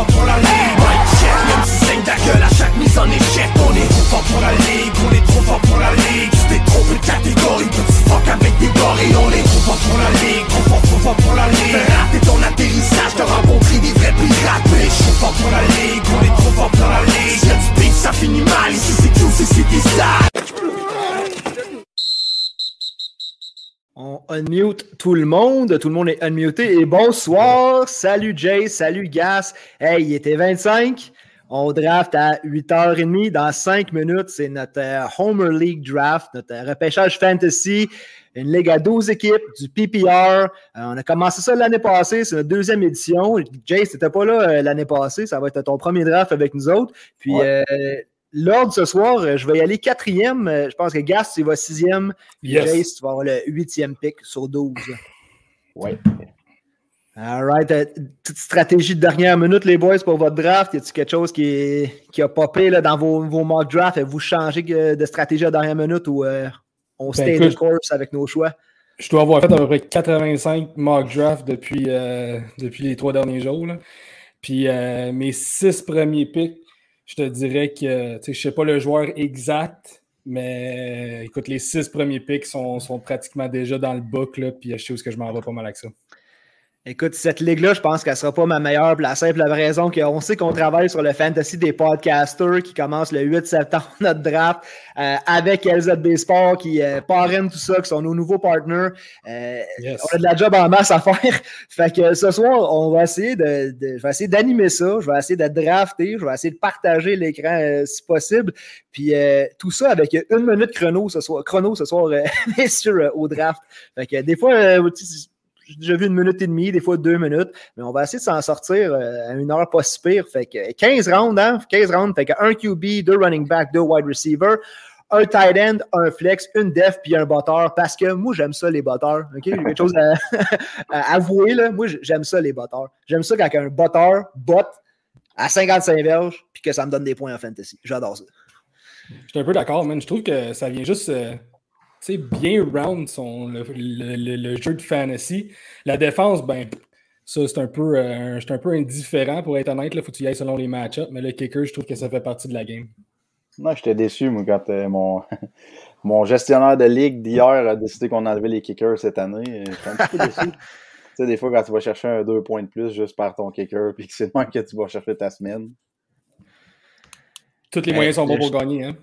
fort pour la unmute tout le monde. Tout le monde est unmuté. Et bonsoir. Salut Jay. Salut Gas. Hey, il était 25. On draft à 8h30. Dans 5 minutes, c'est notre euh, Homer League draft, notre euh, repêchage fantasy. Une ligue à 12 équipes, du PPR. Euh, on a commencé ça l'année passée. C'est notre deuxième édition. Jay, c'était pas là l'année passée. Ça va être ton premier draft avec nous autres. Puis L'ordre ce soir, euh, je vais y aller quatrième. Euh, je pense que Gas, tu vas sixième. Yes. tu vas avoir le huitième pick sur 12. Oui. All right. Euh, petite stratégie de dernière minute, les boys, pour votre draft. Y a-t-il quelque chose qui, qui a popé là, dans vos, vos mock drafts? Vous changez de stratégie à dernière minute ou on ben, stay de course avec nos choix? Je dois avoir fait à peu près 85 mock drafts depuis, depuis les trois derniers jours. Puis mes six premiers picks, je te dirais que je ne sais pas le joueur exact, mais écoute, les six premiers picks sont, sont pratiquement déjà dans le book, là, puis je sais où que je m'en vais pas mal avec ça. Écoute, cette ligue-là, je pense qu'elle ne sera pas ma meilleure pour la simple raison qu'on sait qu'on travaille sur le fantasy des podcasters qui commence le 8 septembre, notre draft, euh, avec LZB Sport qui euh, parraine tout ça, qui sont nos nouveaux partners. Euh, on a de la job en masse à faire. fait que ce soir, on va essayer de, je vais essayer d'animer ça, je vais essayer de drafter, je vais essayer de partager l'écran si possible. Puis tout ça avec une minute chrono ce soir, chrono ce soir, messieurs, au draft. Fait que des fois, j'ai déjà vu une minute et demie, des fois deux minutes, mais on va essayer de s'en sortir euh, à une heure pas si pire. Fait que 15 rounds, hein? 15 rounds, fait que un QB, deux running back, deux wide receiver, un tight end, un flex, une def, puis un botteur, parce que moi, j'aime ça, les botteurs. OK? J'ai quelque chose à, avouer, là. Moi, j'aime ça, les botteurs. J'aime ça quand un botteur botte à 55 verges, puis que ça me donne des points en fantasy. J'adore ça. Je suis un peu d'accord, man. Je trouve que ça vient juste. Euh, sais, bien round son, le, jeu de fantasy. La défense, ben, ça, c'est un, peu, euh, un peu indifférent pour être honnête. Il faut que tu y ailles selon les match-ups. Mais le kicker, je trouve que ça fait partie de la game. Non, j'étais déçu, moi, quand euh, mon, mon gestionnaire de ligue d'hier a décidé qu'on enlevait les kickers cette année. J'étais un petit peu déçu. tu sais, des fois, quand tu vas chercher un deux points de plus juste par ton kicker, puis que c'est le que tu vas chercher ta semaine. Tous les moyens sont bons pour gagner, hein?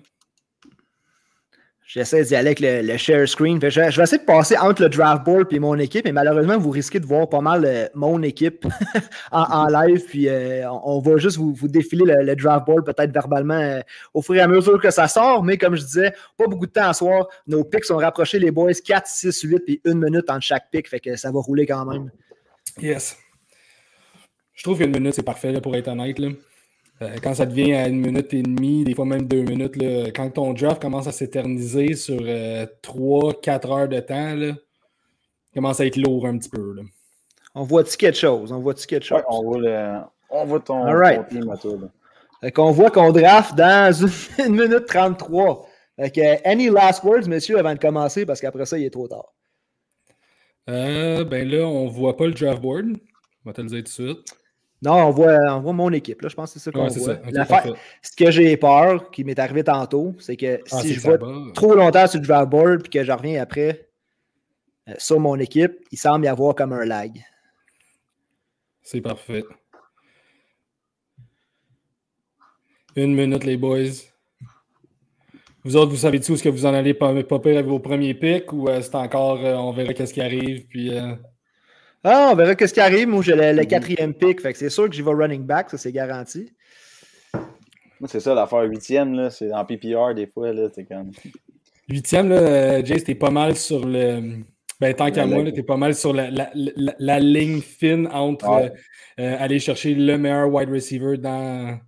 J'essaie d'y aller avec le, share screen. Je, vais essayer de passer entre le draft board et mon équipe, et malheureusement, vous risquez de voir pas mal euh, mon équipe en, live. Puis euh, on, va juste vous, défiler le, draft board peut-être verbalement euh, au fur et à mesure que ça sort. Mais comme je disais, pas beaucoup de temps à soir. Nos picks sont rapprochés, les boys, 4, 6, 8 puis une minute entre chaque pick. Fait que ça va rouler quand même. Yes. Je trouve qu'une minute, c'est parfait pour être honnête. Là. Euh, quand ça devient à une minute et demie, des fois même deux minutes, là, quand ton draft commence à s'éterniser sur euh, trois, quatre heures de temps, là, commence à être lourd un petit peu. Là. On voit-tu quelque chose? On voit-tu quelque chose? on, voit le... on voit ton, right. team à toi. On voit qu'on draft dans une minute 33. Fait any last words, messieurs, avant de commencer, parce qu'après ça, il est trop tard. Euh, ben là, on voit pas le draft board. On va te le dire tout de suite. Non, on voit, mon équipe. Là. Je pense que c'est ça qu'on voit. ce que j'ai peur, qui m'est arrivé tantôt, c'est que ah, si je vois trop longtemps sur le draft board et que je reviens après euh, sur mon équipe, il semble y avoir comme un lag. C'est parfait. Une minute, les boys. Vous autres, vous savez-tu où est-ce que vous en allez popper avec vos premiers picks ou euh, c'est encore, euh, on verra qu'est-ce qui arrive, puis... Ah, on verra ce qui arrive. Moi, j'ai le, quatrième pick. Fait que c'est sûr que j'y vais running back, ça c'est garanti. Moi, c'est ça, l'affaire huitième, là, c'est en PPR des fois, là, comme. Huitième, là, euh, Jace, t'es pas mal sur le. Ben, tant qu'à moi, t'es pas mal sur la, la, la, ligne fine entre euh, euh, aller chercher le meilleur wide receiver dans.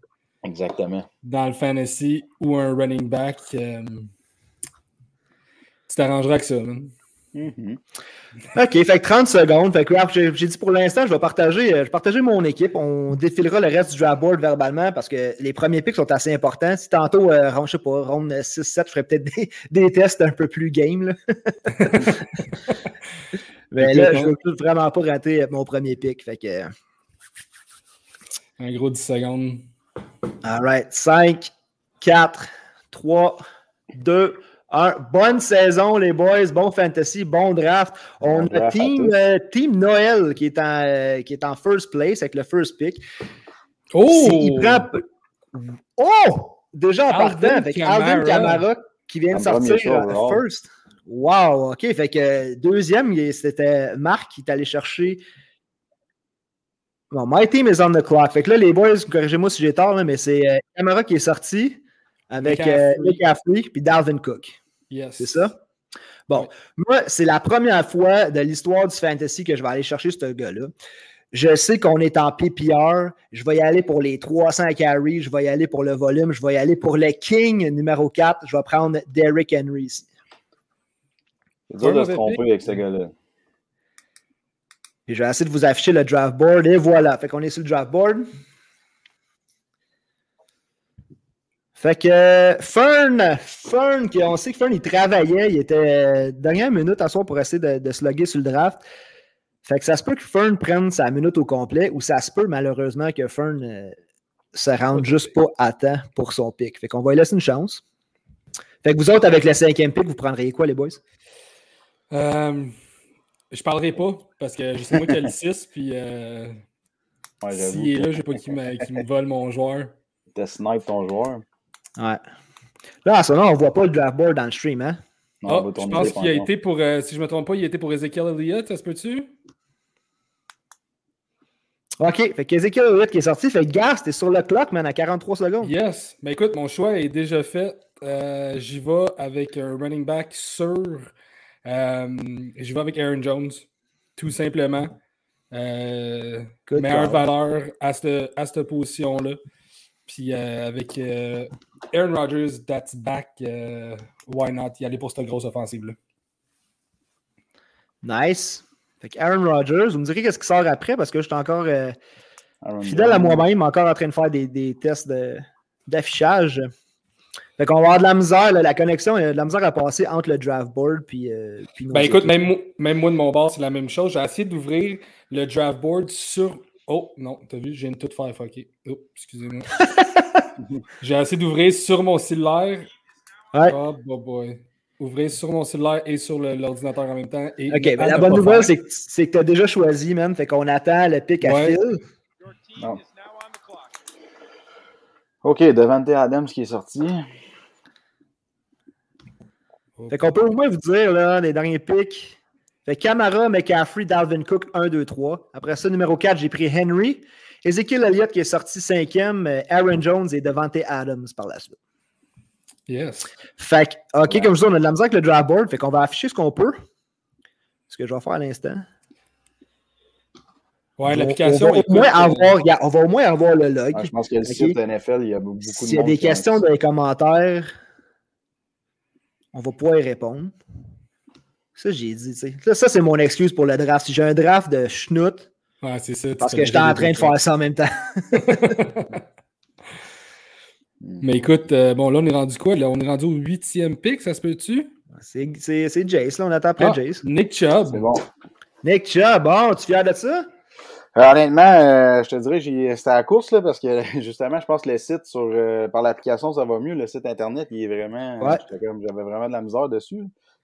Exactement. Dans le fantasy ou un running back. tu t'arrangeras avec ça, man. Mm-hmm. OK, fait que 30 secondes. Fait que j'ai dit pour l'instant, je vais partager, euh, je vais partager mon équipe. On défilera le reste du draft board verbalement parce que les premiers picks sont assez importants. Si tantôt, euh, je sais pas, round 6-7, je ferais peut-être des, tests un peu plus game. Là. Mais là, je veux vraiment pas rater mon premier pick. Fait que. Un gros 10 secondes. All right. 5, 4, 3, 2, 1. Bonne saison, les boys. Bon fantasy, bon draft. On Bon a team, euh, team Noël qui est, en, euh, qui est en first place avec le first pick. Oh! Il prend. Oh! Déjà en Alvin partant avec Alvin Kamara. Qui vient de sortir euh, first. Wow, OK. Fait que deuxième, c'était Marc qui est allé chercher. Bon, my team is on the clock. Fait que là, les boys, corrigez-moi si j'ai tort, là, mais c'est Kamara qui est sorti avec euh, McCaffrey. McCaffrey puis Dalvin Cook. Yes. C'est ça? Bon, moi, c'est la première fois de l'histoire du fantasy que je vais aller chercher ce gars-là. Je sais qu'on est en PPR. Je vais y aller pour les 300 carries. Je vais y aller pour le volume. Je vais y aller pour le King numéro 4. Je vais prendre Derrick Henry ici. C'est dur de se tromper avec ce gars-là. Puis je vais essayer de vous afficher le draft board. Et voilà. Fait qu'on est sur le draft board. Fait que Fern, Fern, qui- on sait que Fern, il travaillait, il était euh, dernière minute à soir pour essayer de, de se loguer sur le draft. Fait que ça se peut que Fern prenne sa minute au complet ou ça se peut malheureusement que Fern euh, se rende juste pas à temps pour son pick. Fait qu'on va lui laisser une chance. Fait que vous autres, avec le cinquième pick, vous prendriez quoi, les boys? Euh, je parlerai pas parce que je sais moi qu'il y a le 6, puis euh, Ouais, s'il est là, je veux pas qu'il me, qu'il me vole mon joueur. T'as snipe ton joueur. Ouais. Là, en ce moment, on voit pas le draft board dans le stream, hein? Non, on va je pense qu'il a été pour, euh, si je me trompe pas, il a été pour Ezekiel Elliott, ça se peut-tu? OK. Fait qu'Ezekiel Elliott qui est sorti. Fait que Gas, t'es sur le clock, man, à 43 secondes. Yes. Mais écoute, mon choix est déjà fait. Euh, J'y vais avec un running back sûr. Euh, J'y vais avec Aaron Jones, tout simplement. Euh, meilleure valeur à cette, à cette position-là. Puis euh, avec euh, Aaron Rodgers, that's back. euh, why not y aller pour cette grosse offensive-là? Nice. Fait que Aaron Rodgers, vous me direz qu'est-ce qui sort après parce que je suis encore euh, fidèle à moi-même, encore en train de faire des, des tests de- d'affichage. Fait qu'on va avoir de la misère, là, la connexion, il y a de la misère à passer entre le draft board puis, euh, Ben écoute, même, moi- même moi de mon bord, c'est la même chose. J'ai essayé d'ouvrir le draft board sur. Oh non, t'as vu, je viens de tout faire fucker. Oh, excusez-moi. J'ai essayé d'ouvrir sur mon cellulaire. Ouais. Oh boy, boy. Ouvrir sur mon cellulaire et sur l'ordinateur en même temps. Et OK, mais à la ne bonne nouvelle, c'est que, tu as déjà choisi, man. Fait qu'on attend le pic à Ouais. Phil. Non. OK, Devante Adams qui est sorti. Fait qu'on peut au moins vous dire, là, les derniers picks. Fait Camara, McCaffrey, Dalvin Cook, 1, 2, 3. Après ça, numéro 4, j'ai pris Henry. Ezekiel Elliott qui est sorti cinquième. Aaron Jones et Devante Adams par la suite. Yes. Fait que, OK, Ouais. comme je dis, on a de la misère avec le draft board. Fait qu'on va afficher ce qu'on peut. Ce que je vais faire à l'instant. Ouais, On- l'application. On, va au moins euh, avoir, regarde, on va au moins avoir le log. Ouais, je pense que le Ok. site NFL, il y a beaucoup de S'il y a des questions dans les commentaires, on va pouvoir y répondre. Ça, j'ai dit, tu sais. Ça, ça, c'est mon excuse pour le draft. Si j'ai un draft de schnout, Ouais, c'est ça. tu parce que j'étais en train de faire ça en même temps. Mais écoute, euh, bon, là, on est rendu quoi? Là? On est rendu au huitième pick, ça se peut-tu? C'est c'est- c'est Jace, là. On attend après Ah, Jace. Nick Chubb. C'est bon. Nick Chubb, bon, tu es fier de ça? Euh, honnêtement, euh, je te dirais, j'ai- c'était à la course, là, parce que justement, je pense que le site sur, euh, par l'application, ça va mieux. Le site Internet, il est vraiment. Ouais. j'étais comme- J'avais vraiment de la misère dessus.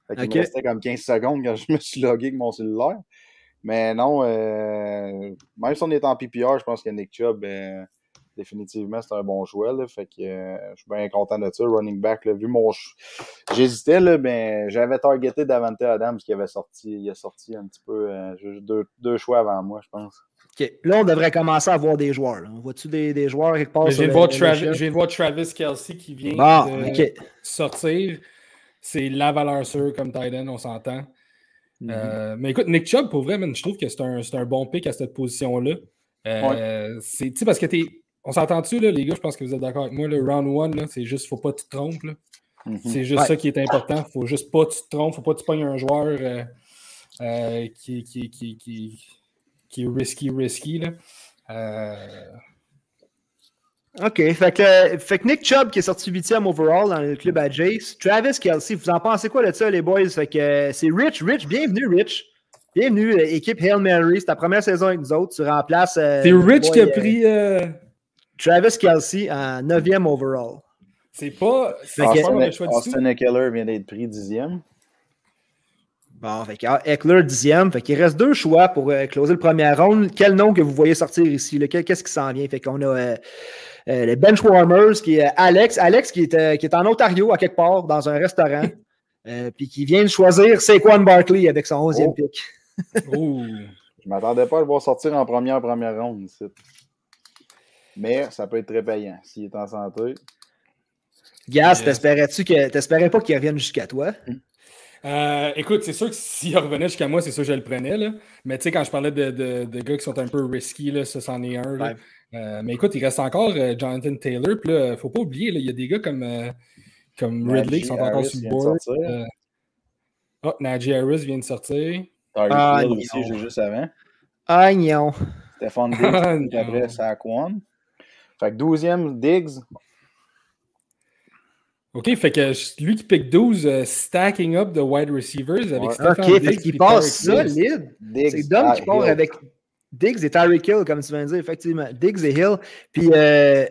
Fait qu'il Ok. me restait comme 15 secondes quand je me suis logué avec mon cellulaire. Mais non, euh, même si on est en PPR, je pense que Nick Chubb, euh, définitivement, c'est un bon. Là, fait que euh, je suis bien content de ça. Running back, là, vu mon. J'hésitais, là, ben, j'avais targeté Davante Adams qui avait sorti. Il a sorti un petit peu euh, deux, deux choix avant moi, je pense. OK. Là, on devrait commencer à voir des joueurs. là. On voit-tu des, des joueurs quelque part Mais sur Je le- voir le Travis, Kelsey qui vient Bon, de sortir. C'est la valeur sûre comme Titan, on s'entend. Mhm. Euh, mais écoute, Nick Chubb, pour vrai, man, je trouve que c'est un, c'est un bon pick à cette position-là. Euh, c'est- Tu sais, parce que t'es. On s'entend-tu, les gars, je pense que vous êtes d'accord avec moi, le round one, c'est juste, faut pas que tu te trompes. là. Mhm. C'est juste Ouais. ça qui est important. Faut juste pas que tu te trompes, faut pas que tu pognes un joueur euh, euh, qui, qui, qui, qui, qui est risky, risky. Là. Euh, OK. Fait que, fait que Nick Chubb qui est sorti 8e overall dans le club à Jace. Travis Kelsey, vous en pensez quoi de ça, les boys? Fait que euh, c'est Rich. Rich, bienvenue, Rich. Bienvenue, euh, équipe Hail Mary. C'est ta première saison avec nous autres. Tu remplaces. euh, c'est Rich qui a euh, pris. euh, Travis Kelsey en 9e overall. C'est pas. C'est le Austin, choix. Austin Eckler vient d'être pris dixième. Bon, fait que, ah, Eckler 10e. Fait qu'il reste deux choix pour euh, closer le premier round. Quel nom que vous voyez sortir ici? Qu'est-ce qui s'en vient? Fait qu'on a euh, euh, les Benchwarmers, qui est euh, Alex. Alex qui est, euh, qui est en Ontario, à quelque part, dans un restaurant. euh, puis qui vient de choisir Saquon Barkley avec son 11e Oh. pick. Ouh. Je m'attendais pas à le voir sortir en première première ronde. ici. Mais ça peut être très payant s'il est en santé. Gas, Yes. t'espérais-tu que t'espérais pas qu'il revienne jusqu'à toi? Euh, écoute, c'est sûr que s'il revenait jusqu'à moi, c'est sûr que je le prenais. Là. Mais tu sais, quand je parlais de, de- de gars qui sont un peu risky, là, ça, c'en est un. là. Euh, mais écoute, il reste encore euh, Jonathan Taylor. Puis là, faut pas oublier, là, il y a des gars comme, euh, comme Ridley qui sont encore Harris sur le board. Euh, Oh, Najee Harris vient de sortir. Tyreek Ah, Hill non. aussi, j'ai juste avant. Ah, non. Stéphane Diggs, Ah, après. Saquon. Fait que 12e, Diggs. OK, fait que lui qui pick 12, euh, stacking up de wide receivers avec Ouais. Stephon OK, Diggs fait qu'il passe solide. C'est Dom qui part avec Diggs et Tyreek Hill, comme tu viens de dire, effectivement. Diggs et Hill. Puis euh,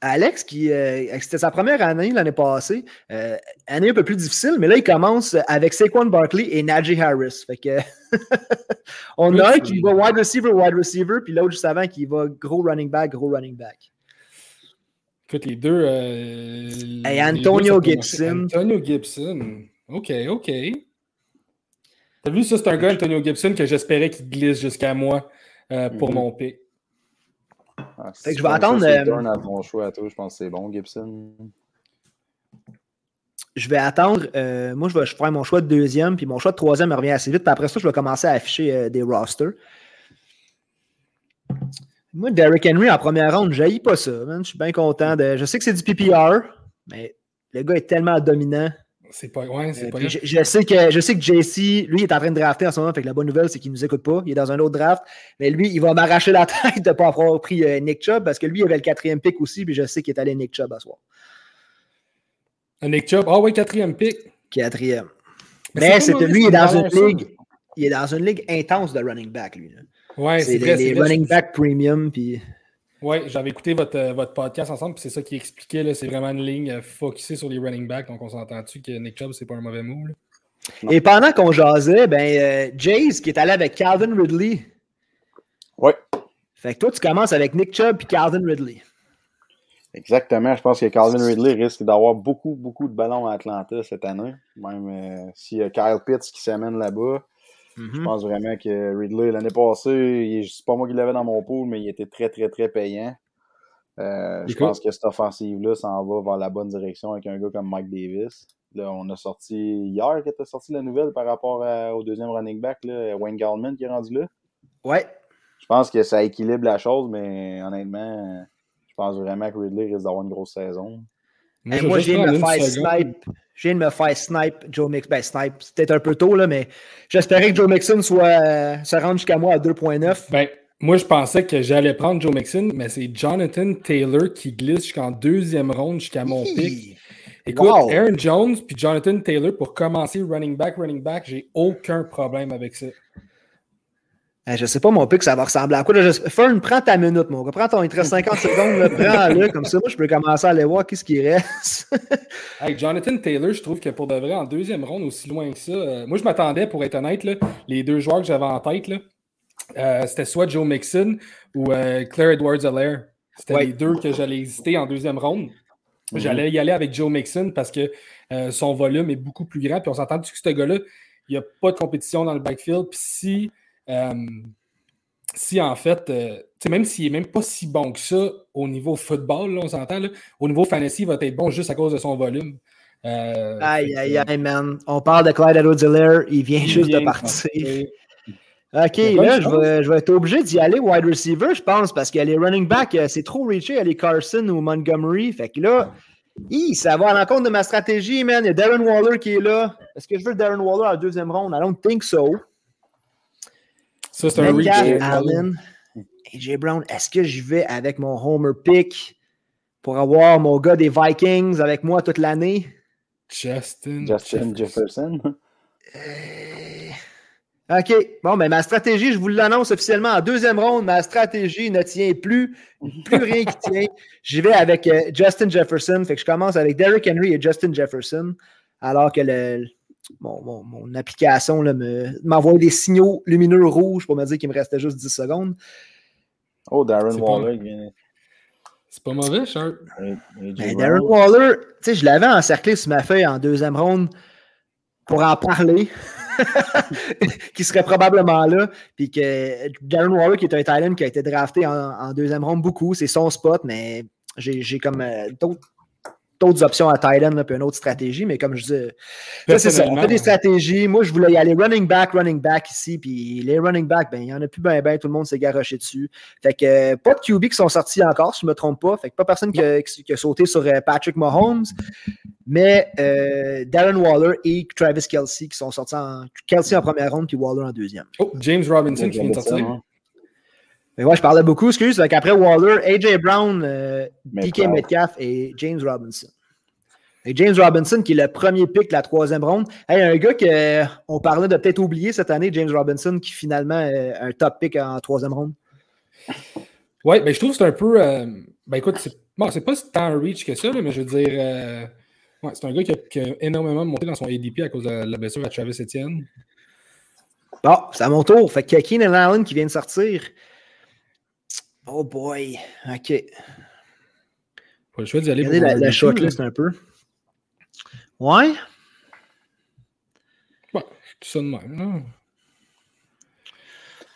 Alex, qui euh, c'était sa première année l'année passée, euh, année un peu plus difficile, mais là, il commence avec Saquon Barkley et Najee Harris. Fait que on Oui, a un qui va wide receiver, wide receiver, puis l'autre juste avant qui va gros running back, gros running back. Écoute, les deux. les Antonio deux, Gibson. Antonio Gibson. OK, OK. T'as vu, ça, c'est un gars, Antonio Gibson, que j'espérais qu'il glisse jusqu'à moi euh, pour Mhm. mon pick. Ah, Fait que si je vais attendre, c'est euh, turn à ton choix à toi, je pense que c'est bon, Gibson. Je vais attendre. euh, moi, je vais faire mon choix de deuxième, puis mon choix de troisième me revient assez vite. Puis après ça, je vais commencer à afficher euh, des rosters. Moi, Derrick Henry en première ronde, je pas ça. man. Je suis bien content. De... Je sais que c'est du PPR, mais le gars est tellement dominant. C'est pas. Ouais, c'est Euh, pas je, je sais que, je sais que JC, lui, il est en train de drafter en ce moment. Fait que la bonne nouvelle, c'est qu'il ne nous écoute pas. Il est dans un autre draft. Mais lui, il va m'arracher la tête de ne pas avoir pris euh, Nick Chubb parce que lui, il avait le quatrième pick aussi. Puis je sais qu'il est allé Nick Chubb à soir. Un Nick Chubb. Ah ouais, quatrième pick. Quatrième. Mais lui, il est dans une ligue. Il est dans une ligue intense de running back, lui. là. Ouais, c'est les, vrai. les c'est vrai. running back premium. Puis... Ouais, j'avais écouté votre, euh, votre podcast ensemble, puis c'est ça qui expliquait. là, C'est vraiment une ligne euh, focusée sur les running backs. Donc, on s'entend-tu que Nick Chubb, c'est pas un mauvais move. là? Et pendant qu'on jasait, ben, euh, Jace qui est allé avec Calvin Ridley. Oui, Fait que toi, tu commences avec Nick Chubb et Calvin Ridley. exactement. Je pense que Calvin Ridley risque d'avoir beaucoup, beaucoup de ballons à Atlanta cette année. Même euh, s'il y a Kyle Pitts qui s'amène là-bas. Je pense vraiment que Ridley, l'année passée, c'est pas moi qui l'avais dans mon pool, mais il était très, très, très payant. Euh, je pense que cette offensive-là s'en va vers la bonne direction avec un gars comme Mike Davis. Là, on a sorti hier que tu sorti la nouvelle par rapport à- au deuxième running back, là, Wayne Gallman qui est rendu là. Ouais. Je pense que ça équilibre la chose, mais honnêtement, je pense vraiment que Ridley risque d'avoir une grosse saison. Moi, moi je viens de me faire snipe. Je viens de me faire snipe Joe Mixon. Ben, snipe, c'est peut-être un peu tôt, là, mais j'espérais que Joe Mixon soit, euh, se rende jusqu'à moi à 2.9. Ben, moi, je pensais que j'allais prendre Joe Mixon, mais c'est Jonathan Taylor qui glisse jusqu'en deuxième ronde jusqu'à mon pick. Hi! Écoute, Wow. Aaron Jones puis Jonathan Taylor pour commencer running back, running back, j'ai aucun problème avec ça. Je sais pas, mon pic, ça va ressembler à quoi. Là, je- Fern, prends ta minute, mon gars. Prends ton, il te reste 50 secondes, là, prends-le, comme ça, moi, je peux commencer à aller voir qu'est-ce qui reste. Avec Jonathan Taylor, je trouve que pour de vrai, en deuxième ronde, aussi loin que ça, euh, moi, je m'attendais, pour être honnête, là, les deux joueurs que j'avais en tête, là, euh, c'était soit Joe Mixon ou euh, Claire Edwards-Alaire. C'était Ouais. les deux que j'allais hésiter en deuxième ronde. Mhm. J'allais y aller avec Joe Mixon parce que son volume est beaucoup plus grand. Puis on s'entend que ce gars-là, il n'y a pas de compétition dans le backfield. Puis si, si en fait, euh, même s'il n'est même pas si bon que ça au niveau football, là, on s'entend, là, au niveau fantasy, il va être bon juste à cause de son volume. Euh, aïe, fait aïe, man. On parle de Clyde Edwards-Helaire, il vient il juste vient de partir. partir. OK, là, je vais, je vais être obligé d'y aller wide receiver, je pense, parce que les running backs, euh, c'est trop reaché, les Carson ou Montgomery. Fait que là, hi, ça va à l'encontre de ma stratégie, man. Il y a Darren Waller qui est là. Est-ce que je veux Darren Waller en deuxième ronde? I don't think so. Ça, c'est un Metcalf. Allen, AJ Brown, est-ce que j'y vais avec mon homer pick pour avoir mon gars des Vikings avec moi toute l'année? Justin. Justin Jefferson. Euh, OK. Bon, mais ma stratégie, je vous l'annonce officiellement en deuxième ronde. Ma stratégie ne tient plus. Plus rien qui tient. J'y vais avec euh, Justin Jefferson. Fait que je commence avec Derrick Henry et Justin Jefferson. Alors que le, mon, mon, application m'envoie des signaux lumineux rouges pour me dire qu'il me restait juste 10 secondes. Oh, Darren Waller. C'est pas mauvais, Sharp. Ben, Darren Waller, tu sais, je l'avais encerclé sur ma feuille en deuxième ronde pour en parler. qui serait probablement là. Puis que Darren Waller, qui est un Thailand qui a été drafté en, deuxième ronde beaucoup, c'est son spot, mais j'ai comme euh, d'autres options à Thailand, puis une autre stratégie, mais comme je dis, c'est ça, on fait des stratégies. Moi, je voulais y aller running back, running back ici, puis les running back, ben, il n'y en a plus ben, ben, tout le monde s'est garoché dessus. Fait que euh, pas de QB qui sont sortis encore, si je ne me trompe pas. Fait que pas personne qui a, sauté sur euh, Patrick Mahomes, mais euh, Darren Waller et Travis Kelsey qui sont sortis en Kelsey en première ronde, puis Waller en deuxième. Oh, James Robinson qui vient de sortir. Mais ouais, je parlais beaucoup, excuse. Après Waller, AJ Brown, DK Metcalf et James Robinson. Et James Robinson, qui est le premier pick de la troisième ronde. Hey, un gars qu'on parlait de peut-être oublier cette année, James Robinson, qui finalement est un top pick en troisième ronde. Oui, ben, je trouve que c'est un peu. Euh, ben écoute, c'est bon, pas tant un reach que ça, mais je veux dire. Euh, ouais, c'est un gars qui a, énormément monté dans son ADP à cause de la blessure à Travis Etienne. Bon, c'est à mon tour. Fait que Keenan Allen qui vient de sortir. Oh boy. OK. Pas le choix d'y aller Regardez la, la shortlist un peu. Ouais. Ouais, tout ça de même.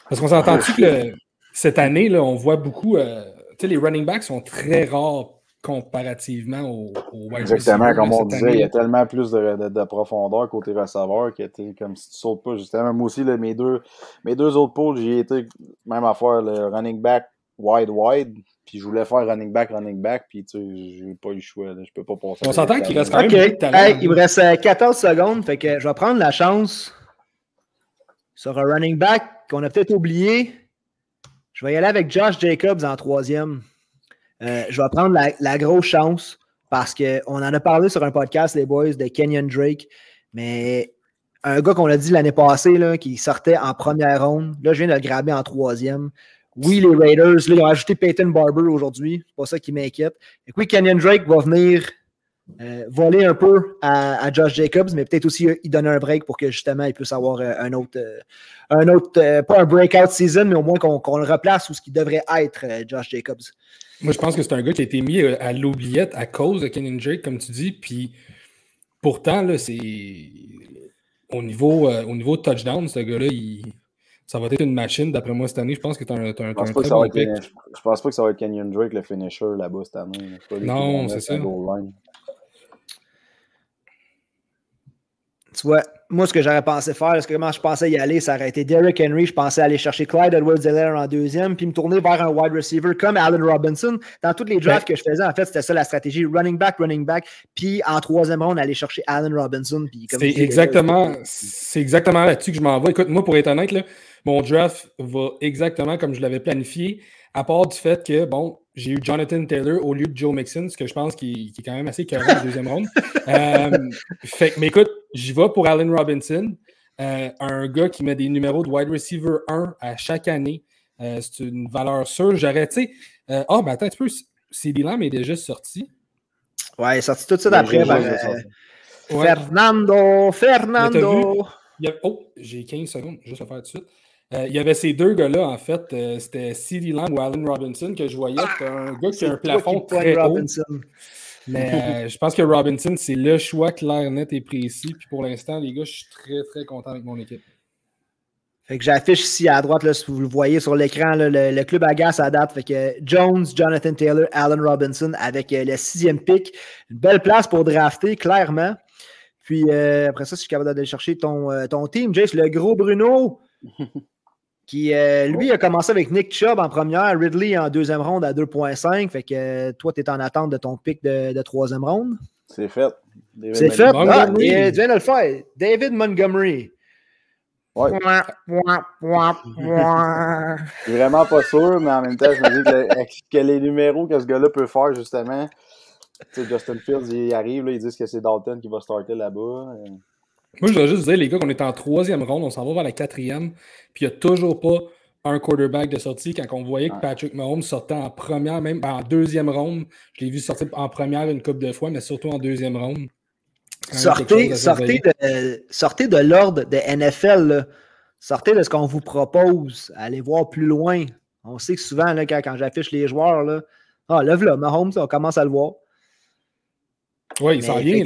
Parce qu'on s'entend-tu que cette année, là, on voit beaucoup. Euh, tu sais, les running backs sont très rares comparativement aux, Exactement, comme on disait, il y a tellement plus de, profondeur côté receveur que comme si tu sautes pas. Justement, moi aussi, mes, deux, mes deux autres pôles, j'y été même à faire le running back wide wide. Puis je voulais faire running back, running back, puis tu sais, j'ai pas eu le choix. Là. Je peux pas passer. On s'entend qu'il reste quand même Il me reste 14 euh, secondes, fait que je vais prendre la chance sur un running back qu'on a peut-être oublié. Je vais y aller avec Josh Jacobs en troisième. Euh, je vais prendre la, grosse chance parce qu'on en a parlé sur un podcast, les boys, de Kenyon Drake. Mais un gars qu'on a dit l'année passée, là, qui sortait en première ronde, là, je viens de le graber en troisième. Oui, les Raiders, ils ont ajouté Peyton Barber aujourd'hui. C'est pas ça qui m'inquiète. Et oui, Kenyon Drake va venir euh, voler un peu à, Josh Jacobs, mais peut-être aussi il donner un break pour que justement il puisse avoir euh, un autre, euh, un autre pas un breakout season, mais au moins qu'on le replace où ce qui devrait être Josh Jacobs. Moi, je pense que c'est un gars qui a été mis à l'oubliette à cause de Kenyon Drake, comme tu dis. Puis pourtant, c'est au niveau, au niveau touchdown, ce gars-là, il ça va être une machine, d'après moi, cette année. Je pense que tu as un, un, un très bon pick. Je pense pas que ça va être Kenyon Drake, le finisher, là-bas, cette année. Non, c'est ça. Tu vois, moi, ce que j'aurais pensé faire, ce que comment je pensais y aller, ça aurait été Derrick Henry. Je pensais aller chercher Clyde Edwards-Helaire en deuxième, puis me tourner vers un wide receiver comme Allen Robinson. Dans toutes les drafts que je faisais, en fait, c'était ça la stratégie running back, running back. Puis en troisième ronde, aller chercher Allen Robinson. C'est exactement, exactement là-dessus que je m'en vais. Écoute, moi, pour être honnête, là, mon draft va exactement comme je l'avais planifié, à part du fait que, bon, j'ai eu Jonathan Taylor au lieu de Joe Mixon, ce que je pense qui, est quand même assez carré en deuxième ronde. Euh, fait, mais écoute, j'y vais pour Allen Robinson, euh, un gars qui met des numéros de wide receiver 1 à chaque année. Euh, c'est une valeur sûre. J'aurais, tu sais, ah, oh, ben attends un peu, CD Lamb est déjà sorti. Ouais, il est sorti tout de suite après. Fernando, Fernando. Oh, j'ai 15 secondes, juste à faire tout de suite. Euh, il y avait ces deux gars-là, en fait. Euh, c'était CeeDee Lamb ou Allen Robinson que je voyais. C'était un gars qui a un plafond très haut. Mais euh, je pense que Robinson, c'est le choix clair, net et précis. Puis pour l'instant, les gars, je suis très, très content avec mon équipe. Fait que j'affiche ici à droite, là, si vous le voyez sur l'écran, le, club agace à date. Fait que Jones, Jonathan Taylor, Allen Robinson avec le sixième pick. Une belle place pour drafter, clairement. Puis après ça, si je suis capable d'aller chercher ton, ton team, Jace, le gros Bruno qui, euh, lui, a commencé avec Nick Chubb en première, Ridley en deuxième ronde à 2.5. Fait que euh, toi, tu es en attente de ton pic de, troisième ronde? C'est fait. C'est fait? Ah, tu viens de le faire. David Montgomery. Ouais. Je suis vraiment pas sûr, mais en même temps, je me dis que, les numéros que ce gars-là peut faire, justement, tu sais, Justin Fields, il arrive, là, ils disent que c'est Dalton qui va starter là-bas. Moi, je dois juste dire, les gars, qu'on est en troisième ronde, on s'en va vers la quatrième, puis il n'y a toujours pas un quarterback de sortie. Quand on voyait que Patrick Mahomes sortait en première, même en deuxième ronde, je l'ai vu sortir en première une couple de fois, mais surtout en deuxième ronde. Sortez, sortez, de, sortez de l'ordre de NFL. Sortez de ce qu'on vous propose. Allez voir plus loin. On sait que souvent, là, quand, j'affiche les joueurs, là, ah, lève là, Mahomes, on commence à le voir. Oui, il s'en vient.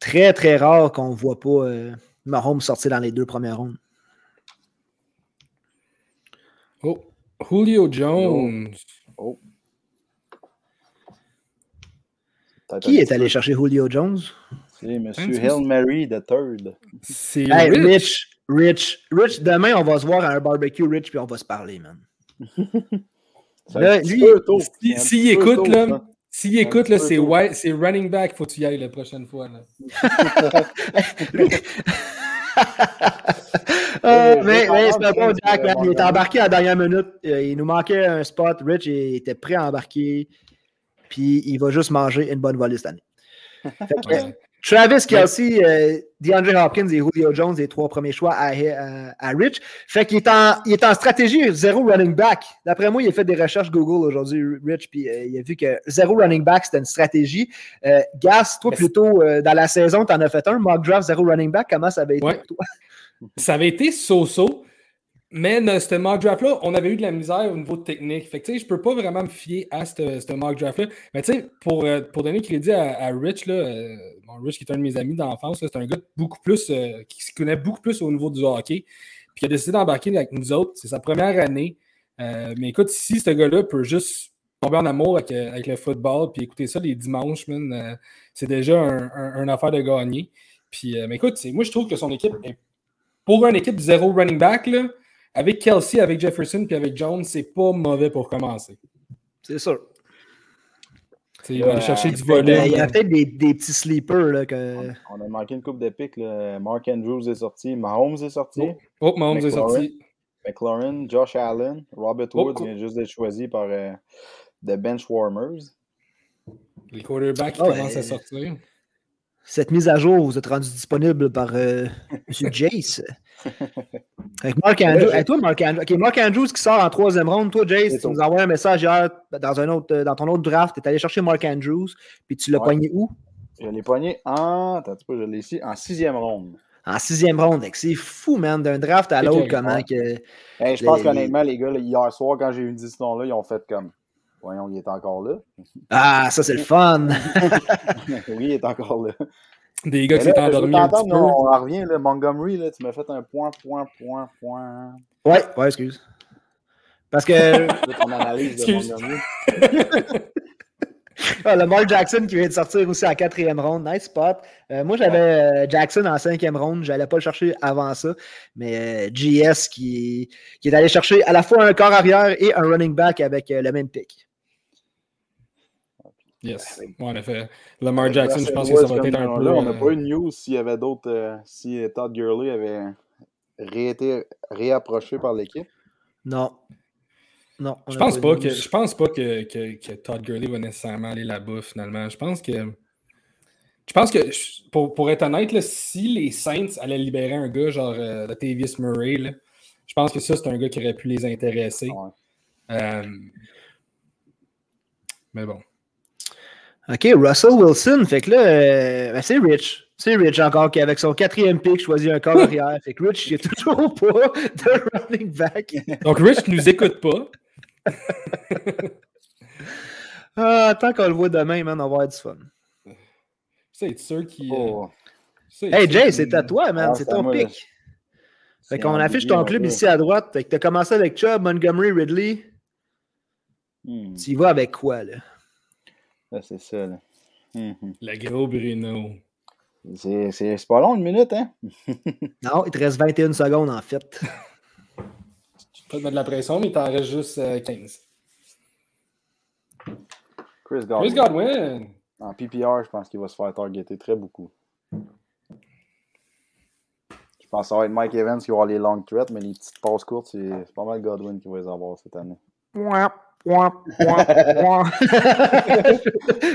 Très, très rare qu'on ne voit pas euh, Mahomes sortir dans les deux premières rondes. Oh, Julio Jones. Oh. Qui est allé chercher Julio Jones? C'est M. Hill Mary the Third. C'est Rich. Rich. Rich. demain, on va se voir à un barbecue, Rich, puis on va se parler, man. s'il écoute, là, s'il écoute, là, c'est c'est running back, faut que tu y ailles la prochaine fois. Là. Euh, mais, mais c'est bon, Jack. il était embarqué à la dernière minute. Euh, il nous manquait un spot. Rich il était prêt à embarquer. Puis il va juste manger une bonne volée cette année. Travis Kelsey, euh, DeAndre Hopkins et Julio Jones, les trois premiers choix à, à, Rich. Fait qu'il est en, il est en stratégie zéro running back. D'après moi, il a fait des recherches Google aujourd'hui, Rich, puis il a vu que zéro running back, c'était une stratégie. Gas, toi, plutôt, dans la saison, tu en as fait un, mock draft, zéro running back. Comment ça avait été pour toi? ça avait été so-so, mais ce mock draft-là, on avait eu de la misère au niveau technique. Fait que, je peux pas vraiment me fier à ce mock draft-là. Mais tu sais, pour, euh, pour donner crédit à, Rich, là, euh, Rich qui est un de mes amis d'enfance, c'est un gars beaucoup plus, euh, qui se connaît beaucoup plus au niveau du hockey. Puis il a décidé d'embarquer avec nous autres. C'est sa première année. mais écoute, si ce gars-là peut juste tomber en amour avec, le football, puis écouter ça les dimanches, c'est déjà un, affaire de gagner. Puis, mais écoute, moi, je trouve que son équipe pour une équipe zéro running back, avec Kelsey, avec Jefferson puis avec Jones, c'est pas mauvais pour commencer. C'est sûr. Il va aller chercher du volet. Il y a peut-être des, petits sleepers. Là, que... On a manqué une coupe de pics. Mark Andrews est sorti. Mahomes est sorti. Oh, oh Mahomes est sorti. McLaurin, Josh Allen, Robert oh, Woods vient juste d'être choisi par euh, The Benchwarmers. Les quarterbacks qui oh, commencent à sortir cette mise à jour vous êtes rendu disponible par euh, M. Jace. Avec Mark Andrews. toi, Mark Andrews. Mark Andrews qui sort en troisième ronde. Toi, Jace, tu nous envoies un message hier dans, un autre, dans ton autre draft. Tu es allé chercher Mark Andrews. Puis tu l'as poigné où? Je l'ai poigné en. Attends, je l'ai ici. En sixième ronde. En sixième ronde. C'est fou, man, d'un draft à l'autre. Comment que. je pense qu'honnêtement, les gars, hier soir, quand j'ai eu une décision là, ils ont fait comme. Voyons, il est encore là. Ah, ça, c'est le fun! oui, il est encore là. Des gars qui s'étaient endormis un petit peu. On revient, là, Montgomery, là, tu m'as fait un point, point, point, point. Ouais, ouais, excuse. Parce que. ton analyse de Montgomery. ah, Lamar Jackson qui vient de sortir aussi en quatrième ronde. Nice spot. Euh, moi, j'avais euh, Jackson en cinquième ronde. Je n'allais pas le chercher avant ça. Mais euh, GS qui, qui, est allé chercher à la fois un corps arrière et un running back avec le même pick. Yes. en effet. Lamar Jackson, je pense que ça va être un peu. on n'a pas eu de news s'il y avait d'autres. Euh, si Todd Gurley avait été réapproché par l'équipe. Non. Non. Je pense, pas que, je pense pas que, que, Todd Gurley va nécessairement aller là-bas finalement. Je pense que. Je pense que, pour, pour être honnête, si les Saints allaient libérer un gars genre euh, Latavius Murray, je pense que ça, c'est un gars qui aurait pu les intéresser. Euh, mais bon. OK, Russell Wilson. Fait que là, euh, ben, c'est Rich. C'est Rich encore qui, avec son quatrième pick, choisit un corps arrière. Fait que Rich, il n'y a toujours pas de running back. Donc, Rich ne nous écoute pas. ah, tant qu'on le voit demain, man, on va avoir du fun. C'est sûr qui. Euh, oh. Hey, Jay, c'est à toi, man. Ah, c'est ton pick. Fait qu'on affiche ton club ici à droite. Fait que t'as commencé avec Chubb, Montgomery, Ridley. Hmm. Tu y vas avec quoi, là? C'est ça. Là. Mhm. Le gros Bruno. C'est pas long, une minute, hein? non, il te reste 21 secondes, en fait. Tu peux te mettre de la pression, mais il t'en reste juste 15. Euh, Chris Godwin. Chris Godwin. En PPR, je pense qu'il va se faire targeter très beaucoup. Je pense que ça va être Mike Evans qui va avoir les long threats, mais les petites passes courtes, c'est pas mal Godwin qui va les avoir cette année.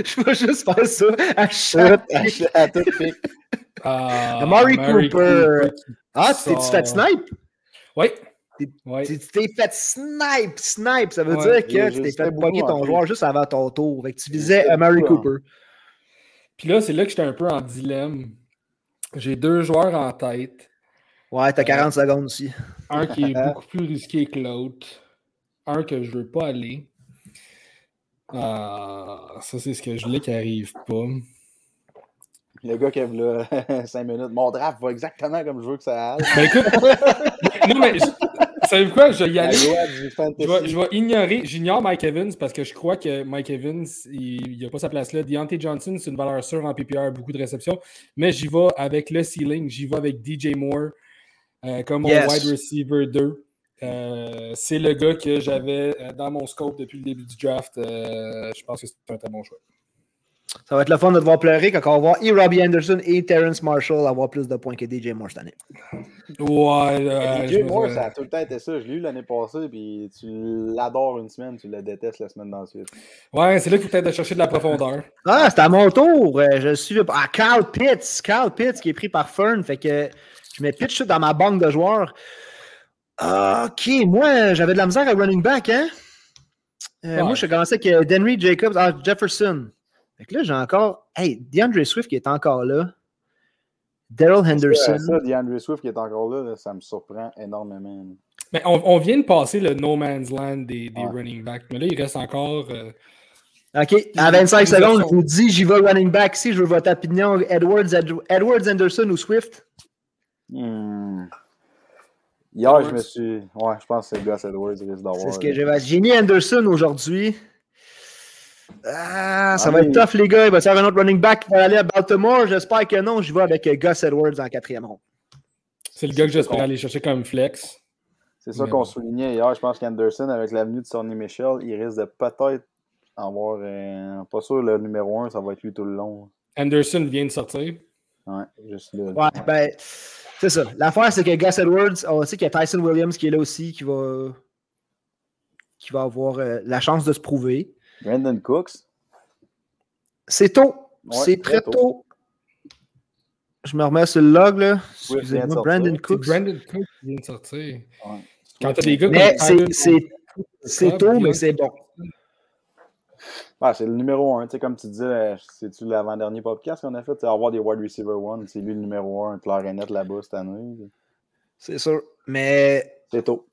je vais juste faire ça à chaque à, à tout pic. Ah, Amari Cooper. Ah, tu t'es sort. fait snipe? Oui. T'es- Ouais. Tu t'es fait snipe, snipe. Ça veut Ouais, dire que tu t'es fait pogner ton plus. joueur juste avant ton tour. Fait que tu visais Amari hein. Cooper. Puis là, c'est là que j'étais un peu en dilemme. J'ai deux joueurs en tête. Ouais, t'as 40 secondes aussi. Un qui est beaucoup plus risqué que l'autre. Un que je veux pas aller. Ah, ça, c'est ce que je voulais qui arrive pas. Le gars qui a là 5 minutes. Mon draft va exactement comme je veux que ça aille. Ben écoute, non, mais savez-vous quoi? Je vais y aller. Je vais, je vais ignorer, j'ignore Mike Evans parce que je crois que Mike Evans, il n'a pas sa place là. Deontay Johnson, c'est une valeur sûre en PPR, beaucoup de réceptions. Mais j'y vais avec le ceiling, j'y vais avec DJ Moore euh, comme mon Yes. wide receiver 2. Euh, c'est le gars que j'avais euh, dans mon scope depuis le début du draft. Euh, je pense que c'est un très bon choix. Ça va être le fun de te voir pleurer quand on va voir et Robbie Anderson et Terrence Marshall avoir plus de points que DJ Moore cette année. Ouais, euh, DJ Moore, ça a tout le temps été ça. Je l'ai eu l'année passée, puis tu l'adores une semaine, tu le détestes la semaine d'ensuite. ouais, c'est là qu'il faut peut-être chercher de la profondeur. Ah, c'est à mon tour. Je suis. Ah, Carl Pitts. Carl Pitts qui est pris par Fern. Fait que je mets Pitts dans ma banque de joueurs. Ah, ok, moi, j'avais de la misère à running back, hein? Euh, Ouais. Moi, je commençais avec euh, Denry Jacobs, ah, Jefferson. Fait que là, j'ai encore. Hey, DeAndre Swift qui est encore là. Daryl Henderson. Ça, DeAndre Swift qui est encore là, là, ça me surprend énormément. Mais on, on vient de passer le no man's land des, des Ouais. running backs. Mais là, il reste encore. euh, OK, à 25 Les secondes, je vous dis, j'y vais running back ici. Je veux votre opinion. Edwards, Ed- Edwards Anderson ou Swift? Hmm. Hier, je me suis. Ouais, je pense que c'est Gus Edwards qui risque d'avoir. C'est ce que j'ai J'ai mis Anderson aujourd'hui. Ah, ça Ah, va mais- être tough, les gars. Il va y avoir un autre running back qui va aller à Baltimore. J'espère que non. Je vais avec Gus Edwards en quatrième ronde. C'est le gars que j'espère aller chercher comme flex. C'est ça qu'on soulignait hier. Je pense qu'Anderson, avec l'avenue de Sonny Michel, il risque de peut-être avoir. euh, pas sûr, le numéro 1, ça va être lui tout le long. Anderson vient de sortir. Ouais, juste là. Ouais, ben, c'est ça. L'affaire, c'est que Gus Edwards, on sait qu'il y a Tyson Williams qui est là aussi, qui va, qui va avoir euh, la chance de se prouver. Brandon Cooks. C'est tôt. Ouais, c'est très tôt. tôt. Je me remets sur le log, là. Excusez-moi. Brandon C'est Cooks. Brandon Cook qui vient de sortir. Ouais. Quand t'as des gars Mais comme c'est- tôt, mais c'est bon. Ah, c'est le numéro 1. Tu sais, comme tu disais, euh, c'est-tu l'avant-dernier podcast qu'on a fait? C'est avoir des wide receiver 1. C'est lui le numéro 1, clair et net là-bas cette année. C'est sûr. Mais C'est tôt.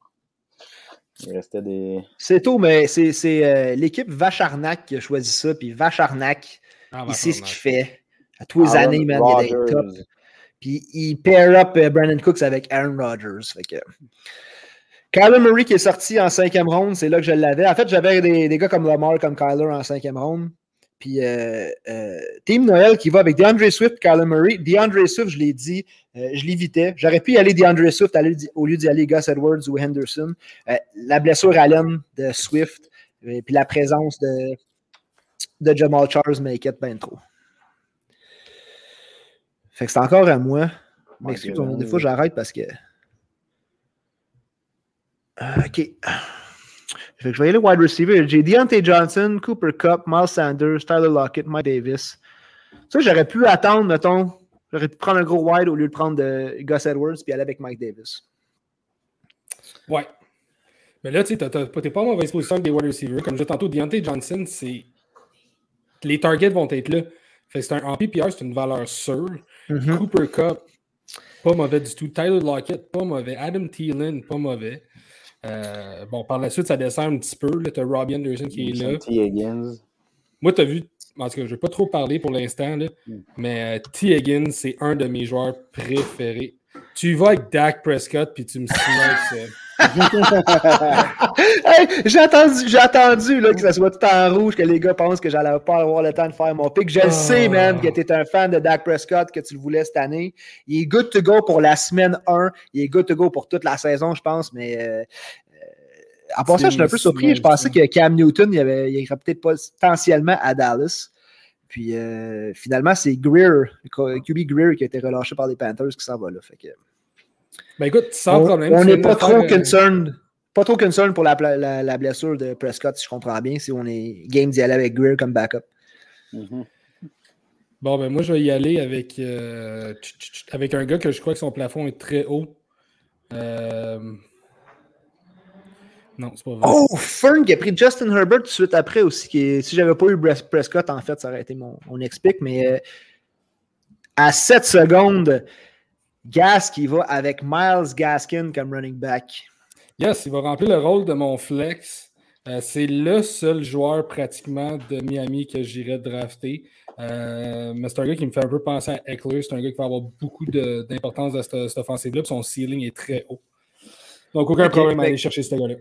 Il restait des. c'est tôt, mais c'est c'est, euh, l'équipe Vacharnac qui a choisi ça. Puis Vacharnac, Ah, il sait ce qu'il fait. À tous les Aaron années, man, il est top. Puis il pair up euh, Brandon Cooks avec Aaron Rodgers. Fait que... Kyler Murray qui est sorti en cinquième ronde, c'est là que je l'avais. En fait, j'avais des, des gars comme Lamar, comme Kyler en cinquième ronde. Puis euh, euh, Team Noël qui va avec DeAndre Swift, Kyler Murray. DeAndre Swift, je l'ai dit, euh, je l'évitais. J'aurais pu y aller DeAndre Swift aller- au lieu d'y aller Gus Edwards ou Henderson. La blessure à l'aine de Swift, et puis la présence de, de Jamal Charles m'inquiète bien trop. Fait que c'est encore à moi. M'excuse, des fois j'arrête parce que. Euh, ok. Fait que je vais aller wide receiver. J'ai Deontay Johnson, Cooper Cup, Miles Sanders, Tyler Lockett, Mike Davis. Ça, j'aurais pu attendre, mettons. J'aurais pu prendre un gros wide au lieu de prendre de Gus Edwards puis aller avec Mike Davis. Ouais. Mais là, tu t'as pas- t'es pas en mauvaise position avec des wide receivers. Comme je disais tantôt, Deontay Johnson, c'est. Les targets vont être là. Fait c'est un, en PPR, c'est une valeur sûre. Mhm. Cooper Cup, pas mauvais du tout. Tyler Lockett, pas mauvais. Adam Thielen, pas mauvais. Euh, bon, par la suite, ça descend un petit peu. Tu as Robbie Anderson qui est là. T. Higgins. Moi, tu as vu, en tout cas, je ne vais pas trop parler pour l'instant, là, Mm. mais euh, T. Higgins, c'est un de mes joueurs préférés. Tu y vas avec Dak Prescott, puis tu me snipes. Hey, j'ai attendu, j'ai attendu là, que ça soit tout en rouge, que les gars pensent que j'allais pas avoir le temps de faire mon pick. Je le Ah. sais, man, que tu es un fan de Dak Prescott, que tu le voulais cette année. Il est good to go pour la semaine 1. Il est good to go pour toute la saison, je pense, mais euh, en passant, je suis un peu surpris. Je pensais que Cam Newton, il, avait, il irait peut-être potentiellement à Dallas. Puis euh, finalement, c'est Greer, QB Greer qui a été relâché par les Panthers qui s'en va là. Fait que, Ben écoute, sans on- problème. On n'est pas trop faire, concerned. Pas trop concerned pour la, pla- la- la blessure de Prescott, si je comprends bien, si on est game d'y aller avec Greer comme backup. Mhm. Bon, ben moi, je vais y aller avec, euh, avec un gars que je crois que son plafond est très haut. Euh, non, c'est pas vrai. Oh, Fern qui a pris Justin Herbert tout de suite après aussi. Qui Si j'avais pas eu Prescott, en fait, ça aurait été mon, mon explique. Mais euh, à 7 secondes, Gas qui va avec Miles Gaskin comme running back. Yes, il va remplir le rôle de mon flex. Euh, c'est le seul joueur pratiquement de Miami que j'irais drafter. Euh, mais c'est un gars qui me fait un peu penser à Eckler. C'est un gars qui va avoir beaucoup d'importance dans cette, offensive-là. Son ceiling est très haut. Donc, aucun problème à aller chercher ce gars-là.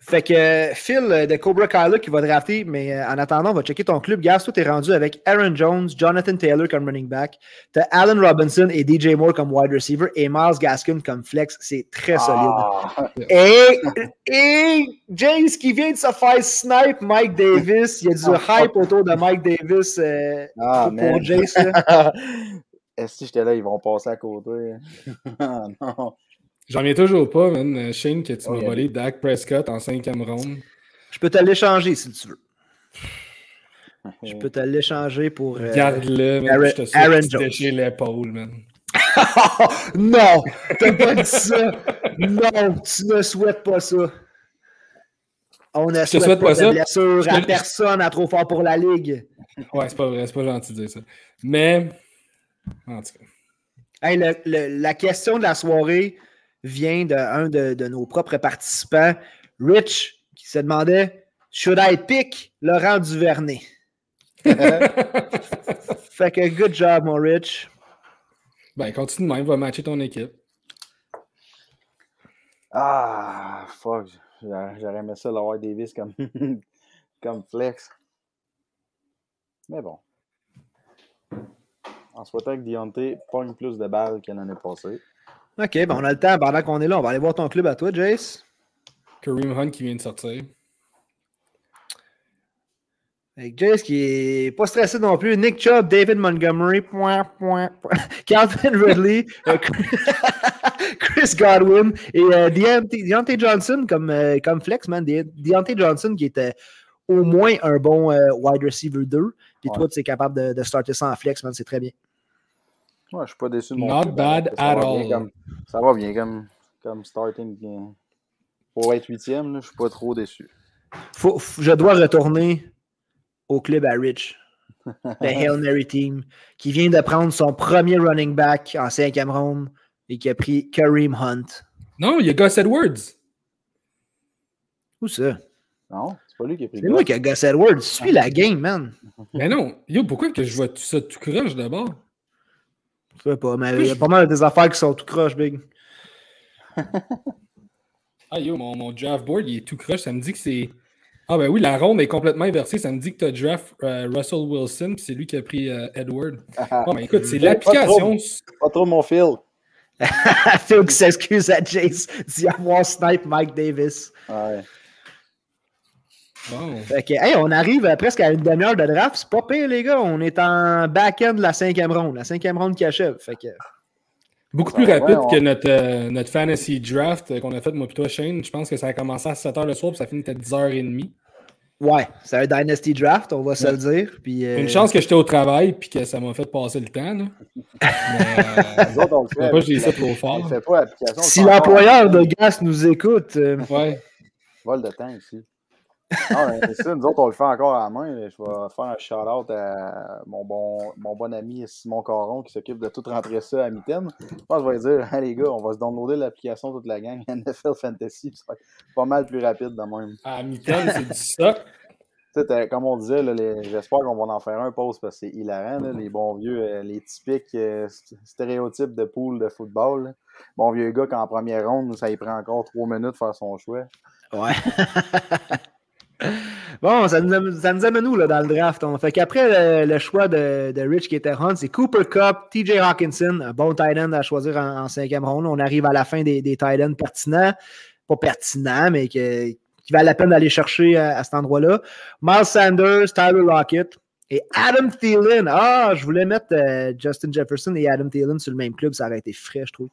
Fait que Phil euh, de Cobra Kai qui va drafter, mais euh, en attendant, on va checker ton club. Gas, tout est rendu avec Aaron Jones, Jonathan Taylor comme running back, t'as Allen Robinson et DJ Moore comme wide receiver et Miles Gaskin comme flex. C'est très solide. Ah. Et, et James qui vient de se faire snipe Mike Davis. Il y a du ah. hype autour de Mike Davis euh, ah, pour Jace. Est-ce que j'étais là, ils vont passer à côté? non. J'en viens toujours pas, man. Euh, Shane, que tu m'as volé Dak Prescott en cinquième round. Je peux te l'échanger si tu veux. Je peux te l'échanger pour. Euh, Garde-le, man. je te Aaron Jones. l'épaule, man. non! T'as pas dit ça! Non, tu ne souhaites pas ça. On ne souhaite, souhaite, pas, pas de blessure à personne à trop fort pour la ligue. Ouais, c'est pas vrai, c'est pas gentil de dire ça. Mais, en tout cas. Hey, le, le, la question de la soirée, vient d'un de, de, nos propres participants, Rich, qui se demandait Should I pick Laurent Duvernay? fait que good job, mon Rich. Ben, continue même, va matcher ton équipe. Ah, fuck. J'aurais aimé ça, l'avoir Davis comme, comme flex. Mais bon. En souhaitant que Deontay pogne plus de balles que l'année passée. OK, ben on a le temps. Pendant qu'on est là, on va aller voir ton club à toi, Jace. Kareem Hunt qui vient de sortir. Avec Jace qui est pas stressé non plus. Nick Chubb, David Montgomery, point, point, Calvin Ridley, euh, Chris Godwin et euh, Deontay, Johnson comme, euh, comme flex, man. Deontay Johnson qui était au moins un bon wide receiver 2. Puis toi, tu es capable de, de starter ça en flex, man. C'est très bien. Moi, je suis pas déçu de mon Not bad at all. ça va bien comme, comme starting. Pour être huitième, je suis pas trop déçu. Faut, je dois retourner au club à Rich. Le Hail Mary Team, qui vient de prendre son premier running back en cinquième round et qui a pris Kareem Hunt. Non, il y a Gus Edwards. Où ça? Non, c'est pas lui qui a pris C'est moi qui a Gus Edwards. Suis la game, man. Mais non. Yo, pourquoi que je vois tout ça tout croche d'abord? Je sais pas, mais il y a pas mal des affaires qui sont tout croche, Big. ah yo, mon, mon, draft board, il est tout croche. Ça me dit que c'est. Ah ben oui, la ronde est complètement inversée. Ça me dit que tu as draft euh, Russell Wilson, puis c'est lui qui a pris euh, Edward. Ah ben écoute, c'est l'application. Pas, trop mon fil. Phil qui s'excuse à Jace d'y avoir snipe Mike Davis. Ouais. Bon. on arrive presque à une demi-heure de draft. C'est pas pire, les gars. On est en back-end de la cinquième ronde. La cinquième ronde qui achève. Fait que... Beaucoup plus rapide que notre, euh, notre fantasy draft qu'on a fait, moi et toi, Shane. Je pense que ça a commencé à 7h le soir, puis ça finit à 10h30. Ouais, c'est un Dynasty Draft, on va se le dire. Puis, euh, Une chance que j'étais au travail puis que ça m'a fait passer le temps. Là. Mais, euh, autres, on pas j'ai ça trop fort. si l'employeur de Gas nous écoute. Ouais. Vol de temps ici. Ah, ça, nous autres, on le fait encore à la main. Je vais faire un shout-out à mon bon, mon bon ami Simon Caron qui s'occupe de tout rentrer ça à Mitten. Je pense que je vais dire, hey, les gars, on va se downloader l'application toute la gang NFL Fantasy. C'est pas mal plus rapide de même. À Mitten, c'est du ça. Comme on disait, j'espère qu'on va en faire un post parce que c'est hilarant. les bons vieux, euh, les typiques euh, stéréotypes de pool de football. Bon vieux gars, qu'en première ronde, ça y prend encore trois minutes de faire son choix. Ouais. Bon, ça nous, amène, nous là, dans le draft. On fait qu'après le, choix de, Rich qui était Hunt, c'est Cooper Cup, TJ Hawkinson, un bon tight end à choisir en, cinquième round. On arrive à la fin des, des tight ends pertinents. Pas pertinents, mais qui valent la peine d'aller chercher à, cet endroit-là. Miles Sanders, Tyler Lockett et Adam Thielen. Ah, je voulais mettre euh, Justin Jefferson et Adam Thielen sur le même club. Ça aurait été frais, je trouve.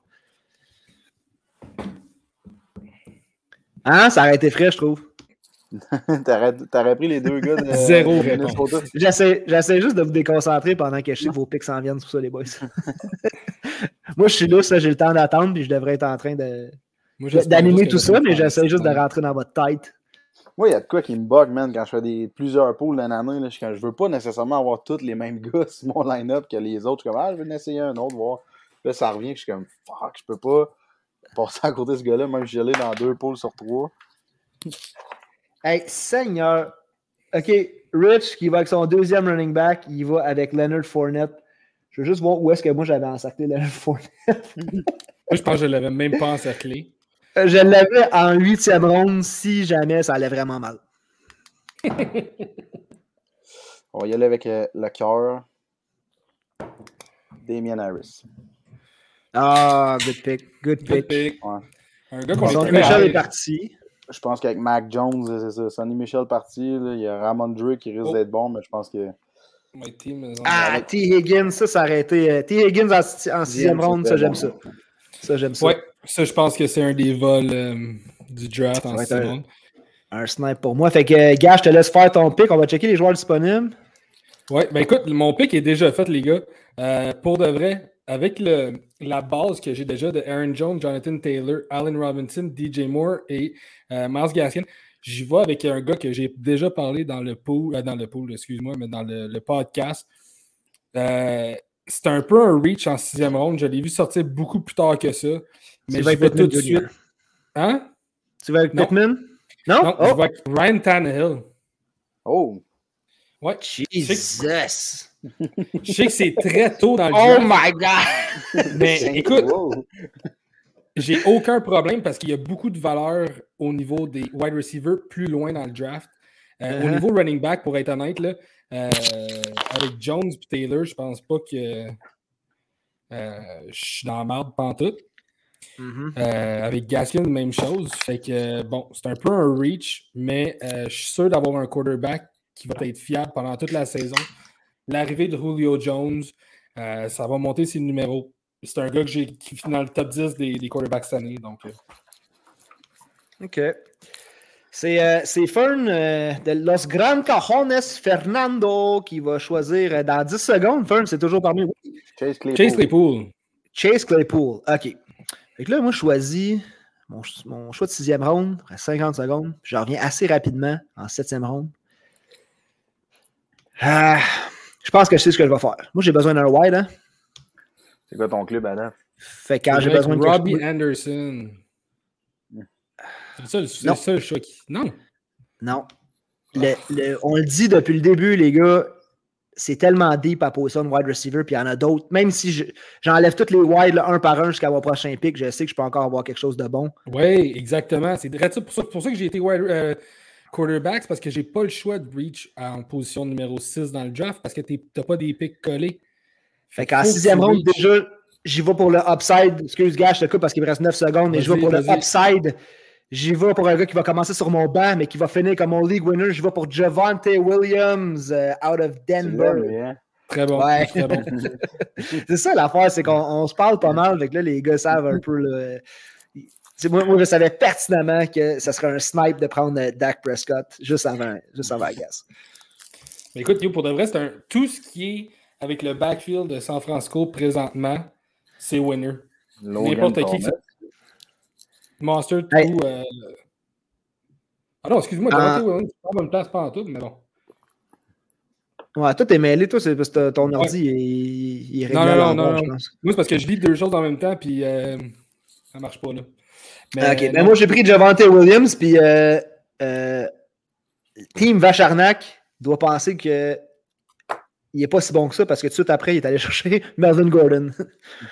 Hein? Ça aurait été frais, je trouve. T'aurais pris les deux gars de Zéro de réponse. J'essaie j'essaie juste de vous déconcentrer pendant que je sais que vos pics s'en viennent sur ça, les boys. Moi, je suis là, ça, j'ai le temps d'attendre, puis je devrais être en train de- d'animer tout ça, mais j'essaie juste de rentrer dans votre tête. Moi, il y a de quoi qui me bug, man, quand je fais des, plusieurs poules d'une année. Là, je, quand je veux pas nécessairement avoir tous les mêmes gars sur mon line-up que les autres. Je suis comme, ah, je vais en essayer un autre, voir. Là, ça revient, que je suis comme, fuck, je peux pas passer à côté de ce gars-là, même si je l'ai dans deux poules sur trois. Hey, Seigneur. OK, Rich, qui va avec son deuxième running back, il va avec Leonard Fournette. Je veux juste voir où est-ce que moi j'avais encerclé Leonard Fournette. Moi, je pense que je l'avais même pas encerclé. Euh, Je l'avais en huitième ronde si jamais ça allait vraiment mal. On va y aller avec euh, le cœur. Damien Harris. Ah, good pick. Good Good pick. pick. Ouais. Un gars qu'on est est parti. Je pense qu'avec Mac Jones, c'est ça. Sonny Michel parti. là. Il y a Ramon Drake qui risque Oh. d'être bon, mais je pense que. My team is on Ah, T. Higgins, ça, ça aurait été. euh, T. Higgins en, si- en sixième ronde, ça, j'aime bon. ça. Ça, j'aime ça. Ouais, ça, je pense que c'est un des vols euh, du draft en sixième ronde. Un snipe pour moi. Fait que, euh, gars, je te laisse faire ton pick. On va checker les joueurs disponibles. Ouais, ben écoute, mon pick est déjà fait, les gars. Euh, pour de vrai, avec le, la base que j'ai déjà de Aaron Jones, Jonathan Taylor, Allen Robinson, DJ Moore et euh, Miles Gaskin, j'y vais avec un gars que j'ai déjà parlé dans le pool, euh, dans le pool, excuse-moi, mais dans le, le podcast. Euh, c'est un peu un reach en sixième ronde. Je l'ai vu sortir beaucoup plus tard que ça. Mais Tu vas j'y avec vais tout de suite. Hein? Tu vas avec Non. Pittman? Non? Non, oh. je vais avec Ryan Tannehill. Oh! Ouais. Jesus! Je sais que c'est très tôt dans le Oh draft, my God! mais écoute. J'ai aucun problème parce qu'il y a beaucoup de valeur au niveau des wide receivers plus loin dans le draft. Euh, Au Uh-huh. niveau running back, pour être honnête, là, euh, avec Jones et Taylor, je pense pas que euh, je suis dans la merde pantoute. Mhm. Euh, avec Gaskin, même chose. Fait que bon, c'est un peu un reach, mais euh, je suis sûr d'avoir un quarterback qui va être fiable pendant toute la saison. L'arrivée de Julio Jones, euh, ça va monter ses numéros. C'est un gars que j'ai qui finit dans le top 10 des, des quarterbacks cette année. Donc, euh, OK. C'est euh, c'est Fern euh, de Los Gran Cajones Fernando qui va choisir euh, dans 10 secondes. Fern, c'est toujours parmi oui. Chase Claypool. Chase Claypool. Chase Claypool. OK. Fait que là, moi, je choisis mon, mon choix de sixième ronde. Reste 50 secondes. Je reviens assez rapidement en septième ronde. Ah, je pense que je sais ce que je vais faire. Moi, j'ai besoin d'un wide. Hein? C'est quoi ton club, Adam? Fait que quand j'ai besoin de Robbie quelque Anderson. C'est ça, le- ça choix qui. Non. Non. Le- le- on le dit depuis le début, les gars. C'est tellement deep à position de wide receiver, puis il y en a d'autres. Même si je- j'enlève tous les wide là, un par un jusqu'à mon prochain pick, je sais que je peux encore avoir quelque chose de bon. Oui, exactement. C'est. Pour, ça pour ça que j'ai été wide, euh, quarterback, c'est parce que j'ai pas le choix de reach en position numéro 6 dans le draft parce que tu n'as pas des picks collés. Fait qu'en sixième reach. déjà, j'y vais pour le upside. Excuse, gars, je te coupe parce qu'il me reste 9 secondes, mais j'y vais pour le upside. J'y vais pour un gars qui va commencer sur mon banc, mais qui va finir comme mon league winner. J'y vais pour Javante Williams, euh, out of Denver. hein? Très bon. Ouais. Très bon. C'est ça l'affaire, c'est qu'on on se parle pas mal. Fait que là, les gars savent un peu. sais, moi, moi, je savais pertinemment que ça serait un snipe de prendre euh, Dak Prescott juste avant, juste avant. Mais écoute, yo, pour de vrai, c'est un... tout ce qui est avec le backfield de San Francisco présentement, c'est winner. N'importe qui. ça- Monster, tout. Euh, Ah non, excuse-moi, Ah. Williams, c'est pas la bonne place pas en tout, mais bon. Ouais, toi, t'es mêlé, toi, c'est parce que ton ordi, il, il est réglé Non, non, non, l'endroit, non, je non. pense. Moi, c'est parce que je lis deux choses en même temps, puis euh, ça marche pas, là. Mais, ok, ben moi, j'ai pris Javante Williams, puis euh, euh, Team Vacharnac doit penser que il est pas si bon que ça parce que tout de suite après, il est allé chercher Melvin Gordon.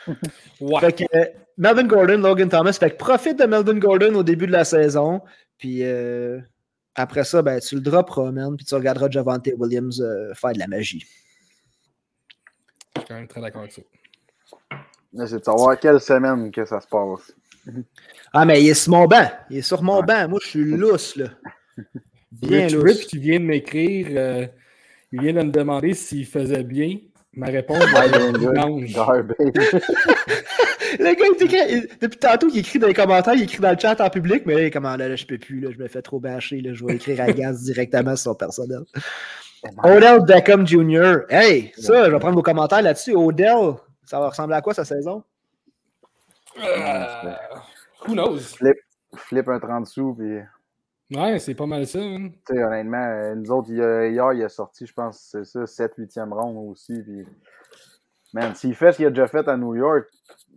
Ouais. Fait que euh, Melvin Gordon, Logan Thomas, fait que profite de Melvin Gordon au début de la saison. Puis euh, après ça, ben, tu le dropperas, man. Puis tu regarderas Javante Williams euh, faire de la magie. Je suis quand même très d'accord avec ça. C'est de savoir quelle semaine que ça se passe. Ah, mais il est sur mon banc. Il est sur mon Ouais. banc. Moi, je suis lousse, là. Bien Rich, lousse. Rich qui vient de m'écrire, euh, il vient de me demander s'il faisait bien. Ma réponse va être blanche. Garbage. Le gars, il écrit- il- depuis tantôt, il écrit dans les commentaires, il écrit dans le chat en public, mais là, il est comme, Ah, là, là, je peux plus, là, je me fais trop bâcher, là, je vais écrire à Gaz directement sur son personnel. Odell Beckham Jr. Hey, ça, je vais prendre vos commentaires là-dessus. Odell, ça va ressembler à quoi sa saison? Euh, who knows? Flip un 30 sous, puis. Ouais, c'est pas mal ça. hein. Tu sais, honnêtement, euh, nous autres, il y a- hier, il a sorti, je pense, c'est ça, 7 8e round aussi. Puis, man, s'il fait ce qu'il a déjà fait à New York,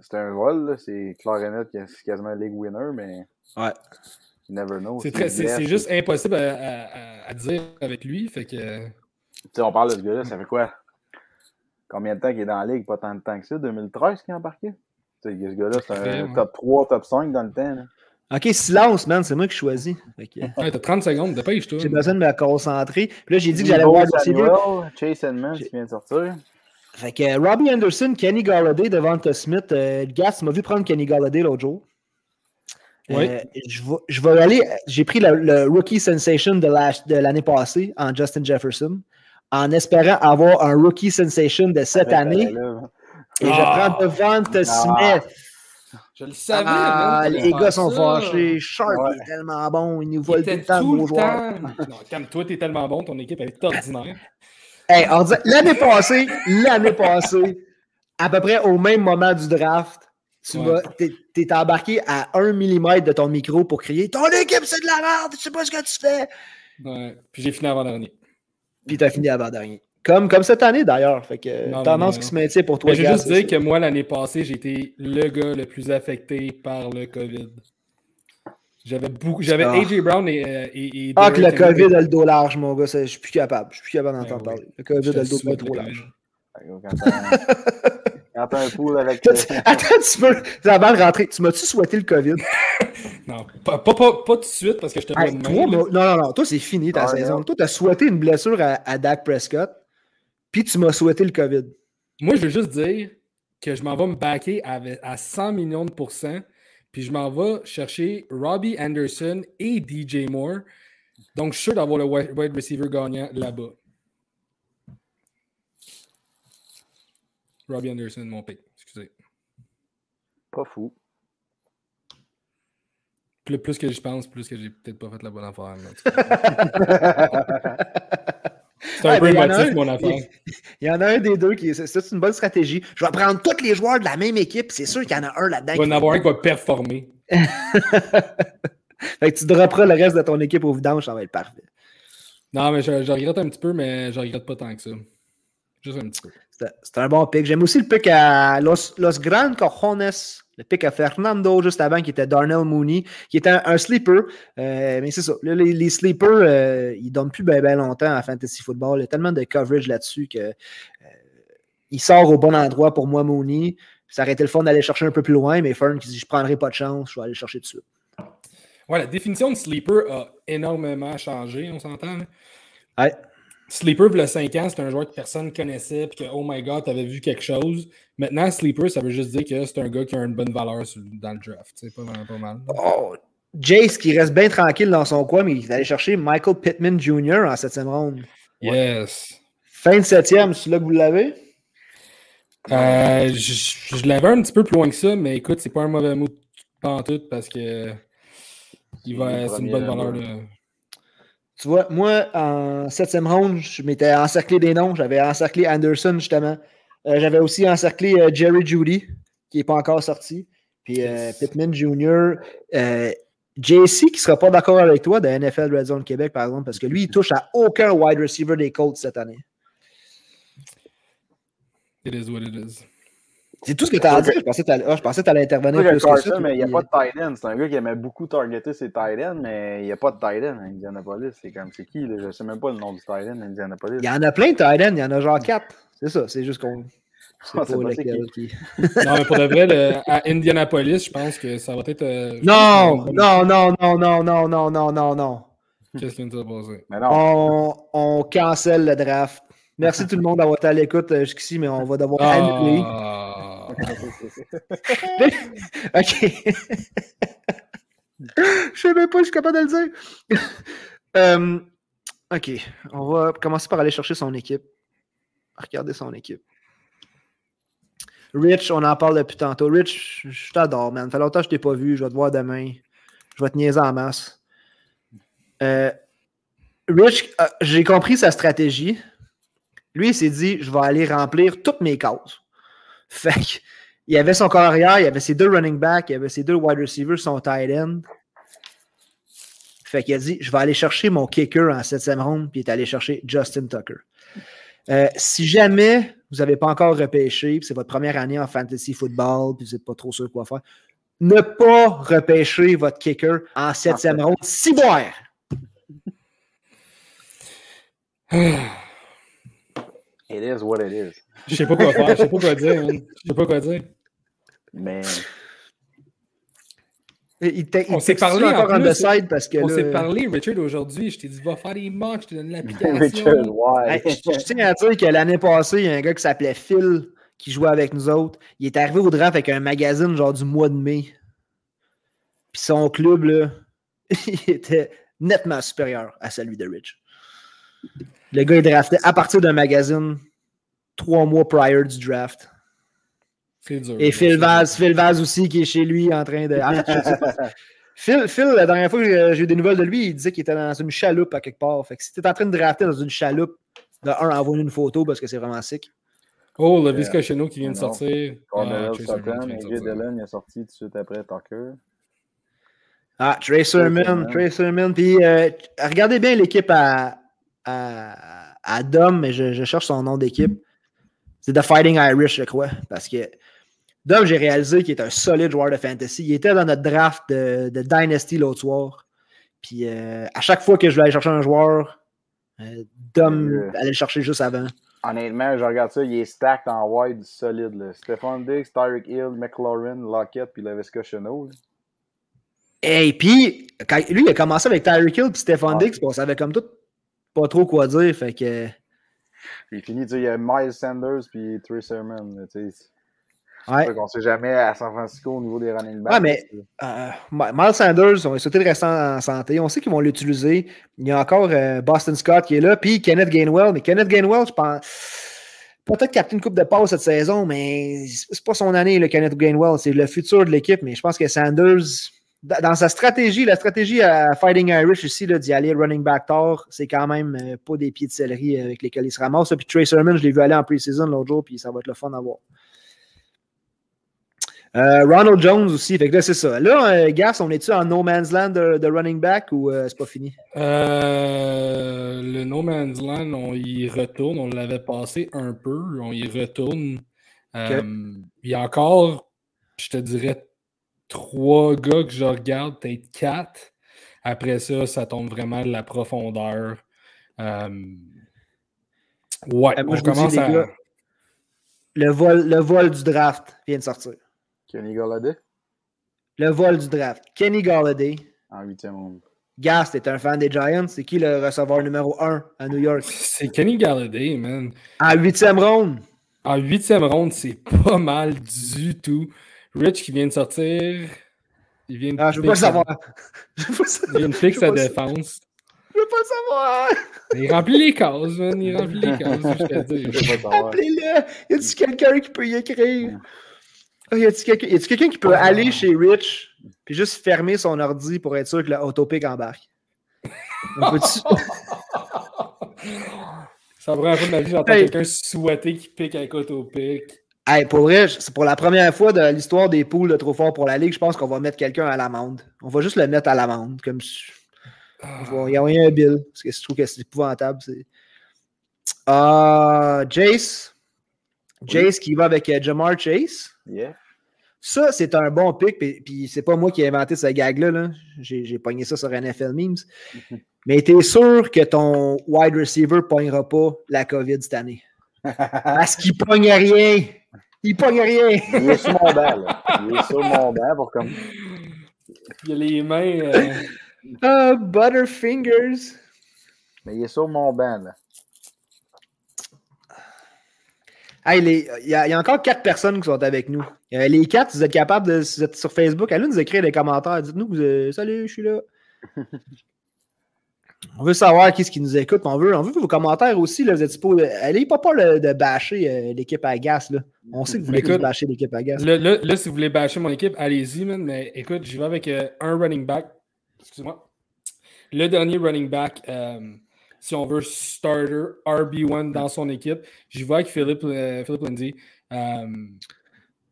c'est un vol, là, c'est clair et net que c'est quasiment un league winner, mais Ouais. you never know. C'est S'il très- c'est- blesse, c'est juste impossible à, à- à- à dire avec lui. Fait que. Tu sais, on parle de ce gars-là, ça fait quoi? Combien de temps qu'il est dans la ligue? Pas tant de temps que ça. 2013 qu'il est embarqué? Ce gars-là, c'est un ouais. top 3, top 5 dans le temps. là. Ok, silence, man, c'est moi qui choisis. Que, Ouais, t'as 30 secondes, dépêche-toi. J'ai besoin de me concentrer. Puis là, j'ai dit que j'allais voir le. Samuel, Chase Edmonds qui vient de sortir. Fait que euh, Robbie Anderson, Kenny Galladay, Devonta Smith. Euh, Gas, tu m'as vu prendre Kenny Galladay l'autre jour. Oui. Euh, je, vais, je vais aller. J'ai pris le, le rookie sensation de la- de l'année passée en Justin Jefferson, en espérant avoir un rookie sensation de cette année. Et je Ah! prends Devonta Smith. Je le savais. Ah, les gars sont fâchés. Sharp Ouais. est tellement bon. Il nous vole tout le temps le joueurs. Non, toi, t'es tellement bon, ton équipe elle est ordinaire. Hey, l'année passée, l'année passée, à peu près au même moment du draft, tu Ouais. vas, t'es, t'es embarqué à 1 mm de ton micro pour crier Ton équipe, c'est de la merde, je sais pas ce que tu fais. Ouais. Puis j'ai fini avant dernier. Puis t'as fini avant-dernier. Comme, comme cette année d'ailleurs. Fait que Non, tendance non, qui se maintient pour toi. Mais je veux Gaz, juste dire que moi, l'année passée, j'ai été le gars le plus affecté par le COVID. J'avais beaucoup. J'avais Ah. AJ Brown et. euh, et, et Ah, que le. COVID a le dos large, mon gars. Je suis plus capable. Je suis plus capable d'entendre Ben oui. parler. Le COVID Je a le dos trop large. Quand t'as t'as un pool avec. Attends, tu peux. Ça va rentrer. Tu m'as-tu souhaité le COVID? Non, pas, pas, pas, pas tout de suite parce que je te vois de non, non, non. Toi, c'est fini ta Ah, saison. non. Toi, tu as souhaité une blessure à, à Dak Prescott, puis tu m'as souhaité le COVID. Moi, je veux juste dire que je m'en vais me backer à, à 100 millions de pourcents, puis je m'en vais chercher Robbie Anderson et DJ Moore. Donc, je suis sûr d'avoir le wide wide receiver gagnant là-bas. Robbie Anderson, mon pick. Excusez. Pas fou. Plus, plus que je pense, plus que j'ai peut-être pas fait la bonne affaire. C'est un Ouais, peu émotif, un- mon affaire. Il y en a un des deux qui. C'est c'est une bonne stratégie. Je vais prendre tous les joueurs de la même équipe. C'est sûr qu'il y en a un là-dedans. Il va en avoir un qui va performer. fait que tu dropperas le reste de ton équipe au vidange, ça va être parfait. Non, mais je, je regrette un petit peu, mais je regrette pas tant que ça. Juste un petit peu. C'est un bon pick. J'aime aussi le pick à Los, Los Gran Cojones, le pick à Fernando juste avant, qui était Darnell Mooney, qui était un, un sleeper. Euh, mais c'est ça. Là, les, les sleepers, euh, ils ne donnent plus bien longtemps à Fantasy Football. Il y a tellement de coverage là-dessus que euh, il sort au bon endroit pour moi, Mooney. Ça aurait été le fun d'aller chercher un peu plus loin, mais Fern qui dit Je prendrai pas de chance, je vais aller le chercher tout de suite. Ouais, la définition de sleeper a énormément changé, on s'entend. là. Ouais. Sleeper, a 5 ans, c'était un joueur que personne connaissait, puis que, oh my god, t'avais vu quelque chose. Maintenant, sleeper, ça veut juste dire que c'est un gars qui a une bonne valeur sur- dans le draft. C'est pas mal. Pas mal. Oh, Jace qui reste bien tranquille dans son coin, mais il est allé chercher Michael Pittman Jr. en septième ronde. Yes. Fin de septième, c'est là que vous l'avez? Euh, je je l'avais un petit peu plus loin que ça, mais écoute, c'est pas un mauvais mot pantoute parce que il va, le c'est une bonne valeur. De... Tu vois, moi, en septième ronde, je m'étais encerclé des noms. J'avais encerclé Anderson, justement. Euh, J'avais aussi encerclé euh, Jerry Judy, qui n'est pas encore sorti. Puis euh. Pittman Jr. JC, qui ne sera pas d'accord avec toi, de NFL Red Zone Québec, par exemple, parce que lui, il touche à aucun wide receiver des Colts cette année. It is what it is. C'est tout ce que tu as à dire. Je pensais que tu allais, ah, intervenir plus que ça. Mais il n'y a pas de tight end. C'est un gars qui aimait beaucoup targeter ses tight ends, mais il n'y a pas de tight end à Indianapolis. C'est comme, c'est qui, là? Je ne sais même pas le nom du tight end à Indianapolis. Il y en a plein de tight ends, il y en a genre quatre. C'est ça, c'est juste qu'on. Ah, pas pas qui. Non, mais pour de vrai, le- à Indianapolis, je pense que ça va être. euh, Non, non, non, non, non, non, non, non, non, non. Qu'est-ce qui non, On, on cancelle le draft. Merci tout le monde d'avoir été à l'écoute euh, jusqu'ici, mais on va devoir annuler. Ah, OK. Je sais même pas je suis capable de le dire. Euh, OK. On va commencer par aller chercher son équipe. Regarder son équipe. Rich, on en parle depuis tantôt. Rich, je t'adore, man. Ça fait longtemps que je t'ai pas vu. Je vais te voir demain. Je vais te niaiser en masse. Euh, Rich, euh, j'ai compris sa stratégie. Lui, il s'est dit je vais aller remplir toutes mes cases. Fait il avait son carrière, il avait ses deux running backs, il avait ses deux wide receivers, son tight end. Fait qu'il a dit je vais aller chercher mon kicker en septième ronde, puis il est allé chercher Justin Tucker. Euh, si jamais vous n'avez pas encore repêché, c'est votre première année en fantasy football, puis vous n'êtes pas trop sûr quoi faire, ne pas repêcher votre kicker en septième ronde. Si boire! It is what it is. Je sais pas quoi faire, je sais pas quoi dire. Je sais pas quoi dire. Mais. Il on s'est parlé encore en plus, side parce que On là, s'est parlé, Richard, aujourd'hui. Je t'ai dit, va faire des mocks, je te donne l'application. Richard, ouais. Hey, je, je tiens à dire que l'année passée, il y a un gars qui s'appelait Phil qui jouait avec nous autres. Il est arrivé au draft avec un magazine genre du mois de mai. Puis son club, là, il était nettement supérieur à celui de Rich. Le gars est drafté à partir d'un magazine trois mois prior du draft. C'est dur. Et Phil Vaz, Phil Vaz aussi qui est chez lui en train de. En fait, je sais pas. Phil, Phil, la dernière fois que j'ai eu des nouvelles de lui, il disait qu'il était dans une chaloupe à quelque part. Fait que si t'es en train de drafter dans une chaloupe, de un, envoie une photo parce que c'est vraiment sick. Oh, le Visca Cheno qui vient de sortir. Ah, Sermon Sutton, qui vient de AJ sortir. Dillon, il est sorti tout de suite après Tucker. Ah, Trey Sermon, Sermon. Trey Sermon. Puis euh, regardez bien l'équipe à, à, à Dom, mais je, je cherche son nom d'équipe. C'est The Fighting Irish, je crois. Parce que Dom, j'ai réalisé qu'il est un solide joueur de fantasy. Il était dans notre draft de, de Dynasty l'autre soir. Puis euh, à chaque fois que je voulais aller chercher un joueur, euh, Dom Euh. allait le chercher juste avant. Honnêtement, je regarde ça, il est stacked en wide solide. Là. Stephon Diggs, Tyreek Hill, McLaurin, Lockett, puis Lavisca Chenot. Et puis, quand, lui, il a commencé avec Tyreek Hill et Stephon Ouais. Diggs, puis on savait comme tout pas trop quoi dire. Fait que. Il finit, tu sais, il y a Miles Sanders, puis Trey Sermon. tu sais. Ouais. C'est qu'on sait jamais à San Francisco au niveau des running backs. Ouais, mais- Euh, Miles Sanders, on va souhaiter de rester en santé. On sait qu'ils vont l'utiliser. Il y a encore euh, Boston Scott qui est là, puis Kenneth Gainwell. Mais Kenneth Gainwell, je pense. Peut-être qu'il a une coupe de passe cette saison, mais c'est pas son année, le Kenneth Gainwell. C'est le futur de l'équipe. Mais je pense que Sanders, dans sa stratégie, la stratégie à Fighting Irish ici, d'y aller running back tard, c'est quand même euh, pas des pieds de céleri avec lesquels il se ramasse. Puis Trey Sermon, je l'ai vu aller en pre-season l'autre jour, puis ça va être le fun à voir. Euh, Ronald Jones aussi. Fait que là, c'est ça. Là, euh, Gas, on est-tu en no man's land de, de running back ou euh, c'est pas fini? Euh, le No Man's Land, on y retourne. On l'avait passé un peu. On y retourne. Euh, Il y a encore, je te dirais, trois gars que je regarde, peut-être quatre. Après ça, ça tombe vraiment de la profondeur. Euh, ouais, Euh, moi, on dis, commence à. gars, Le vol, le vol du draft vient de sortir. Kenny Galladay Le vol du draft. Kenny Galladay. en huitième ronde. Gas, t'es un fan des Giants? C'est qui le receveur numéro 1 à New York? C'est Kenny Galladay, man. En huitième ronde. En huitième ronde, c'est pas mal du tout. Rich qui vient de sortir. Il vient de Ah, je veux piquer pas savoir. Je veux pas, sa- Il vient de Je sa veux pas le- défense. je veux pas le savoir. Il remplit les cases, man. Il remplit les cases, je te dis. Savoir. Appelez-le. Y a-tu quelqu'un qui peut y écrire? Ah, Y a-tu quelqu'un y a-tu quelqu'un qui peut aller chez Rich puis juste fermer son ordi pour être sûr que le autopic embarque? C'est la première fois de ma vie j'entends Hey. quelqu'un souhaiter qui pique avec autopic. Hey, pour vrai, c'est pour la première fois de l'histoire des poules de trop fort pour la Ligue, je pense qu'on va mettre quelqu'un à l'amende. On va juste le mettre à l'amende. Comme si- va y envoyer un bill. Parce que je trouve que c'est épouvantable. Ah, Jace. Jace qui va avec euh, Jamar Chase. Yeah. Ça, c'est un bon pick, puis, c'est pas moi qui ai inventé ce gag-là. là. J'ai, pogné ça sur NFL Memes. Mais t'es sûr que ton wide receiver pognera pas la COVID cette année? Parce qu'il pogne rien. Il pogne rien. Il est sur mon banc, là. Il est sur mon banc pour comme. Il a les mains. euh, Ah, Butterfingers. Mais il est sur mon banc, là. Hey, les- il y, a il y a encore quatre personnes qui sont avec nous. Euh, les quatre, vous êtes capables de. si Vous êtes sur Facebook, allez nous écrire des commentaires. Dites-nous, que vous, euh, salut, je suis là. On veut savoir qui ce qui nous écoute. On veut, on veut vos commentaires aussi. Là, vous êtes pas, allez pas peur de, bâcher euh, l'équipe à gaz. Là. On sait que vous voulez bâcher l'équipe à gaz. Là, là- là, si vous voulez bâcher mon équipe, allez-y, man. Mais écoute, j'y vais avec euh, un running back. Excuse-moi. Le dernier running back, euh, si on veut starter RB1 dans son équipe, j'y vais avec Philippe, Philippe Lindsay.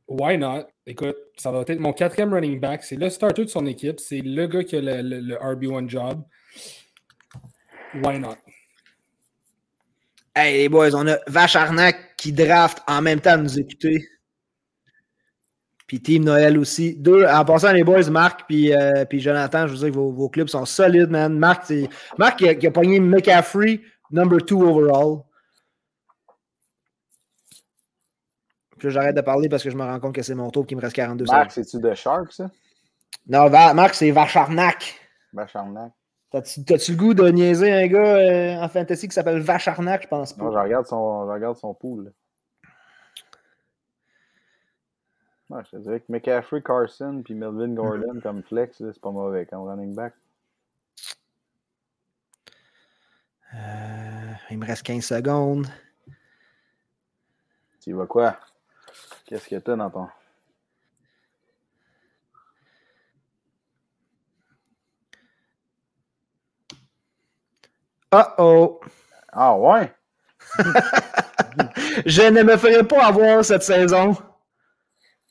Why not? Écoute, ça va être mon quatrième running back. C'est le starter de son équipe. C'est le gars qui a le, le- le RB1 job. Why not? Hey les boys, on a Vache Arnac qui draft en même temps de nous écouter. Puis Team Noël aussi. Deux, en passant les boys, Marc puis, euh, puis Jonathan, je vous dis que vos, vos clubs sont solides, man. Marc, c'est- Marc qui a, qui a pogné McCaffrey, number two overall. Puis j'arrête de parler parce que je me rends compte que c'est mon tour qu'il me reste 42 Marc, secondes. c'est-tu de Shark, ça? Non, Va- Marc, c'est Vache Arnac. T'as-tu le goût de niaiser un gars euh, en fantasy qui s'appelle Vache Arnac? Je pense pas. Non, je regarde son, je regarde son pool. Ouais, je te dirais que McCaffrey, Carson puis Melvin Gordon comme flex, c'est pas mauvais comme running back. Euh, il me reste 15 secondes. Tu vois quoi? Qu'est-ce que t'as dans ton. Oh-oh! Ah ouais? Je ne me ferai pas avoir cette saison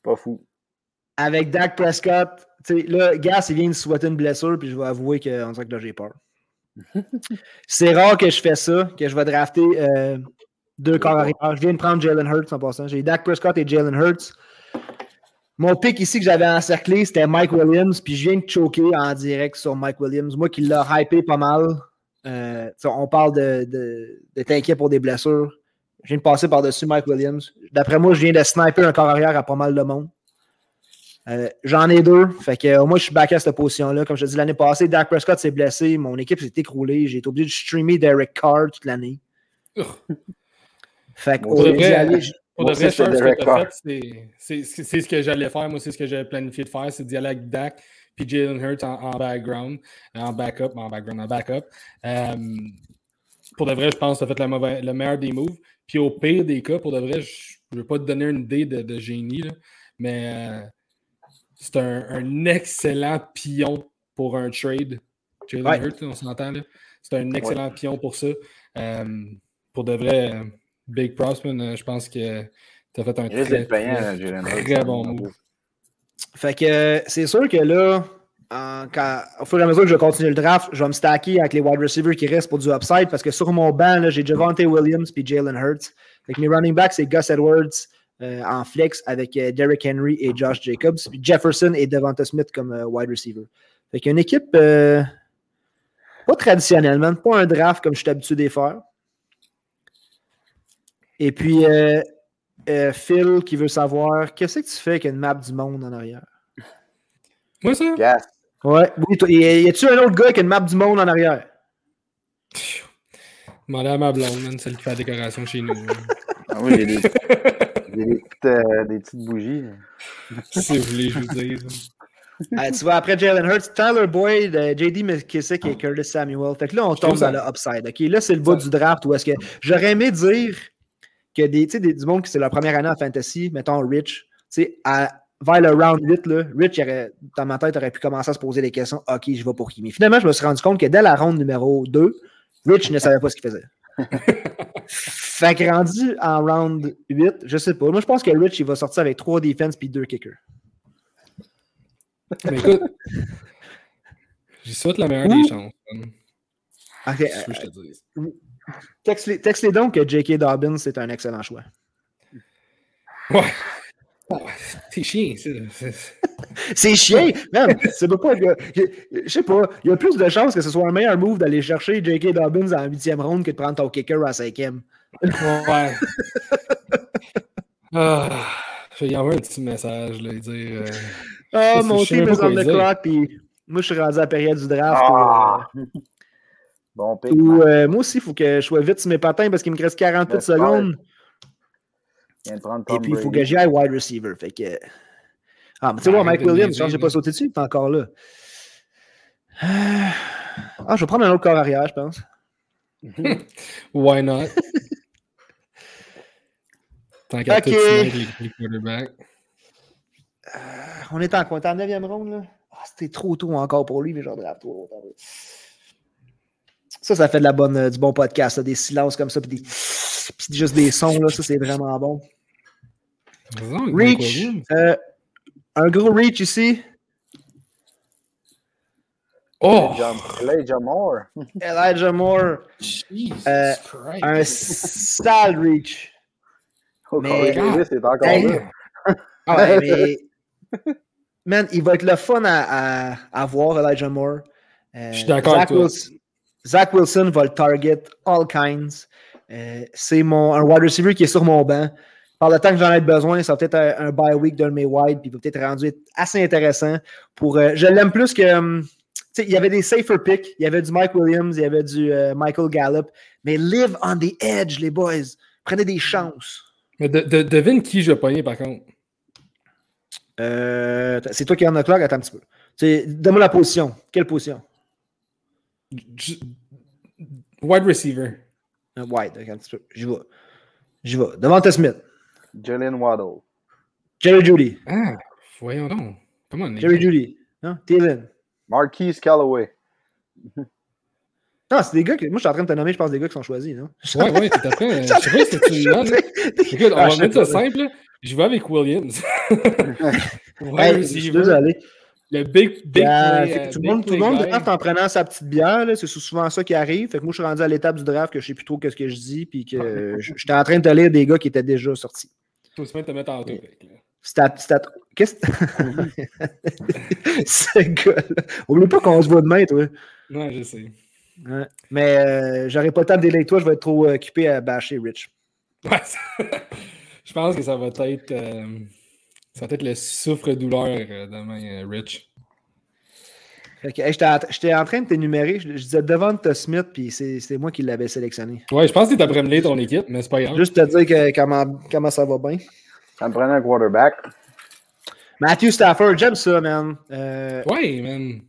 Pas fou. avec Dak Prescott. Là, Gas, il vient de souhaiter une blessure, puis je vais avouer qu'on dirait que là, j'ai peur. C'est rare que je fais ça, que je vais drafter euh, deux corps arrière. Je viens de prendre Jalen Hurts en passant. J'ai Dak Prescott et Jalen Hurts. Mon pick ici que j'avais encerclé, c'était Mike Williams, puis je viens de choquer en direct sur Mike Williams. Moi qui l'ai hypé pas mal. Euh, on parle de, de, de t'inquiète pour des blessures. Je viens de passer par-dessus Mike Williams. D'après moi, je viens de sniper un corps arrière à pas mal de monde. Euh, J'en ai deux. Fait que euh, moi, je suis back à cette position-là. Comme je te dis, l'année passée, Dak Prescott s'est blessé. Mon équipe s'est écroulée. J'ai été obligé de streamer Derek Carr toute l'année. Fait que, au Pour de vrai, c'est ce que j'allais faire. Moi, c'est ce que j'avais planifié de faire, c'est d'y aller avec Dak puis Jalen Hurts en, en background, en backup, en background, en backup. Euh, pour de vrai, je pense que tu as fait le, meilleur des moves. Puis au pire des cas, pour de vrai, je ne veux pas te donner une idée de, de génie, là, mais euh, c'est un, un excellent pion pour un trade. Jalen Ouais. Hurts, on s'entend là. C'est un excellent pion pour ça. Euh, pour de vrai, Big Props, man, euh, je pense que tu as fait un très, payant, très, Hurts. très bon move. Fait que euh, c'est sûr que là, au fur et à mesure que je continue le draft, je vais me stacker avec les wide receivers qui restent pour du upside parce que sur mon banc, j'ai Javante Williams puis Jalen Hurts. Fait que mes running backs, c'est Gus Edwards euh, en flex avec euh, Derrick Henry et Josh Jacobs. Puis Jefferson et Devonta Smith comme euh, wide receiver. Fait qu'une équipe pas traditionnellement, pas un draft comme je suis habitué de faire. Et puis, euh, Phil qui veut savoir qu'est-ce que tu fais avec une map du monde en arrière? Moi, ça? Ouais, oui, toi, y y a-tu un autre gars avec une map du monde en arrière? Demandez à ma blonde, celle qui fait la décoration chez nous. Ah oui, j'ai des, des, petites, euh, des petites bougies. si vous voulez, je vous dis. Euh, tu vois, après Jalen Hurts, Tyler Boyd, euh, JD McKissick et Curtis Samuel. Fait que là, on tombe dans le upside. OK, là, c'est le bas Ça- du draft où est-ce que j'aurais aimé dire que des, tu sais, des, du monde qui c'est leur première année en fantasy, mettons Rich, tu sais, à- vers le round 8, là, Rich, aurait, dans ma tête, aurait pu commencer à se poser des questions. OK, je vais pour qui? Mais finalement, je me suis rendu compte que dès la ronde numéro 2, Rich ne savait pas ce qu'il faisait. fait que rendu en round 8, je sais pas. Moi, je pense que Rich, il va sortir avec 3 defense puis 2 kickers. Mais écoute, j'y souhaite la meilleure des chances. man. OK, C'est ce que je te dis. Texte-les donc que J.K. Dobbins, c'est un excellent choix. Ouais. C'est chiant, ça. C'est- chiant. C'est pas, je, sais pas. Il y a plus de chances que ce soit un meilleur move d'aller chercher J.K. Dobbins en huitième ronde que de prendre ton kicker à cinquième. Ouais. Ah, je vais y envoyer un petit message, là, et dire. euh, Ah, mon team is on the clock, puis moi, je suis rendu à la période du draft. Ah! Bon pick. où, man. euh, moi aussi, il faut que je sois vite sur mes patins parce qu'il me reste 48 Ben, secondes. Et puis, il faut que j'y aille wide receiver. Fait que. Ah, mais tu sais, Ben, voir Mike Williams, niaiser, je pense que j'ai pas sauté dessus, il est encore là. Ah, je vais prendre un autre corps arrière, je pense. Why not? Tant qu'à Ok. tout les, les quarterbacks. On est en quoi? T'es en 9e ronde, là? Ah, c'était trop tôt encore pour lui, mais j'en drape toi. Ça, ça fait de la bonne, euh, du bon podcast, là, des silences comme ça, puis, des... puis juste des sons, là, ça, c'est vraiment bon. Reach, euh, un gros reach ici. Oh! Elijah Moore. Elijah Moore, Jesus Euh, un sale reach. Oh, Mais- est encore Hey. là. Ah ouais, mais. Man, il va être le fun à, à, à voir, Elijah Moore. Euh, Je suis d'accord Zach avec toi. Wilson, Zach Wilson va le target all kinds. Euh, c'est mon un wide receiver qui est sur mon banc. Par le temps que j'en ai besoin, ça va peut-être un, un bye week d'un de mes wide, puis il va peut-être rendu assez intéressant. Pour, euh, je l'aime plus que. hum, il y avait des safer picks. Il y avait du Mike Williams, il y avait du euh, Michael Gallup. Mais live on the edge, les boys. Prenez des chances. Mais de, de- devine qui je vais pogner par contre. Euh, c'est toi qui en as clock, attends un petit peu. Donne-moi la position. Quelle position? Wide receiver. Un wide, ok, un petit peu. J'y vais. J'y vais. Devante Smith. Jalen Waddle. Jerry Judy. Ah, voyons donc. Comment on? Jerry Judy. Non? Thielen. Marquise Callaway. Non, c'est des gars que. Moi, je suis en train de te nommer, je pense, des gars qui sont choisis, non? Ouais, ouais, tout à fait. Je sais pas si tu me donnes. Écoute, on Ah, va je sais mettre ça pas. simple. là. Je vais avec Williams. Wide Hey, je suis receiver. désolé. Le big, big Euh, play, que euh, tout le big monde, tout le monde draft en prenant sa petite bière. C'est souvent ça qui arrive. Fait que moi, je suis rendu à l'étape du draft que je sais plus trop qu'est-ce que je dis. Puis que je- j'étais en train de te lire des gars qui étaient déjà sortis. Faut se mettre à te mettre en que, stat. Qu'est-ce que. Ce gars-là. Oublie pas qu'on se voit demain, toi. Ouais, je sais. Ouais. Mais euh, j'aurai pas le temps de délai avec toi, je vais être trop occupé à bâcher Rich. Ouais, ça- je pense que ça va être. euh, ça va être le souffre-douleur euh, demain, euh, Rich. Fait que, hey, J'étais en, train de t'énumérer. Je, je disais Devonta Smith, puis c'est c'est moi qui l'avais sélectionné. Ouais, je pense que t'es après me ton équipe, mais c'est pas grave. Juste te dire que, comment, comment ça va bien. Ça me prenait un quarterback. Matthew Stafford, j'aime ça, man. Euh, Ouais, man.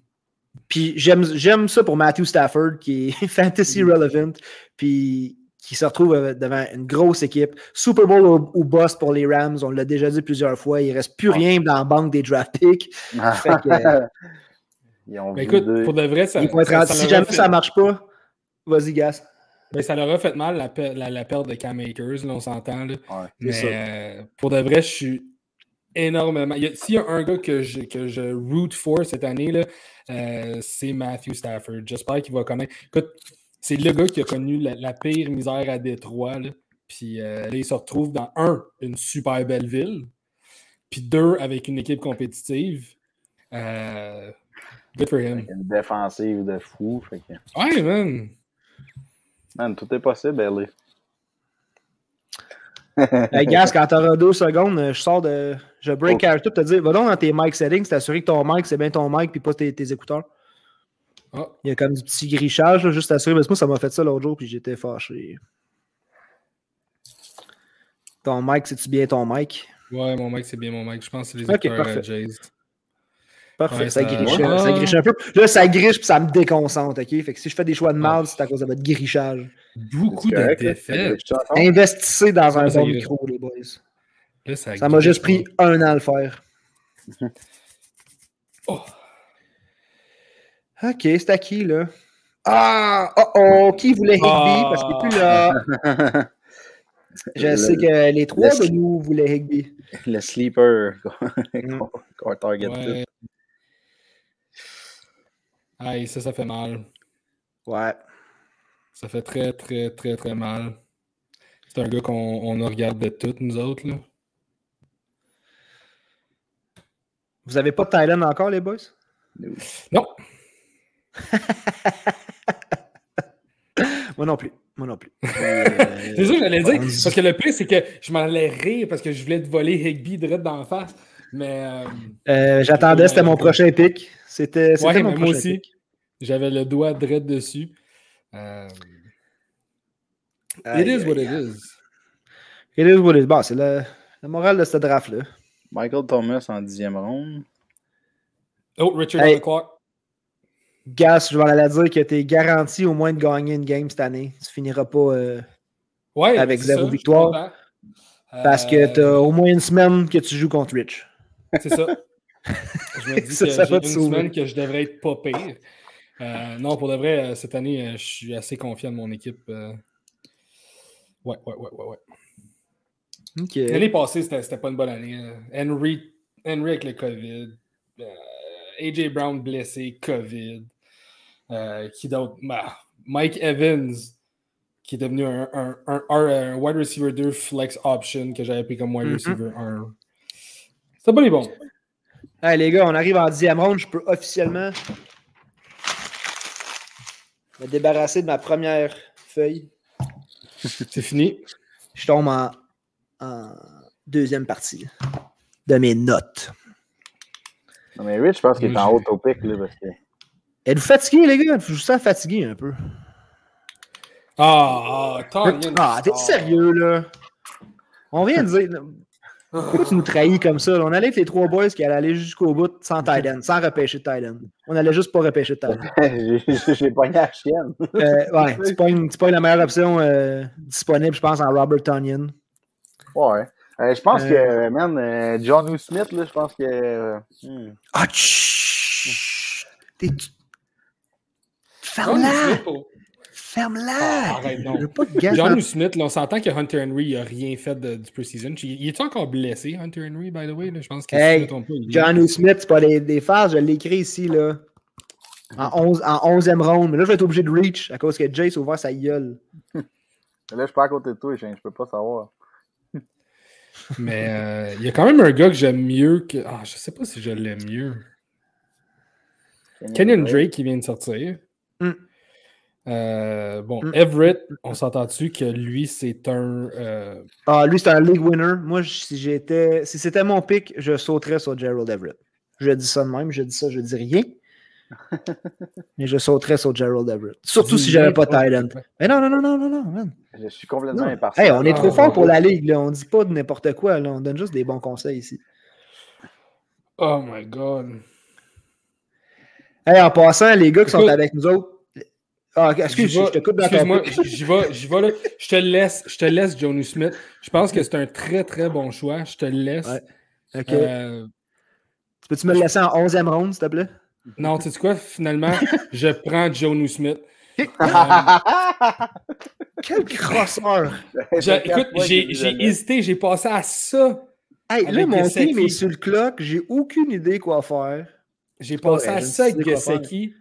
Puis j'aime j'aime ça pour Matthew Stafford, qui est fantasy relevant, puis qui se retrouve euh, devant une grosse équipe. Super Bowl ou, ou bust pour les Rams, on l'a déjà dit plusieurs fois. Il reste plus rien dans la banque des draft picks. Fait que, euh, Ils ont Mais écoute, pour de vrai, ça. Ça- ça si jamais fait- ça marche pas, vas-y, Gas. Mais ça leur a fait mal la, per- la, la perte de Cam Akers, là, on s'entend. Ouais, Mais euh, pour de vrai, je suis énormément. S'il y a un gars que je, que je root for cette année, là, euh, c'est Matthew Stafford. J'espère qu'il va connaître. Écoute, c'est le gars qui a connu la, la pire misère à Détroit. Là. Puis euh, là, il se retrouve dans un, une super belle ville. Puis deux, avec une équipe compétitive. Euh, good for him. Une défensive de fou. Fait que, Ouais, man. man, tout est possible, Ellie. Hey, Gas, quand t'auras deux secondes, euh, je sors de. Je break Oh. character pour te dire, va donc dans tes mic settings, t'assurer que ton mic, c'est bien ton mic, puis pas tes, tes écouteurs. Ah, Il y a comme du petit grichage, là, juste assurer. Parce que moi, ça m'a fait ça l'autre jour, puis j'étais fâché. Ton mic, c'est-tu bien ton mic? ouais, mon mec, c'est bien mon mec. Je pense que c'est les Ok, écouteurs parfait. euh. Parfait, Ouais, ça, ça- griche, Ouais. ça griche un peu. Là, ça griche puis ça me déconcentre, OK? Fait que si je fais des choix de mal, c'est à cause de votre grichage. Beaucoup de défaites. Investissez dans un bon micro, les boys. Là, ça Ça m'a juste pris un an à le faire. Oh. OK, c'est à qui, là? Ah! Oh oh! Qui voulait Higby? Ah. Parce qu'il est plus là. Je Le- sais que les trois le- de nous voulaient Higby. Le sleeper Mm. qu'on target Ouais. Aïe, ça, ça fait mal. Ouais. Ça fait très, très, très, très mal. C'est un gars qu'on on a regardé toutes, nous autres. Là. Vous avez pas de Thailand encore, les boys? Non, Moi non plus. Moi non plus. c'est ça que j'allais dire. Parce que le pire, c'est que je m'en allais rire parce que je voulais te voler Higby direct d'en face. Mais euh, Euh, J'attendais, c'était mon prochain pick. C'était c'était ouais, mon prochain aussi, pick. j'avais le doigt direct dessus. Euh, it is what it is. It is what it is. Bon, c'est la, la morale de ce draft-là. Michael Thomas en dixième ronde. Oh, Richard Hey. on the clock. Gas, je vais aller dire que tu es garanti au moins de gagner une game cette année. Tu finiras pas euh, Ouais, avec zéro victoire. parce que Euh, tu as au moins une semaine que tu joues contre Rich. C'est ça. Je me dis Ça, que ça j'ai une sauver. semaine que je devrais être pas pire. Euh, non, pour de vrai, euh, cette année, euh, je suis assez confiant de mon équipe. euh. Ouais, ouais, ouais, ouais, ouais. Ok. L'année passée, c'était c'était pas une bonne année. Henry, Henry avec le COVID. euh, AJ Brown blessé, COVID. Euh, qui d'autre? Bah, Mike Evans, qui est devenu un, un, un- un- un wide receiver 2 flex option que j'avais pris comme wide Mhm. receiver 1. C'était pas les bons. Hey, les gars, on arrive en dixième round. Je peux officiellement me débarrasser de ma première feuille. C'est fini. Je tombe en, en deuxième partie de mes notes. Non, mais Rich, je pense qu'il est en haut au pic, là, parce que. Êtes-vous fatigués, les gars? Je vous sens fatigué un peu. Ah, ah, Tonyan. Ah, t'es sérieux, là? On vient de dire. Pourquoi tu nous trahis comme ça? là? On allait avec les trois boys qui allaient aller jusqu'au bout sans Titan, sans repêcher de Titan. On allait juste pas repêcher de Titan. J'ai pogné la chienne. Euh, ouais, c'est pas, une- c'est pas la meilleure option euh, disponible, je pense, en Robert Tonyan. Ouais. Euh, je pense Euh. que, man, euh, John O. Smith, là, je pense que. euh, hmm. Ah, tchut! Ferme-la! Ferme-la! Ah, arrête, non. Pas de John Smith, là, on s'entend que Hunter Henry n'a rien fait de- du preseason. Il, est encore blessé, Hunter Henry, by the way? là? Je pense que si Hey, je me trompe pas, il est- John O. Smith, c'est pas des, des phases, je l'ai écrit ici, là. En, 11, en 11e round. Mais là, je vais être obligé de reach à cause que Jace a ouvert sa gueule. Là, je suis pas à côté de toi, je peux pas savoir. Mais euh, il y a quand même un gars que j'aime mieux que. Ah, je sais pas si je l'aime mieux. Kenyon Drake qui vient de sortir. Euh, bon, Mm. Everett, on s'entend-tu que lui, c'est un. euh, Ah, lui, c'est un league winner. Moi, si j'étais. Si c'était mon pick, je sauterais sur Gerald Everett. Je dis ça de même, je dis ça, je dis rien. Mais je sauterais sur Gerald Everett. Surtout si j'avais pas Thailand. Mais non, non, non, non, non, non, man. Je suis complètement impartial. Hey, on est Ah, trop fort ouais. pour la ligue, là. On dit pas de n'importe quoi, là. On donne juste des bons conseils ici. Oh my god. Hey, en passant, les gars qui sont avec nous autres. Ah, excuse, je te coupe dans Excuse-moi, j'y vais, j'y vais là. Je te laisse, je te laisse, Johnny Smith. Je pense que c'est un très très bon choix. Je te le laisse. Ouais. Ok. Euh, Peux-tu me le laisser en 11e round, s'il te plaît? non, tu sais quoi, finalement, je prends Johnny Smith. Euh, Quel crosseur! écoute, j'ai j'ai hésité, j'ai passé à ça. Hey, là, mon team est sur le clock. J'ai aucune idée quoi faire. J'ai pas passé à ça avec. Gesicki.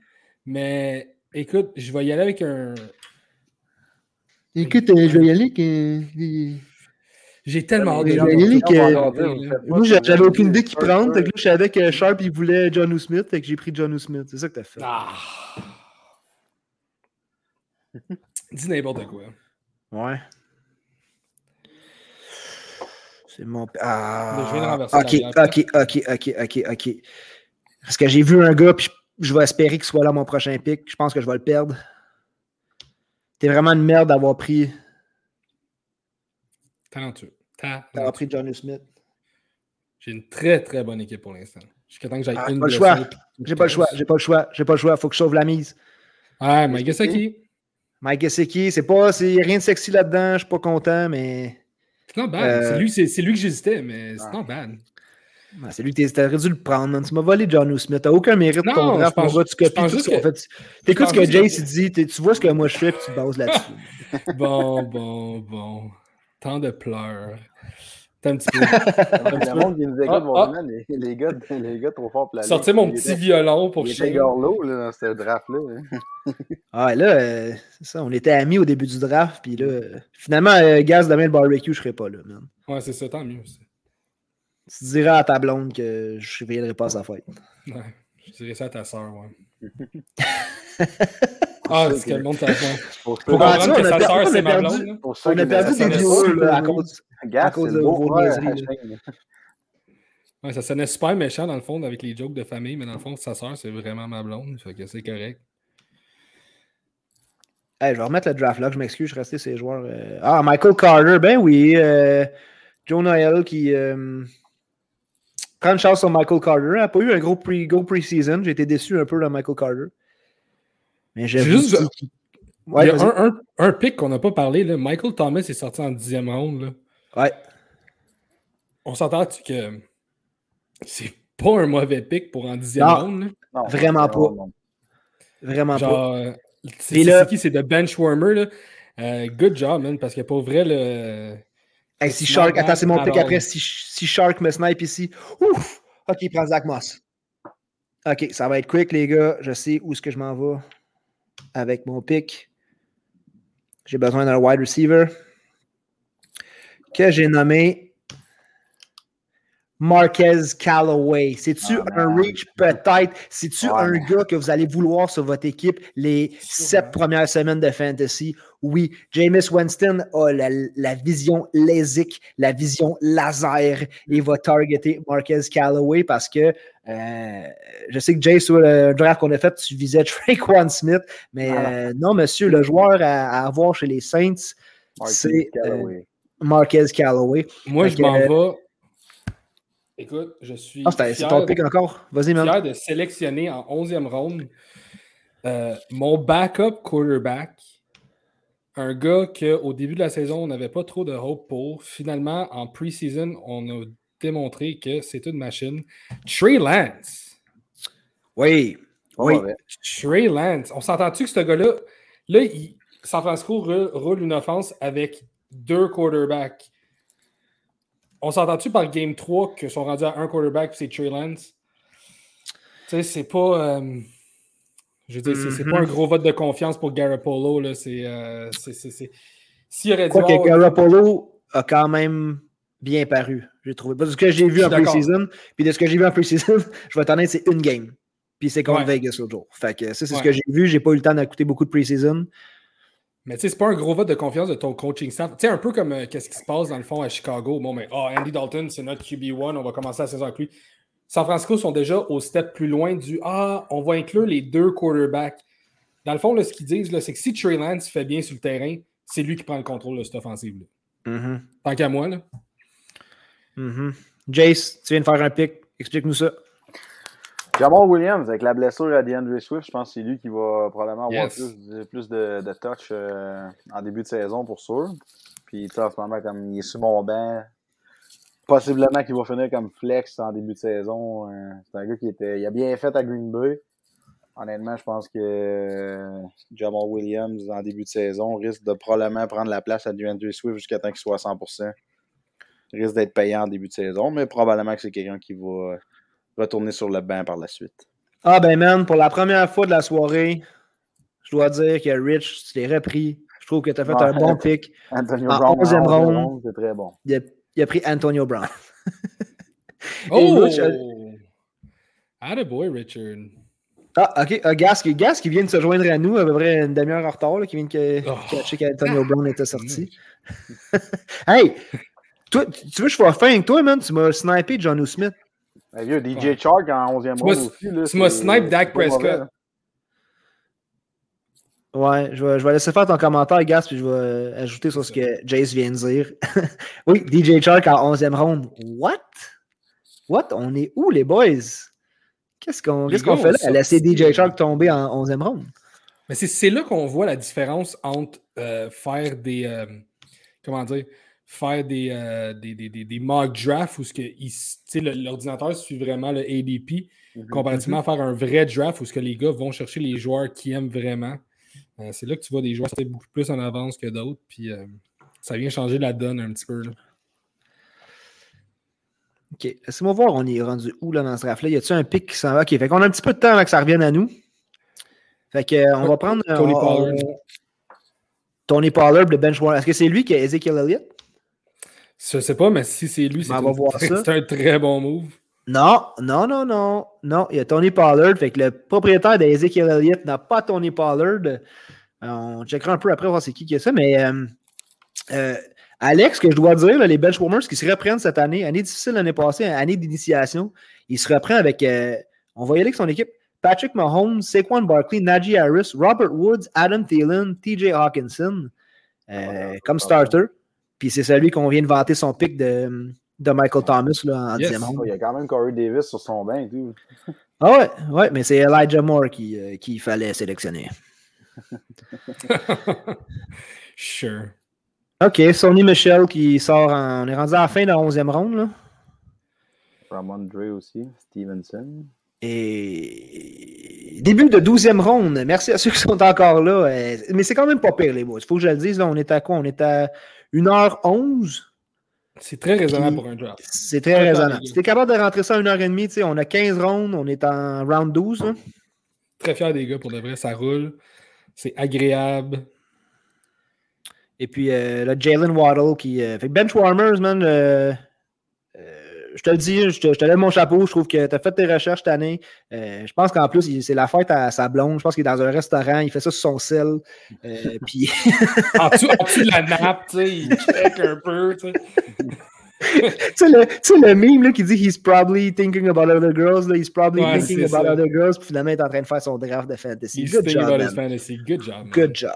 Mais écoute, je vais y aller avec un. Écoute, euh, je vais y aller que. J'ai tellement hâte de je vais y voir aller ça. que- Moi, j'a- j'avais aucune idée qui prendre. Fait que là, je savais que Sharp, il voulait John O. Smith. Fait que j'ai pris John O. Smith. C'est ça que t'as fait. Ah. Dis n'importe quoi. Ouais. C'est mon. Ah. Je viens de renverser ok, ok, ok, ok, ok, ok. Parce que j'ai vu un gars, puis je, vais espérer qu'il soit là mon prochain pick. Je pense que je vais le perdre. T'es vraiment une merde d'avoir pris, Talentueux. d'avoir Talentueux. pris John O. Smith. J'ai une très très bonne équipe pour l'instant. Jusqu'à temps que j'aille Ah, une pas le choix. J'ai pas le choix, j'ai pas le choix, j'ai pas le choix. Faut que je sauve la mise. Ouais, mais Gesicki. Mike Gesicki, c'est pas, c'est rien de sexy là-dedans. Je suis pas content, mais C'est not bad. Euh, C'est lui, c'est, c'est lui que j'hésitais, mais c'est Ah. not bad. C'est lui que t'es- t'aurais dû le prendre, man. Tu m'as volé John. Smith. T'as aucun mérite Non, ton draft, pense-. Tu copies tout ce qu'on fait. T'écoutes ce que Jace que- dit, tu vois ce que moi je fais, puis tu te bases là-dessus. Bon, bon, bon. Tant de pleurs. T'as un petit peu. Le monde qui nous écoute Ah, ah. les, les gars, les gars trop forts pour la Sortir ligue. mon petit était- violon pour Shane. gorlot, là, dans ce draft-là. hein. Ah, là, euh, c'est ça. On était amis au début du draft, puis là, euh, finalement, euh, Gaz, demain le barbecue, je serai pas là, man. Ouais, c'est ça, tant mieux. Tu diras à ta blonde que je ne viendrai pas à sa fête. Ouais, je dirais ça à ta soeur, ouais. ah, c'est que le monde t'a Pour comprendre que vois, on a sa soeur, c'est ma perdu- blonde. On a perdu des à cause. De vos niaiseries. Ouais, ça sonnait super méchant dans le fond avec les jokes de famille, mais dans le fond, sa soeur, c'est vraiment ma blonde. Fait que c'est correct. Hey, je vais remettre le draft là, je m'excuse, je suis resté les joueurs. euh, Ah, Michael Carter, ben oui. euh, Joe Noel qui euh, prend une chance sur Michael Carter. Il n'a pas eu un gros pre- gros pre-season. J'ai été déçu un peu de Michael Carter. Mais j'ai Juste-. Ouais, Il y a un, un, un pick qu'on n'a pas parlé. Là. Michael Thomas est sorti en dixième round. Là. Ouais. On s'entend-tu que c'est pas un mauvais pick pour en dixième Non. round? là? Non, Vraiment pas. Vraiment pas. Genre, euh, c'est qui? C'est de Benchwarmer. Là. Euh, good job, man, parce que pour vrai, le. Hey, si Shark, attends, c'est mon pick après. Si, si Shark me snipe ici. Ouf! Ok, il prend Zach Moss. Ok, ça va être quick, les gars. Je sais où est-ce que je m'en vais avec mon pick. J'ai besoin d'un wide receiver que j'ai nommé Marquez Callaway. C'est-tu Ah, un reach? Peut-être? C'est-tu un gars que vous allez vouloir sur votre équipe les sept premières semaines de fantasy? Oui. Jameis Winston a la, la vision LASIK, la vision laser. Il va targeter Marquez Callaway parce que euh, je sais que Jay, sur le draft qu'on a fait, tu visais Traquan Smith, mais Voilà. euh, non, monsieur, le joueur à, à avoir chez les Saints, c'est euh, Callaway. Marquez Callaway. Moi, je m'en vais. Écoute, je suis. Ah, c'est ton de- pick encore? Vas-y, man. fier de sélectionner en 11e ronde euh, mon backup quarterback. Un gars qu'au début de la saison, on n'avait pas trop de hope pour. Finalement, en pre-season, on a démontré que c'est une machine. Trey Lance. Oui. Oui. Trey Lance. On s'entend-tu que ce gars-là, là, il- San Francisco roule une offense avec deux quarterbacks. On s'entend-tu par game 3 qu'ils sont rendus à un quarterback puis c'est Trey Lance? Tu sais, c'est pas. euh, je veux dire, c'est- c'est pas un gros vote de confiance pour Garoppolo. là. C'est. euh, c'est- c'est- c'est- S'il aurait dit. Quoi que Garoppolo a quand même bien paru, j'ai trouvé. Parce que ce que j'ai vu en pre-season, puis de ce que j'ai vu en pre-season, je vais être honnête, c'est une game. Puis c'est contre Ouais. Vegas l'autre jour. Fait que ça, c'est ce que j'ai vu. J'ai pas eu le temps d'écouter beaucoup de pre-season. Mais tu sais, c'est pas un gros vote de confiance de ton coaching staff. Tu sais, un peu comme euh, qu'est-ce qui se passe dans le fond à Chicago. Bon, mais oh, Andy Dalton, c'est notre QB1, on va commencer la saison avec lui. San Francisco sont déjà au step plus loin du Ah, on va inclure les deux quarterbacks. Dans le fond, là, ce qu'ils disent, c'est que si Trey Lance fait bien sur le terrain, c'est lui qui prend le contrôle de cette offensive. là. Tant qu'à moi, là. Mhm. Jace, tu viens de faire un pick. Explique-nous ça. Jamal Williams, avec la blessure à DeAndre Swift, je pense que c'est lui qui va probablement avoir Yes. plus, de- plus de, de touch euh, en début de saison pour sûr. Puis tu sais, en ce moment, comme il est sur mon banc, possiblement qu'il va finir comme flex en début de saison. Euh, c'est un gars qui était. Il a bien fait à Green Bay. Honnêtement, je pense que euh, Jamal Williams, en début de saison, risque de probablement prendre la place à DeAndre Swift jusqu'à temps qu'il soit à 100%. Il risque d'être payant en début de saison, mais probablement que c'est quelqu'un qui va retourner sur le banc par la suite. Ah ben man, pour la première fois de la soirée, je dois dire que Rich, tu t'es repris. Je trouve que tu as fait un bon pick. Antonio En Brown, 11e en 11e ronde. ronde, c'est très bon. Il a, il a pris Antonio Brown. Oh! Attaboy, Richard. Ah, ok. Ah, Gas, qui- Gas qui vient de se joindre à nous à peu près une demi-heure en retard, là, qui vient de Oh. catcher qu'Antonio Brown était sorti. Hey! Toi, tu veux que je sois fin avec toi, man? Tu m'as snipé John Smith. Ben, vieux, DJ Ouais. Chark en 11e Tu ronde m'as- aussi. Là, tu m'as c'est- snipe Dak Prescott. là. Ouais, je vais, je vais laisser faire ton commentaire, Gas, puis je vais ajouter sur ce que Jace vient de dire. oui, DJ Chark en 11e ronde. What? What? On est où, les boys? Qu'est-ce qu'on qu'on gars fait là? laisser DJ Chark tomber en 11e ronde. Mais c'est- c'est là qu'on voit la différence entre euh, faire des. euh, comment dire Faire des, euh, des, des, des- des mock drafts où l'ordinateur suit vraiment le ADP Mhm. comparativement à faire un vrai draft où ce que les gars vont chercher les joueurs qui aiment vraiment. Euh, c'est là que tu vois des joueurs qui beaucoup plus en avance que d'autres. Puis euh, ça vient changer la donne un petit peu. là. OK. Laissez-moi voir, on est rendu où là dans ce draft-là? Y a-t-il un pic qui s'en va? OK. Fait qu'on a un petit peu de temps avant que ça revienne à nous. Fait que, euh, on va prendre. Tony on- Pollard. on- Tony Pollard, le bench. Est-ce que c'est lui qui a Ezekiel Elliott? Je sais pas, mais si c'est lui, c'est Ben, c'est un très bon move. Non, non, non, non. Non, il y a Tony Pollard. Fait que le propriétaire d'Ezekiel Elliott n'a pas Tony Pollard. Euh, on checkera un peu après voir c'est qui qui a ça. Mais euh, euh, Alex, ce que je dois dire, là, les benchwarmers qui se reprennent cette année, année difficile l'année passée, année d'initiation, il se reprend avec. euh, on va y aller avec son équipe. Patrick Mahomes, Saquon Barkley, Najee Harris, Robert Woods, Adam Thielen, TJ Hawkinson euh, comme starter. Puis c'est celui qu'on vient de vanter son pic de, de Michael Thomas là, en Yes. 10e ronde. Oh, il y a quand même Corey Davis sur son banc et tout. Ah ouais, ouais, mais c'est Elijah Moore qui, euh, qu'il fallait sélectionner. sure. OK, Sonny Michel qui sort en. On est rendu à la fin de la 11e ronde. Là. Ramon Dre aussi, Stevenson. Et début de 12e ronde. Merci à ceux qui sont encore là. Euh, Mais c'est quand même pas pire, les boys. Il faut que je le dise. Là, on est à quoi? On est à 1h11. C'est très raisonnable pour un draft. C'est très Ouais, raisonnable. Si t'es capable de rentrer ça en 1h30, tu sais, on a 15 rondes, on est en round 12. là. Très fier des gars pour de vrai, ça roule. C'est agréable. Et puis euh, le Jalen Waddle qui euh, fait bench warmers, man. euh, je te le dis, je te, je te lève mon chapeau. Je trouve que tu as fait tes recherches cette année. Euh, je pense qu'en plus, c'est la fête à sa blonde. Je pense qu'il est dans un restaurant. Il fait ça sur son sel. Euh, puis En dessous, en dessous de la nappe, tu sais, il check un peu, tu sais. tu sais, le, tu sais, le meme là, qui dit He's probably thinking about other girls. Là, he's probably Ouais, thinking about ça. other girls. Puis finalement, il est en train de faire son draft de fantasy. He's Good job, about his man. fantasy. Good job. man. Good job.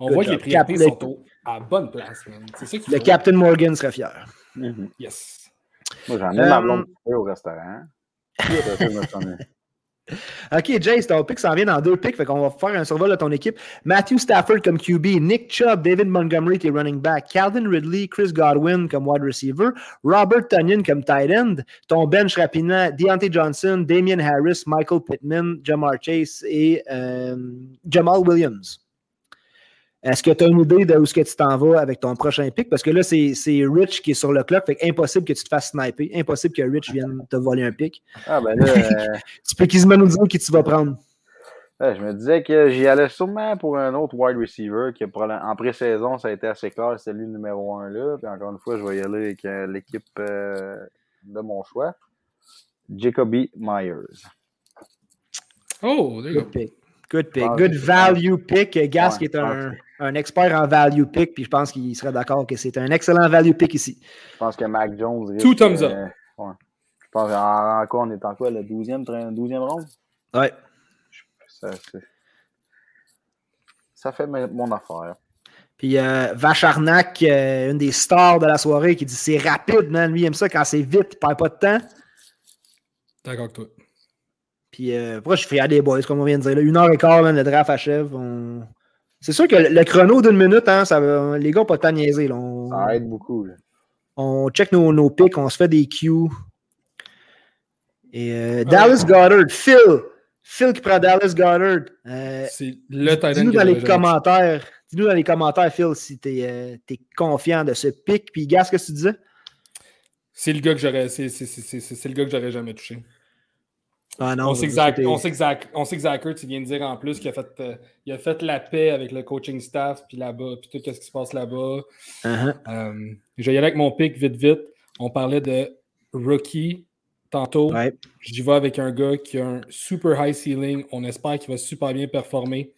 On good voit que les job. priorités Cap- sont au- à bonne place, man. C'est ça qu'il Le. Captain Morgan serait fier. Mhm. Yes. Moi, j'en ai ma Euh, blonde qui fait au restaurant. OK, Jace, ton pick s'en vient dans deux picks, fait qu'on va faire un survol de ton équipe. Matthew Stafford comme QB, Nick Chubb, David Montgomery qui est running back, Calvin Ridley, Chris Godwin comme wide receiver, Robert Tunyon comme tight end, ton bench rapidement, Deontay Johnson, Damian Harris, Michael Pittman, Jamar Chase et euh, Jamal Williams. Est-ce que tu as une idée de où est-ce que tu t'en vas avec ton prochain pick? Parce que là, c'est c'est Rich qui est sur le clock, fait que impossible que tu te fasses sniper, impossible que Rich vienne te voler un pick. Ah, ben là, euh, Tu peux quasiment nous dire qui tu vas prendre. Ouais, je me disais que j'y allais sûrement pour un autre wide receiver qui probablement- en pré-saison, ça a été assez clair, c'est lui le numéro un là. Puis encore une fois, je vais y aller avec euh, l'équipe euh, de mon choix. Jacoby Myers. Oh, there you Good go. pick. Good pick. Good value pick. Gas Ouais, qui est un, un expert en value pick, puis je pense qu'il serait d'accord que c'est un excellent value pick ici. Je pense que Mac Jones. risque, Two thumbs up. euh, ouais. Je pense en, en quoi on est en quoi, le 12e, 12e ronde? Ouais. Ça, c'est- ça fait mon affaire. Puis euh, Vacharnak, euh, une des stars de la soirée, qui dit c'est rapide, man. Lui, il aime ça quand c'est vite, il perd pas de temps. D'accord avec toi. Puis euh, pourquoi je suis fier des boys, comme on vient de dire. Là, une heure et quart, man, le draft achève. On... C'est sûr que le, le chrono d'une minute, hein, ça les gars n'ont pas temps à niaiser. là. On, Ça aide beaucoup. là. on check nos, nos picks, on se fait des cues. Et euh, Dallas Goddard, Phil. Phil qui prend Dallas Goddard. Euh, C'est le Dis-nous dans les commentaires, dis-nous dans les commentaires, Phil, si tu es, confiant de ce pic. Puis, Gas, qu'est-ce que tu disais? C'est le gars que j'aurais. C'est le gars que j'aurais jamais touché. Ah on, sait que on, sait que Zach, on sait que Zach Ertz, il vient de dire en plus qu'il a fait, euh, il a fait la paix avec le coaching staff, puis là-bas, puis tout ce qui se passe là-bas. Uh-huh. Euh, je vais y aller avec mon pic vite, vite. On parlait de rookie tantôt. Ouais. J'y vais avec un gars qui a un super high ceiling. On espère qu'il va super bien performer.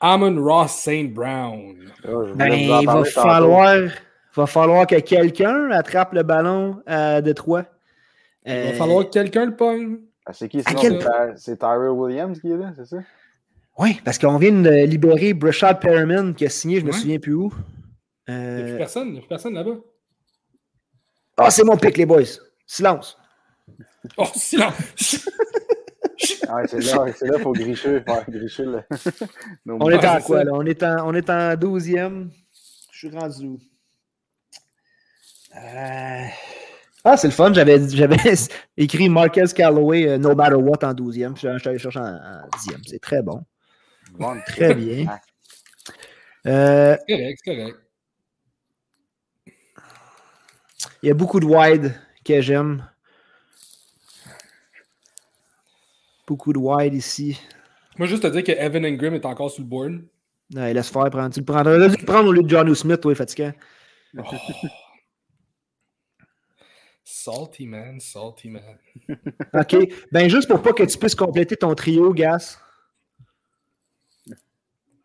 Amon Ross St. Brown. Voulais Ben, il va falloir, va falloir que quelqu'un attrape le ballon euh, de Troyes. Il va Euh, falloir que quelqu'un le pogne. Ah, C'est qui sinon? quel- C'est Ty- C'est Tyrell Williams qui est là, c'est ça? Oui, parce qu'on vient de libérer Brashad Perriman qui a signé, je me Ouais. souviens plus où. Il n'y a Euh, plus personne, il n'y a plus personne là-bas. Ah, c'est mon pic, les boys. Silence. Oh, silence! Ah, c'est là, c'est là, faut gricher, faire gricher le. On est en quoi, là? On est en, on est en 12e. Je suis rendu où? Euh, Ah, c'est le fun. J'avais, j'avais écrit Marquez Calloway euh, No Matter What en 12e. Je je suis allé chercher en, en 10e. C'est très bon. Bon, Très bien. Euh, C'est correct, c'est correct. Il y a beaucoup de wide que j'aime. Beaucoup de wide ici. Moi, juste te dire que Evan Ingram est encore sur le board. Ouais, laisse faire, prendre. Tu le prendrais. Tu le prendre au lieu de John Smith, toi, fatigant. Salty man, salty man. OK. Ben, juste pour pas que tu puisses compléter ton trio, Gas.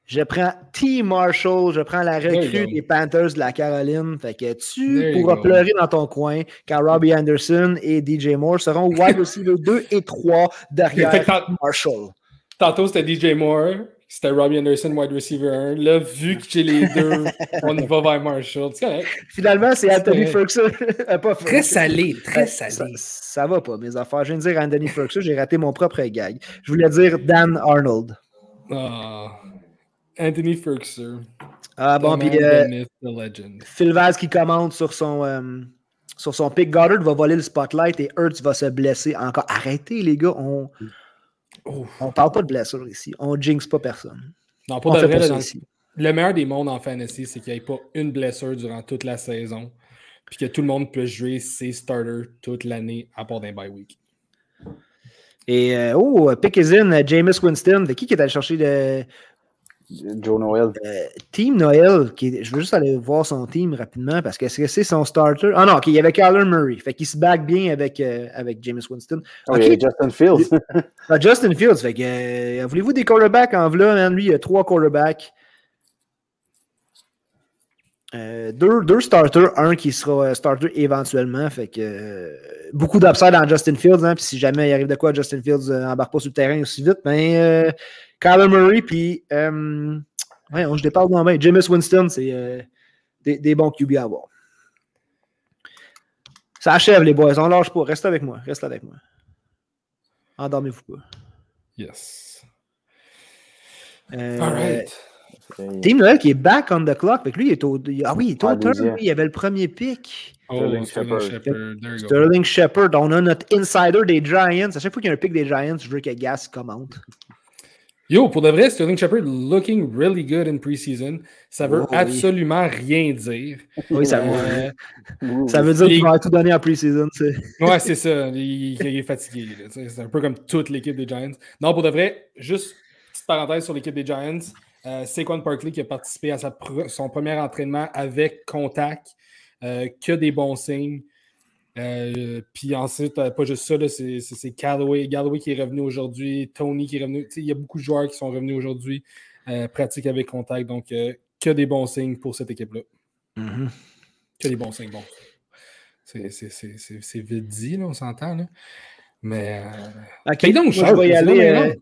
Je prends T. Marshall, je prends la recrue des Panthers de la Caroline. Fait que tu There pourras pleurer dans ton coin quand Robbie Anderson et DJ Moore seront wide receiver 2 et 3 Fait que derrière Marshall. Tantôt, c'était DJ Moore, c'était Robbie Anderson, wide receiver 1. Là, vu que j'ai les deux, on y va vers Marshall. C'est correct. Finalement, c'est Anthony. Ferguson. Euh, pas Ferguson. salé, Ouais, ça, ça va pas, mes affaires. Je viens de dire Anthony Ferguson, j'ai raté mon propre gag. Je voulais dire Dan Arnold. Ah, Anthony Ferguson. Ah bon, puis euh. Phil Vaz qui commande sur son, euh, sur son pick. Goddard va voler le spotlight et Hurts va se blesser encore. Arrêtez, les gars. On Oh. on parle pas de blessure ici. On jinx pas personne. Non, pour On de vrai, pas dans- ici. le meilleur des mondes en fantasy, c'est qu'il n'y ait pas une blessure durant toute la saison. Puis que tout le monde puisse jouer ses starters toute l'année à part d'un bye week. Et euh, oh, pick is in, Jameis Winston. Fait qui qui est allé chercher le Joe Noel. euh, Team Noël? Qui je veux juste aller voir son team rapidement parce que est-ce que c'est son starter? Ah non, ok, il y avait Kyler Murray. Fait qu'il se back bien avec, euh, avec Jameis Winston. Oh, il y Justin Fields. Ah, Justin Fields, fait que euh, voulez-vous des quarterbacks en v'là, man? Lui, il a trois quarterbacks. Euh, deux, deux starters, un qui sera euh, starter éventuellement. Fait que euh, beaucoup d'upside dans Justin Fields. Hein, puis si jamais il arrive de quoi, Justin Fields euh, embarque pas sur le terrain aussi vite. Mais euh, Kyler Murray, puis ouais, on, je déparle dans main. Jameis Winston, c'est des, des bons QB à avoir. Ça achève, les boys. On lâche pas. Restez avec moi. Restez avec moi. Endormez-vous pas. Yes. All right. Team Noël qui est back on the clock. Fait que lui, il est au. Ah oui, il est au Ah, turn. Il avait le premier pick. Oh, Sterling Shepard. Sterling Shepard. On a notre insider des Giants. À chaque fois qu'il y a un pick des Giants, je veux que Gas commente. Yo, pour de vrai, Sterling Shepard looking really good in preseason. Ça veut Oh, oui. absolument rien dire. Oui, ça, Euh, Ouh. ça veut dire il- qu'il va tout donner en preseason. Ouais, c'est ça. Il, il est fatigué. C'est un peu comme toute l'équipe des Giants. Non, pour de vrai, juste petite parenthèse sur l'équipe des Giants. Euh, Saquon Barkley qui a participé à sa pre- son premier entraînement avec contact. euh, que des bons signes. Euh, puis ensuite, euh, pas juste ça, c'est Galloway, Galloway qui est revenu aujourd'hui, Tony qui est revenu. Il y a beaucoup de joueurs qui sont revenus aujourd'hui, pratiquent avec contact. Donc, que des bons signes pour cette équipe-là. Que des bons signes. Bon. C'est- vite dit, là, on s'entend. là. Mais. Ok, Paye donc moi, je vais y aller.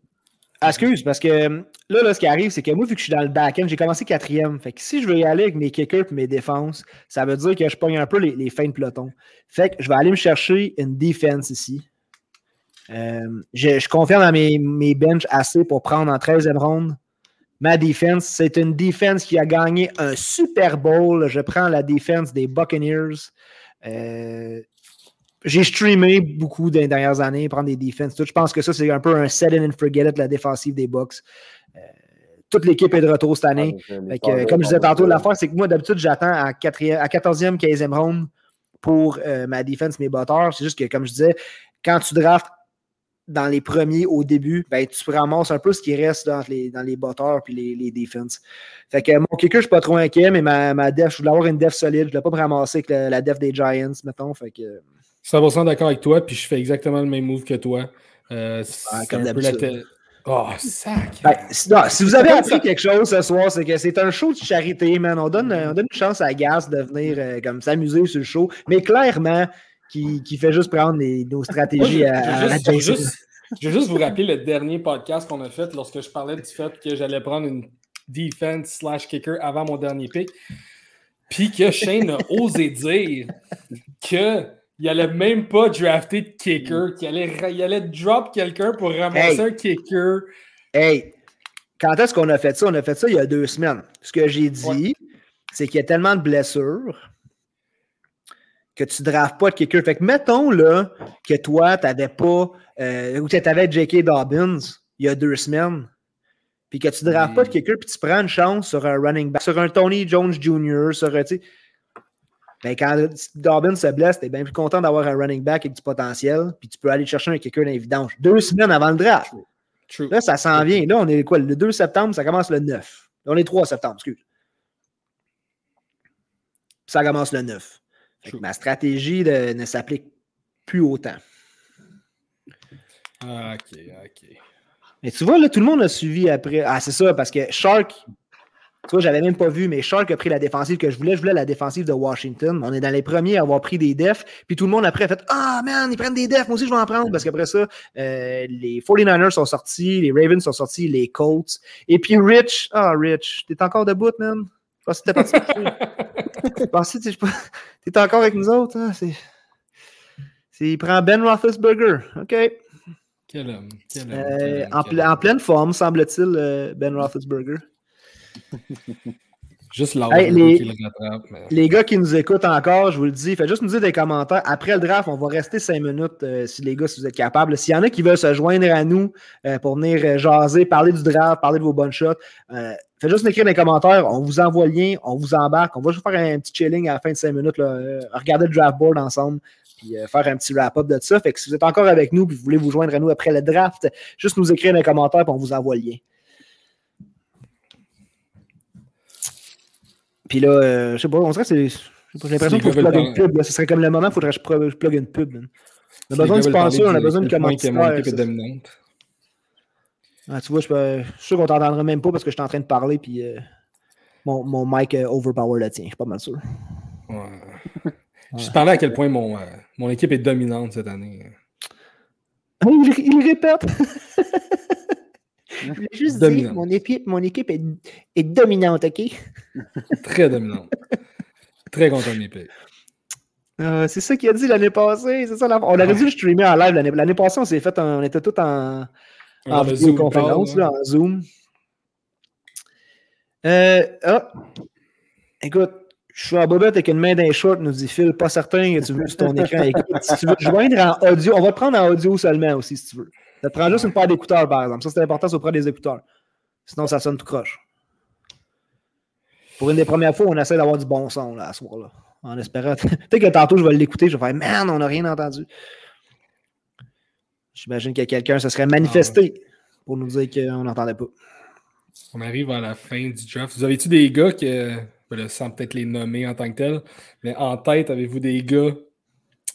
Ah, excuse, parce que euh, là, là, ce qui arrive, c'est que moi, vu que je suis dans le back-end, j'ai commencé quatrième. Fait que si je veux y aller avec mes kickers et mes défenses, ça veut dire que je pogne un peu les, fins de peloton. Fait que je vais aller me chercher une defense ici. Euh, je, confirme à mes, mes benches assez pour prendre en 13e ronde. Ma defense, c'est une defense qui a gagné un Super Bowl. Je prends la defense des Buccaneers. Euh, j'ai streamé beaucoup dans les dernières années, prendre des defenses. Tout. Je pense que ça, c'est un peu un set in and forget it, la défensive des Bucks. Euh, toute l'équipe est de retour cette année. Fait que, comme je disais tantôt, l'affaire, c'est que moi, d'habitude, j'attends à, 4e à 14e, 15e ronde pour euh, ma defense, mes batteurs. C'est juste que, comme je disais, quand tu drafts dans les premiers au début, ben, tu ramasses un peu ce qui reste dans les, dans les batteurs les, les defenses. Fait que mon kicker, je suis pas trop inquiet, mais ma, ma def, je voulais avoir une def solide. Je voulais pas me ramasser avec la, la def des Giants, mettons. Fait que, 100% d'accord avec toi, puis je fais exactement le même move que toi. Euh, c'est comme d'habitude. Oh, sac! Ben, si, non, si vous avez appris ça. quelque chose ce soir, c'est que c'est un show de charité, man. On donne, on donne une chance à Gas de venir euh, comme s'amuser sur le show, mais clairement, qui, qui fait juste prendre les- nos Moi, stratégies je, à, à je la juste, je veux juste- je veux juste vous rappeler le dernier podcast qu'on a fait lorsque je parlais du fait que j'allais prendre une defense slash kicker avant mon dernier pick. Puis que Shane a osé dire qu'il allait même pas drafter de kicker, qu'il allait, il allait drop quelqu'un pour ramasser Hey. un kicker. Hey, quand est-ce qu'on a fait ça? On a fait ça il y a deux semaines. Ce que j'ai dit, c'est qu'il y a tellement de blessures que tu ne draftes pas de kicker. Fait que mettons là, que toi, tu n'avais pas, euh, ou tu avais J.K. Dobbins il y a deux semaines, puis que tu ne draftes pas de Mm. kicker, puis tu prends une chance sur un running back, sur un Tony Jones Jr., sur un, ben, quand Dobbins se blesse, tu es bien plus content d'avoir un running back avec du potentiel, puis tu peux aller chercher un kicker vidanges. Deux semaines avant le draft. True. Là, ça s'en vient. Là, on est quoi? Le 2 septembre, ça commence le 9. Là, on est 3 septembre, excuse. Ça commence le 9. Fait que True. ma stratégie de- ne s'applique plus autant. Ah, ok, ok. Mais tu vois, là, tout le monde a suivi après. Ah, c'est ça, parce que Shark, tu vois, j'avais même pas vu, mais Shark a pris la défensive que je voulais. Je voulais la défensive de Washington. On est dans les premiers à avoir pris des defs. Puis tout le monde après a fait Ah, man, ils prennent des defs. Moi aussi, je vais en prendre. Parce qu'après ça, euh, les 49ers sont sortis, les Ravens sont sortis, les Colts. Et puis Rich, ah, Rich, t'es encore debout, man. Je pensais que t'étais parti. Je pensais que t'es- t'es encore avec nous autres. Hein? C'est... Il prend Ben Roethlisberger. OK. Quel homme. Quel homme. Euh, quel homme, en, quel ple- homme. en pleine forme, semble-t-il, euh, Ben Roethlisberger. Juste l'âge Hey, les- qui le rattrape. mais- Les gars qui nous écoutent encore, je vous le dis, faites juste nous dire des commentaires. Après le draft, on va rester cinq minutes euh, si les gars, si vous êtes capables. S'il y en a qui veulent se joindre à nous euh, pour venir euh, jaser, parler du draft, parler de vos bonnes shots, euh, faites juste nous écrire les commentaires. On vous envoie le lien, on vous embarque. On va juste faire un petit chilling à la fin de cinq minutes, là, regarder le draft board ensemble. Puis faire un petit wrap-up de ça. Fait que si vous êtes encore avec nous et vous voulez vous joindre à nous après le draft, juste nous écrire dans les commentaires puis on vous envoie le lien. Puis là, euh, je sais pas, on dirait que c'est. J'ai l'impression qu'il faut plug une pub. là. Ce serait comme le moment, il faudrait que je plug une pub. man. On a besoin de sponsors, on a besoin de dominante. Ah, tu vois, je, peux- je suis sûr qu'on t'entendra même pas parce que je suis en train de parler puis euh, mon, mon mic euh, overpower le tien. Je suis pas mal sûr. Ouais. Je te parlais à quel point mon, euh, mon équipe est dominante cette année. Ah, Il, il répète. Je voulais juste dire, mon équipe, mon équipe est, est dominante, OK? Très dominante. Très content de mes picks. Euh, c'est ça qu'il a dit l'année passée. C'est ça, la- on aurait dû le streamer en live l'année l'année passée. On s'est fait, en- on était tous en, en Zoom vidéoconférence, là, en Zoom. Euh, ah, écoute, je suis en bobette avec une main d'un short, nous dit Phil. Pas certain que tu veux sur ton écran. Écoute, si tu veux te joindre en audio, on va te prendre en audio seulement aussi, si tu veux. Ça te prend juste une paire d'écouteurs, par exemple. Ça, c'est important, ça prend des écouteurs. Sinon, ça sonne tout croche. Pour une des premières fois, on essaie d'avoir du bon son, là, à ce soir-là. En espérant. Peut-être que tantôt, je vais l'écouter, je vais faire Man, on n'a rien entendu. J'imagine que quelqu'un se serait manifesté pour nous dire qu'on n'entendait pas. On arrive à la fin du draft. Vous avez-tu des gars que, sans peut-être les nommer en tant que tels, mais en tête, avez-vous des gars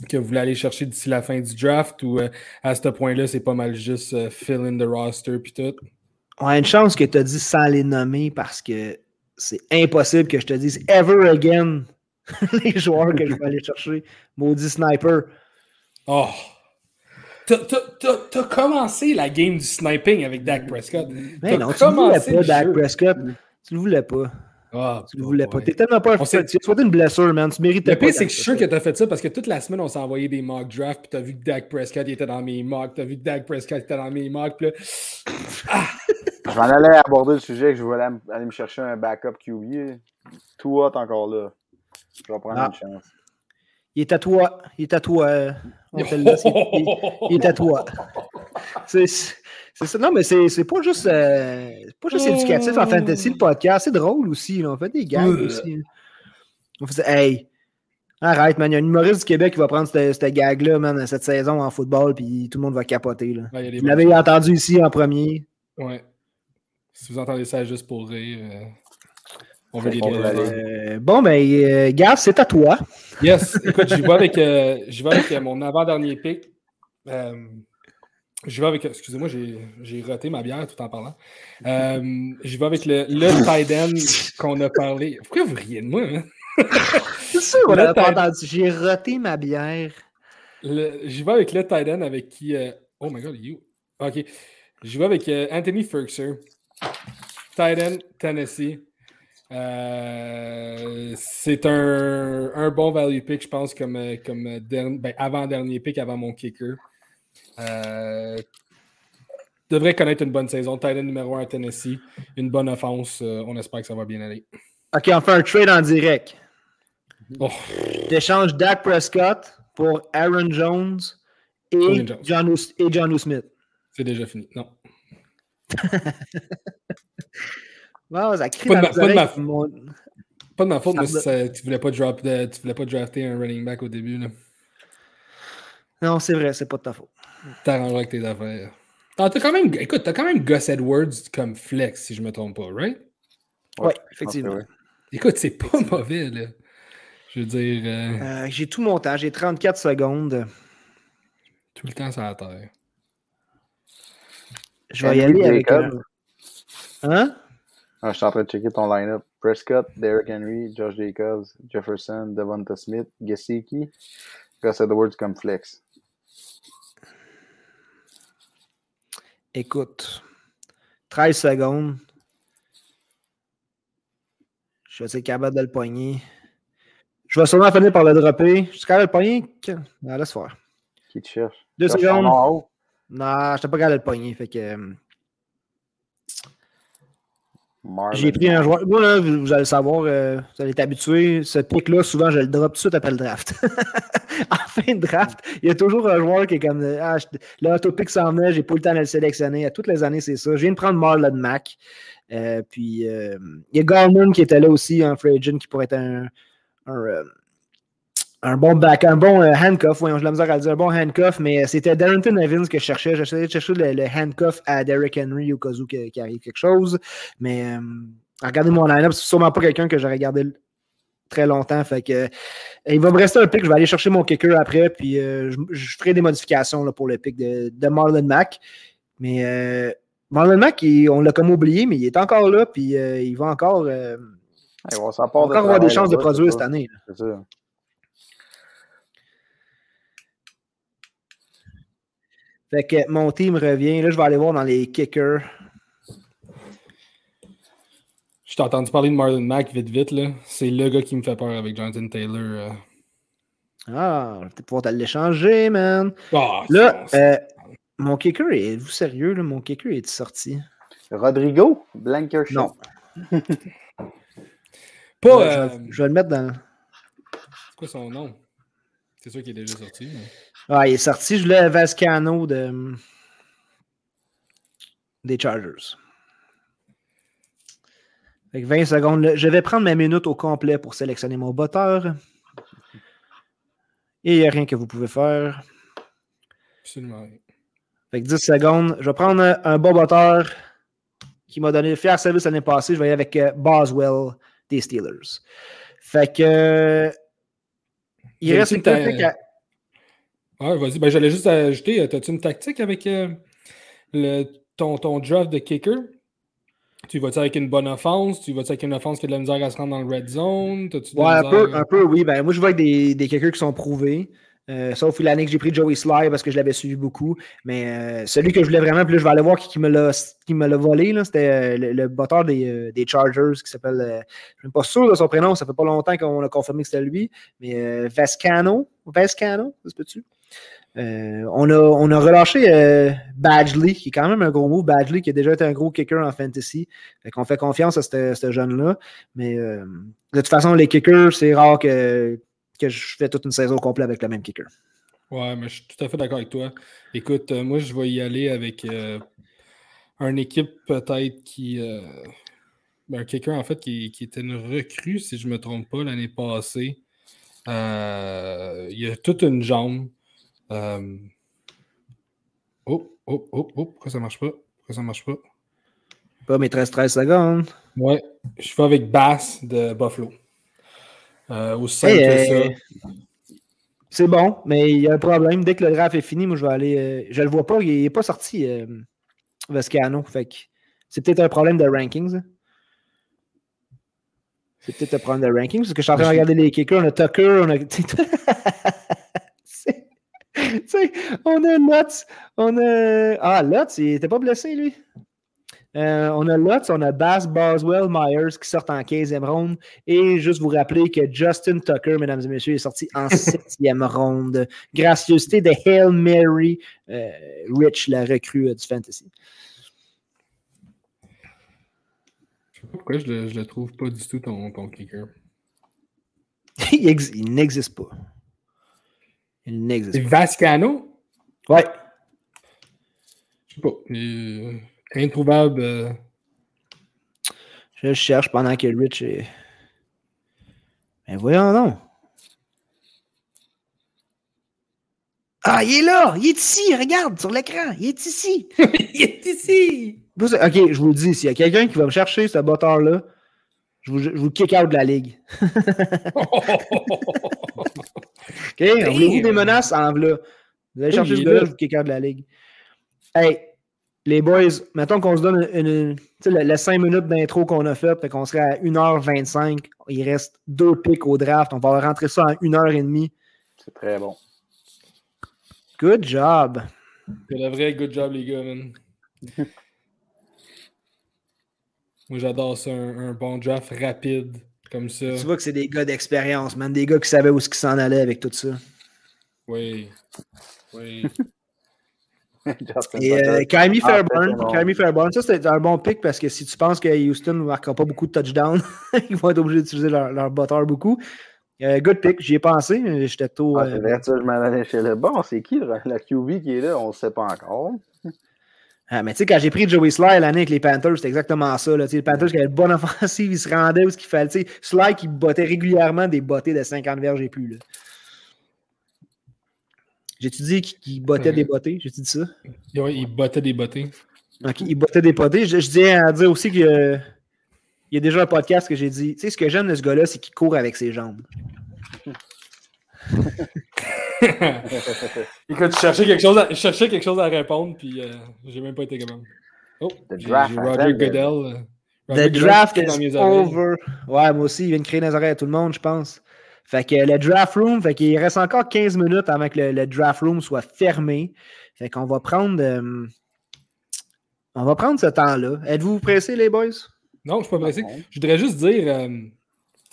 que vous voulez aller chercher d'ici la fin du draft ou euh, à ce point-là, c'est pas mal juste euh, fill in the roster puis tout? On a une chance que tu as dit sans les nommer parce que c'est impossible que je te dise ever again les joueurs que je vais aller chercher. Maudit sniper. Oh! T'as- commencé la game du sniping avec Dak Prescott. Mais T'as non, tu ne voulais pas, Dak. Prescott. Tu le voulais pas. Ah, Tu le voulais pas. T'es tellement pas Tu as souhaité une blessure, man. Tu méritais Le pas. pire, c'est que je suis sûr que Prescott. tu as fait ça parce que toute la semaine, on s'est envoyé des mock drafts, puis tu as vu que Dak Prescott il était dans mes mocks, tu as vu que Dak Prescott était dans mes mocks, puis là, Je m'en allais aborder le sujet que je voulais aller, me chercher un backup QB. Tout hot encore là. Je vais prendre Ah. une chance. Il est à toi. Il est à toi. euh, On te le il- il est à toi. C'est c'est ça. Non, mais c'est c'est pas juste, euh, pas juste éducatif en fantasy, le podcast. C'est drôle aussi. là. On fait des gags Euh. aussi. On faisait, hey, arrête, man. Il y a un humoriste du Québec qui va prendre cette, cette gag-là, man, cette saison en football, puis tout le monde va capoter. Là. Ouais, Vous l'avez entendu ici en premier. Ouais. Si vous entendez ça juste pour rire, euh, on veut aller. Euh, bon, ben, euh, Gav, c'est à toi. Yes, écoute, j'y vais avec, euh, j'y vais avec euh, mon avant-dernier pick. J'y vais avec, excusez-moi, j'ai, roté ma bière tout en parlant. Euh, j'y vais avec le, le tight end qu'on a parlé. Pourquoi vous riez de moi? Hein? C'est sûr, on Le l'a pas tight- entendu. J'ai roté ma bière. J'y vais avec le tight end avec qui. euh, Oh my god, you. Ok. J'y vais avec euh, Anthony Ferguson. Tight end, Tennessee. Euh, c'est un, un bon value pick, je pense, comme, comme ben, avant-dernier pick, avant mon kicker. Euh, devrait connaître une bonne saison. Tight end numéro 1 à Tennessee. Une bonne offense. euh, on espère que ça va bien aller. OK, on fait un trade en direct. Oh, T'échanges Dak Prescott pour Aaron Jones et Aaron Jones. John, Us- et John. Smith. c'est déjà fini. Non. Wow, ça crie Pas de dans ma- pas de ma- mon- Pas de ma faute, mais Pardon. ça- tu voulais pas drop de- tu voulais pas drafter un running back au début. Là. Non, c'est vrai, c'est pas de ta faute. T'arrangeras avec tes affaires. T'as quand même, écoute, t'as quand même Gus Edwards comme flex, si je me trompe pas, right? Oui, Ouais, effectivement. ouais. Écoute, c'est pas mauvais, là. Je veux dire, euh, Euh, j'ai tout mon temps, j'ai 34 secondes. tout le temps sur la terre. Je vais y aller avec un... Jacobs. Hein? Ah, je suis en train de checker ton line-up. Prescott, Derrick Henry, Josh Jacobs, Jefferson, Devonta Smith, Gesicki, Gus Edwards comme flex. Écoute, 13 secondes. Je vais essayer capable de le pogner. Je vais sûrement finir par le dropper. Je suis capable de le. Que- Ah, laisse faire. Qui te cherche? Deux secondes. Non, je pas capable de le pogner. Fait que. Euh, J'ai pris un joueur. Moi, là, vous, allez savoir, euh, vous allez être habitué. Ce pic-là, souvent, je le drop tout de suite après le draft. en fin de draft, il y a toujours un joueur qui est comme Ah, l'autopic s'en venait, j'ai pas eu le temps de le sélectionner. À toutes les années, c'est ça. Je viens de prendre Marlon Mack. Euh, puis, euh, il y a Garman qui était là aussi, un free agent qui pourrait être un, un, un bon back, un bon handcuff. Voyons, je la misère à dire, un bon handcuff, mais c'était Darrington Evans que je cherchais. J'essayais de chercher le, handcuff à Derrick Henry au cas où qui, arrive quelque chose. Mais regardez mon line-up, c'est sûrement pas quelqu'un que j'aurais gardé très longtemps. Fait que, il va me rester un pic. Je vais aller chercher mon kicker après, puis je, ferai des modifications là, pour le pic de, de Marlon Mack. Mais Marlon Mack, on l'a comme oublié, mais il est encore là, puis euh, il va encore, euh, encore avoir des chances de produire cette année. C'est ça. Fait que mon team revient. Là, je vais aller voir dans les kickers. Je t'ai entendu parler de Marlon Mack vite, vite. là. C'est le gars qui me fait peur avec Jonathan Taylor. Euh. Ah, je vais peut-être pouvoir te l'échanger, man. Ah, là, mon kicker, êtes-vous sérieux? Là? Mon kicker est sorti. Rodrigo Blanker Non. Pas. Euh, je, vais le mettre dans. C'est quoi son nom? C'est sûr qu'il est déjà sorti. Ah, il est sorti. Je voulais Vascano de... des Chargers. Avec 20 secondes. Je vais prendre ma minute au complet pour sélectionner mon botteur. Et il n'y a rien que vous pouvez faire. Absolument rien. Fait 10 secondes. Je vais prendre un bon botteur qui m'a donné fier service l'année passée. Je vais aller avec euh, Boswell des Steelers. Fait que. Il reste une tactique à... Ouais, vas-y. Ben, J'allais juste ajouter, euh, as-tu une tactique avec euh, le, ton, ton draft de kicker? Tu vas-tu avec une bonne offense? Tu vas-tu avec une offense qui a de la misère à se rendre dans le red zone? Ouais, un peu, un peu, oui. Ben, moi, je vois avec des, des kickers qui sont prouvés. Euh, sauf l'année que j'ai pris Joey Sly parce que je l'avais suivi beaucoup. Mais euh, celui que je voulais vraiment, puis je vais aller voir qui, me l'a volé, c'était euh, le, botteur des, Chargers qui s'appelle. je ne suis pas sûr de son prénom, ça fait pas longtemps qu'on a confirmé que c'était lui. Mais Vascano, Vascano, ça se peut-tu? on, a, on a relâché Badgley, qui est quand même un gros move. Badgley, qui a déjà été un gros kicker en fantasy. Fait qu'on fait confiance à ce jeune-là. Mais de toute façon, les kickers, c'est rare que que je fais toute une saison complète avec le même kicker. Ouais, mais je suis tout à fait d'accord avec toi. Écoute, euh, moi, je vais y aller avec euh, une équipe peut-être qui. Euh, ben, un kicker, en fait, qui, était une recrue, si je ne me trompe pas, l'année passée. il y a toute une jambe. Oh, oh, oh, oh, pourquoi ça marche pas? Pourquoi ça marche pas? Pas mes 13-13 secondes. Ouais, je vais avec Bass de Buffalo. Euh, aussi simple que ça. Euh, c'est bon, mais il y a un problème. Dès que le draft est fini, moi, je vais aller. Euh, je le vois pas, il n'est pas sorti, Vescano. Fait c'est peut-être un problème de rankings. C'est peut-être un problème de rankings, parce que je suis en train de regarder les kickers. On a Tucker, on a. on a Lutz, on a. Ah, Lutz, il n'était pas blessé, lui. Euh, on a Lutz, on a Bass, Boswell, Myers qui sortent en 15e ronde. Et juste vous rappeler que Justin Tucker, mesdames et messieurs, est sorti en 7e ronde. Gracieuseté de Hail Mary, euh, Rich, la recrue euh, du Fantasy. Je sais pas pourquoi je le, le trouve pas du tout, ton, ton kicker? il n'existe pas. Il n'existe pas. Vascano? Ouais. Je sais pas. Introuvable. Euh. Je cherche pendant que Rich est. Mais voyons non. Ah, il est là! Il est ici! Regarde sur l'écran! Il est ici! il est ici! Ok, je vous le dis, s'il y a quelqu'un qui va me chercher ce botteur-là, je vous, je vous kick out de la ligue. ok, voulez-vous des menaces? En là. Vous allez chercher ce gars-là, je vous kick out de la ligue. Hey, les boys, mettons qu'on se donne une, les 5 minutes d'intro qu'on a fait, fait qu'on serait à 1h25. Il reste deux picks au draft. On va rentrer ça en 1h30. C'est très bon. Good job. C'est le vrai good job, les gars, man. Moi, j'adore ça, un, bon draft rapide comme ça. Tu vois que c'est des gars d'expérience, man. Des gars qui savaient où ce qu'ils s'en allaient avec tout ça. Oui. Oui. Et euh, ah, Fairburn, Fairburn, ça c'est un bon pick parce que si tu penses que Houston ne marquera pas beaucoup de touchdowns, ils vont être obligés d'utiliser leur, leur botteur beaucoup. Euh, good pick, j'y ai pensé. J'étais tôt. Ah, euh, vrai, je m'en allais chez le bon. C'est qui la QB qui est là? On ne sait pas encore. Ah, mais tu sais, quand j'ai pris Joey Sly l'année avec les Panthers, c'était exactement ça. Là. Les Panthers qui avaient une bonne offensive, ils se rendaient où ce qu'il fallait. Sly qui bottait régulièrement des bottées de 50 verges et plus. J'ai-tu dit qu'il bottait des bottées? J'ai-tu dit ça? Oui, il bottait des bottées. Ok, il bottait des bottées. Je, je tiens à dire aussi qu'il y a déjà un podcast que j'ai dit. Tu sais, ce que j'aime de ce gars-là, c'est qu'il court avec ses jambes. Écoute, je cherchais quelque chose à, quelque chose à répondre, puis euh, j'ai même pas été capable. Oh, j'ai Roger Goodell. Euh, The draft is over. Ouais, moi aussi, il vient de créer des oreilles à tout le monde, je pense. Fait que le draft room, fait qu'il reste encore 15 minutes avant que le, draft room soit fermé. Fait qu'on va prendre. Euh, on va prendre ce temps-là. Êtes-vous pressés, les boys? Non, je suis pas pressé. Je voudrais juste dire.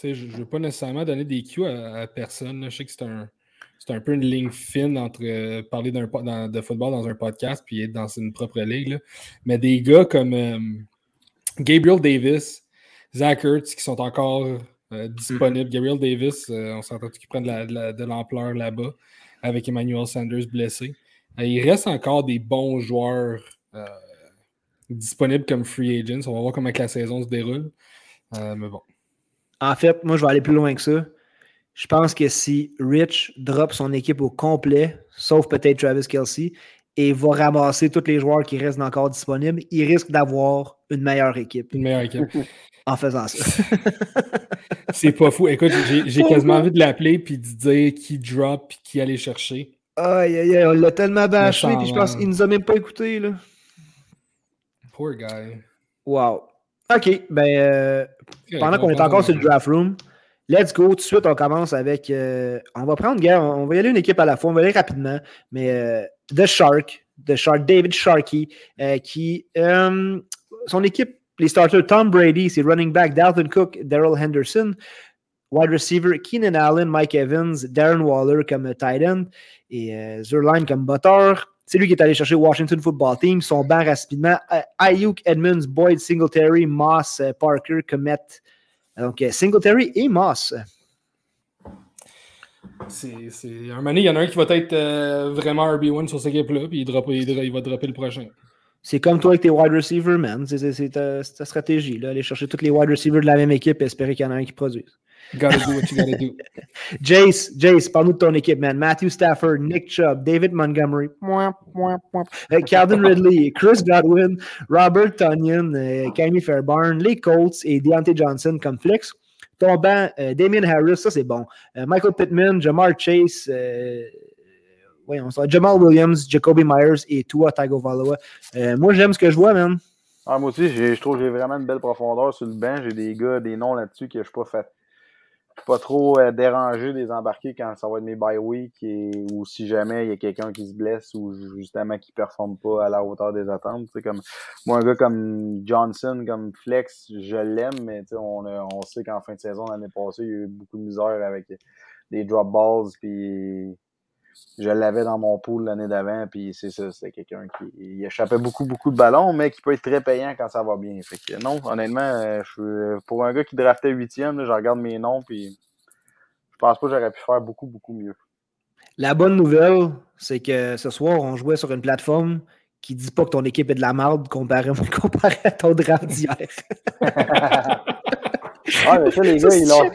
je ne veux pas nécessairement donner des cues à, personne. Je sais que c'est un c'est un peu une ligne fine entre euh, parler de football dans un podcast puis être dans une propre ligue. Mais des gars comme euh, Gabriel Davis, Zach Ertz qui sont encore euh, disponibles. Gabriel Davis, on s'entend qu'il prend de, l'ampleur là-bas avec Emmanuel Sanders blessé. il reste encore des bons joueurs disponibles comme free agents. On va voir comment la saison se déroule. mais bon. En fait, moi, je vais aller plus loin que ça. Je pense que si Rich drop son équipe au complet, sauf peut-être Travis Kelsey, et va ramasser tous les joueurs qui restent encore disponibles, il risque d'avoir une meilleure équipe. Une meilleure équipe. en faisant ça. c'est pas fou. Écoute, j'ai quasiment envie de l'appeler puis de dire qui drop puis qui aller chercher. Aïe, aïe, aïe, on l'a tellement bâché, puis je pense qu'il nous a même pas écouté, là. Poor guy. Wow. OK, ben, euh, pendant qu'on est encore sur le draft room, Let's go, tout de suite, on commence avec. Euh, on va prendre, gars, on va y aller une équipe à la fois, on va y aller rapidement. Mais euh, The Shark, The Shark, David Sharkey, euh, qui. son équipe, les starters, Tom Brady, c'est running back, Dalton Cook, Daryl Henderson, wide receiver, Keenan Allen, Mike Evans, Darren Waller comme tight end et Zerline comme butteur. C'est lui qui est allé chercher Washington Football Team. Son banc rapidement. Ayuk, Edmonds, Boyd, Singletary, Moss, Parker, Comet. Donc, euh, Singletary et Moss. C'est un moment il y en a un qui va être euh, vraiment RB1 sur cette équipe-là, puis il, il, va dropper le prochain. C'est comme toi avec tes wide receivers, man. C'est ta, stratégie, là. Aller chercher tous les wide receivers de la même équipe et espérer qu'il y en a un qui produise. Gotta do what you gotta do. Jace, Jace, parle-nous de ton équipe, man. Matthew Stafford, Nick Chubb, David Montgomery, euh, Calvin Ridley, Chris Godwin, Robert Tunyon, euh, Cammy Fairbarn, les Colts et Deontay Johnson comme flex. Ton banc, euh, Damien Harris, ça c'est bon. Michael Pittman, Jamar Chase, voyons ça, Jamal Williams, Jacoby Myers et Tua Tagovailoa. moi, j'aime ce que je vois, man. Ah, moi aussi, je trouve que j'ai vraiment une belle profondeur sur le banc. J'ai des gars, des noms là-dessus que je ne suis pas fait pas trop euh, déranger des embarqués quand ça va être mes bye week ou si jamais il y a quelqu'un qui se blesse ou justement qui performe pas à la hauteur des attentes. comme moi, un gars comme Johnson, comme Flex, je l'aime, mais on, on sait qu'en fin de saison l'année passée, il y a eu beaucoup de misère avec des drop balls puis je l'avais dans mon pool l'année d'avant, puis c'est ça, c'est quelqu'un qui échappait beaucoup, beaucoup de ballons, mais qui peut être très payant quand ça va bien. Fait que non, honnêtement, euh, je, pour un gars qui draftait huitième, je regarde mes noms, puis je pense pas que j'aurais pu faire beaucoup, beaucoup mieux. La bonne nouvelle, c'est que ce soir, on jouait sur une plateforme qui dit pas que ton équipe est de la merde comparé, comparé à ton draft d'hier. ah, mais ça, les gars, ils l'ont.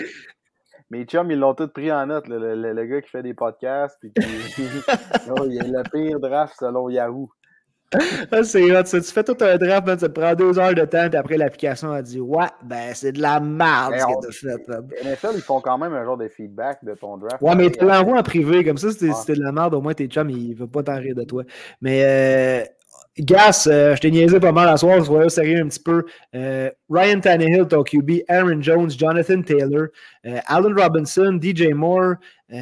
Mes chums, ils l'ont tous pris en note. Le, le, gars qui fait des podcasts, puis qui, oh, il a le pire draft selon Yahoo. Ah, c'est hot, Tu fais tout un draft, ça te prend deux heures de temps, puis après l'application a dit Ouais, ben c'est de la merde ce que tu fait. Man. NFL, ils font quand même un genre de feedback de ton draft. Ouais, mais tu l'envoies en privé, comme ça, si c'était de la merde, au moins tes chums, ils ne veulent pas t'en rire de toi. Mais euh, Gas, euh, je t'ai niaisé pas mal à soir, soyez sérieux un petit peu. Euh, Ryan Tannehill, ton QB, Aaron Jones, Jonathan Taylor, euh, Allen Robinson, DJ Moore,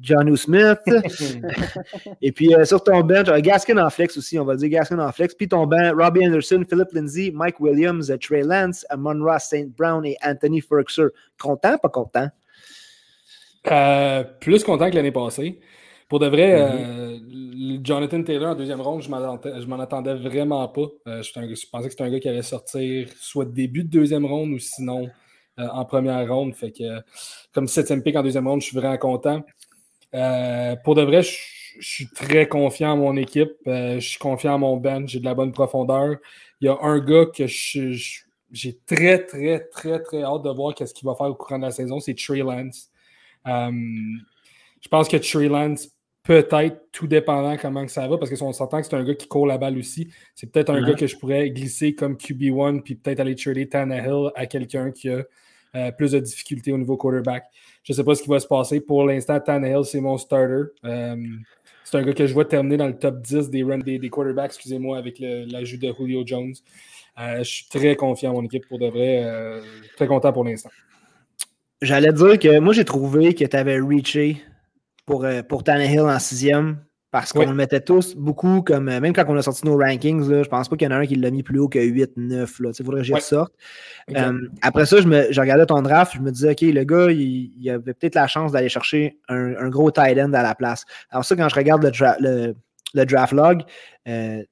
John Smith. et puis sur ton bench, Gaskin en flex aussi, on va dire Gaskin en flex. Puis ton bench, Robbie Anderson, Philip Lindsay, Mike Williams, Trey Lance, Amon Ross St. Brown et Anthony Ferguson. Content, pas content? plus content que l'année passée. Pour de vrai, mm-hmm. Jonathan Taylor en deuxième ronde, je m'en attendais vraiment pas. je, pensais que c'était un gars qui allait sortir soit début de deuxième ronde ou sinon en première ronde. Fait que comme septième pick en deuxième ronde, je suis vraiment content. pour de vrai, je je suis très confiant en mon équipe. Euh, je suis confiant en mon bench. J'ai de la bonne profondeur. Il y a un gars que j'ai très, très, très, très hâte de voir qu'est-ce qu'il va faire au courant de la saison. C'est Trey Lance. Euh, je pense que Trey Lance, peut-être, tout dépendant comment que ça va, parce que si on s'entend que c'est un gars qui court la balle aussi, c'est peut-être un gars que je pourrais glisser comme QB1 puis peut-être aller trader Tannehill à quelqu'un qui a euh, plus de difficultés au niveau quarterback. Je ne sais pas ce qui va se passer. Pour l'instant, Tannehill, c'est mon starter. C'est un gars que je vois terminer dans le top 10 des, run, des, quarterbacks, excusez-moi, avec l'ajout de Julio Jones. Euh, je suis très confiant en mon équipe pour de vrai. Euh, très content pour l'instant. J'allais dire que moi, j'ai trouvé que tu avais reaché pour, euh, pour Tannehill en sixième. Parce qu'on le mettait tous beaucoup comme. Même quand on a sorti nos rankings, là, je pense pas qu'il y en a un qui l'a mis plus haut que 8, 9. Il faudrait que j'y ressorte. après ça, je, me, regardais ton draft, je me disais, OK, le gars, il, avait peut-être la chance d'aller chercher un, gros tight end à la place. Alors, ça, quand je regarde le, le, draft log, euh,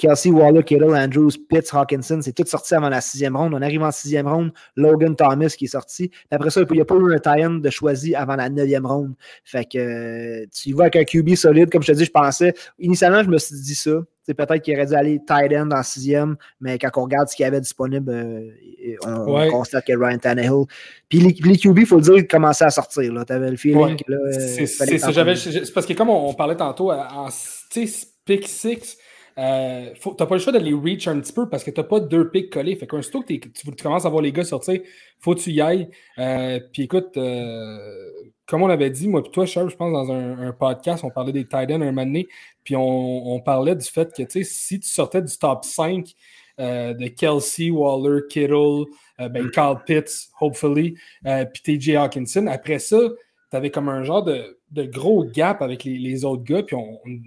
Kelsey, Waller, Kittle, Andrews, Pitts, Hawkinson, c'est tout sorti avant la sixième ronde. On arrive en sixième ronde, Logan Thomas qui est sorti. Après ça, il n'y a pas eu un tie de choisi avant la neuvième ronde. Fait que euh, tu vois avec un QB solide, comme je te dis, je pensais. Initialement, je me suis dit ça. C'est peut-être qu'il aurait dû aller tight end en sixième, mais quand on regarde ce qu'il y avait disponible, euh, on, constate que Ryan Tannehill. Puis les, QB, il faut le dire, ils commençaient à sortir. Tu avais le feeling que là. C'est euh, parce que comme on, parlait tantôt en pick 6, euh, tu n'as pas le choix de les reach un petit peu parce que tu n'as pas deux picks collés. Fait qu'un que tu, commences à voir les gars sortir, faut que tu y ailles. Euh, puis écoute, euh, comme on avait dit, moi et toi, Charles, je pense, dans un, podcast, on parlait des tight ends un moment donné, puis on, parlait du fait que si tu sortais du top 5 de Kelsey, Waller, Kittle, ben, mm. Carl Pitts, hopefully, puis TJ Hawkinson, après ça, tu avais comme un genre de, gros gap avec les, autres gars, puis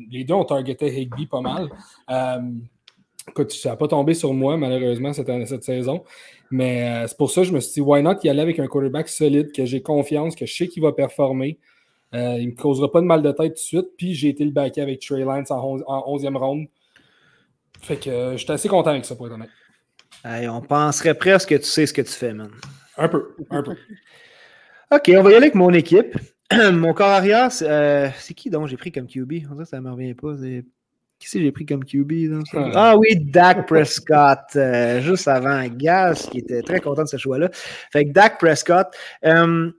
les deux ont targeté Higby pas mal. Euh, écoute, ça n'a pas tombé sur moi, malheureusement, cette, cette saison. Mais euh, c'est pour ça que je me suis dit, why not y aller avec un quarterback solide, que j'ai confiance, que je sais qu'il va performer. Euh, il ne me causera pas de mal de tête tout de suite. Puis j'ai été le backer avec Trey Lance en, 11e ronde. Fait que j'étais assez content avec ça, pour être honnête. on penserait presque que tu sais ce que tu fais, man. Un peu, un peu. OK, on va y aller avec mon équipe. mon corps arrière, euh, c'est qui donc? J'ai pris comme QB? On dirait que ça ne me revient pas. Qui c'est que j'ai pris comme QB? Ah oui, Dak Prescott, euh, juste avant Gas, qui était très content de ce choix-là. Fait que Dak Prescott. Euh,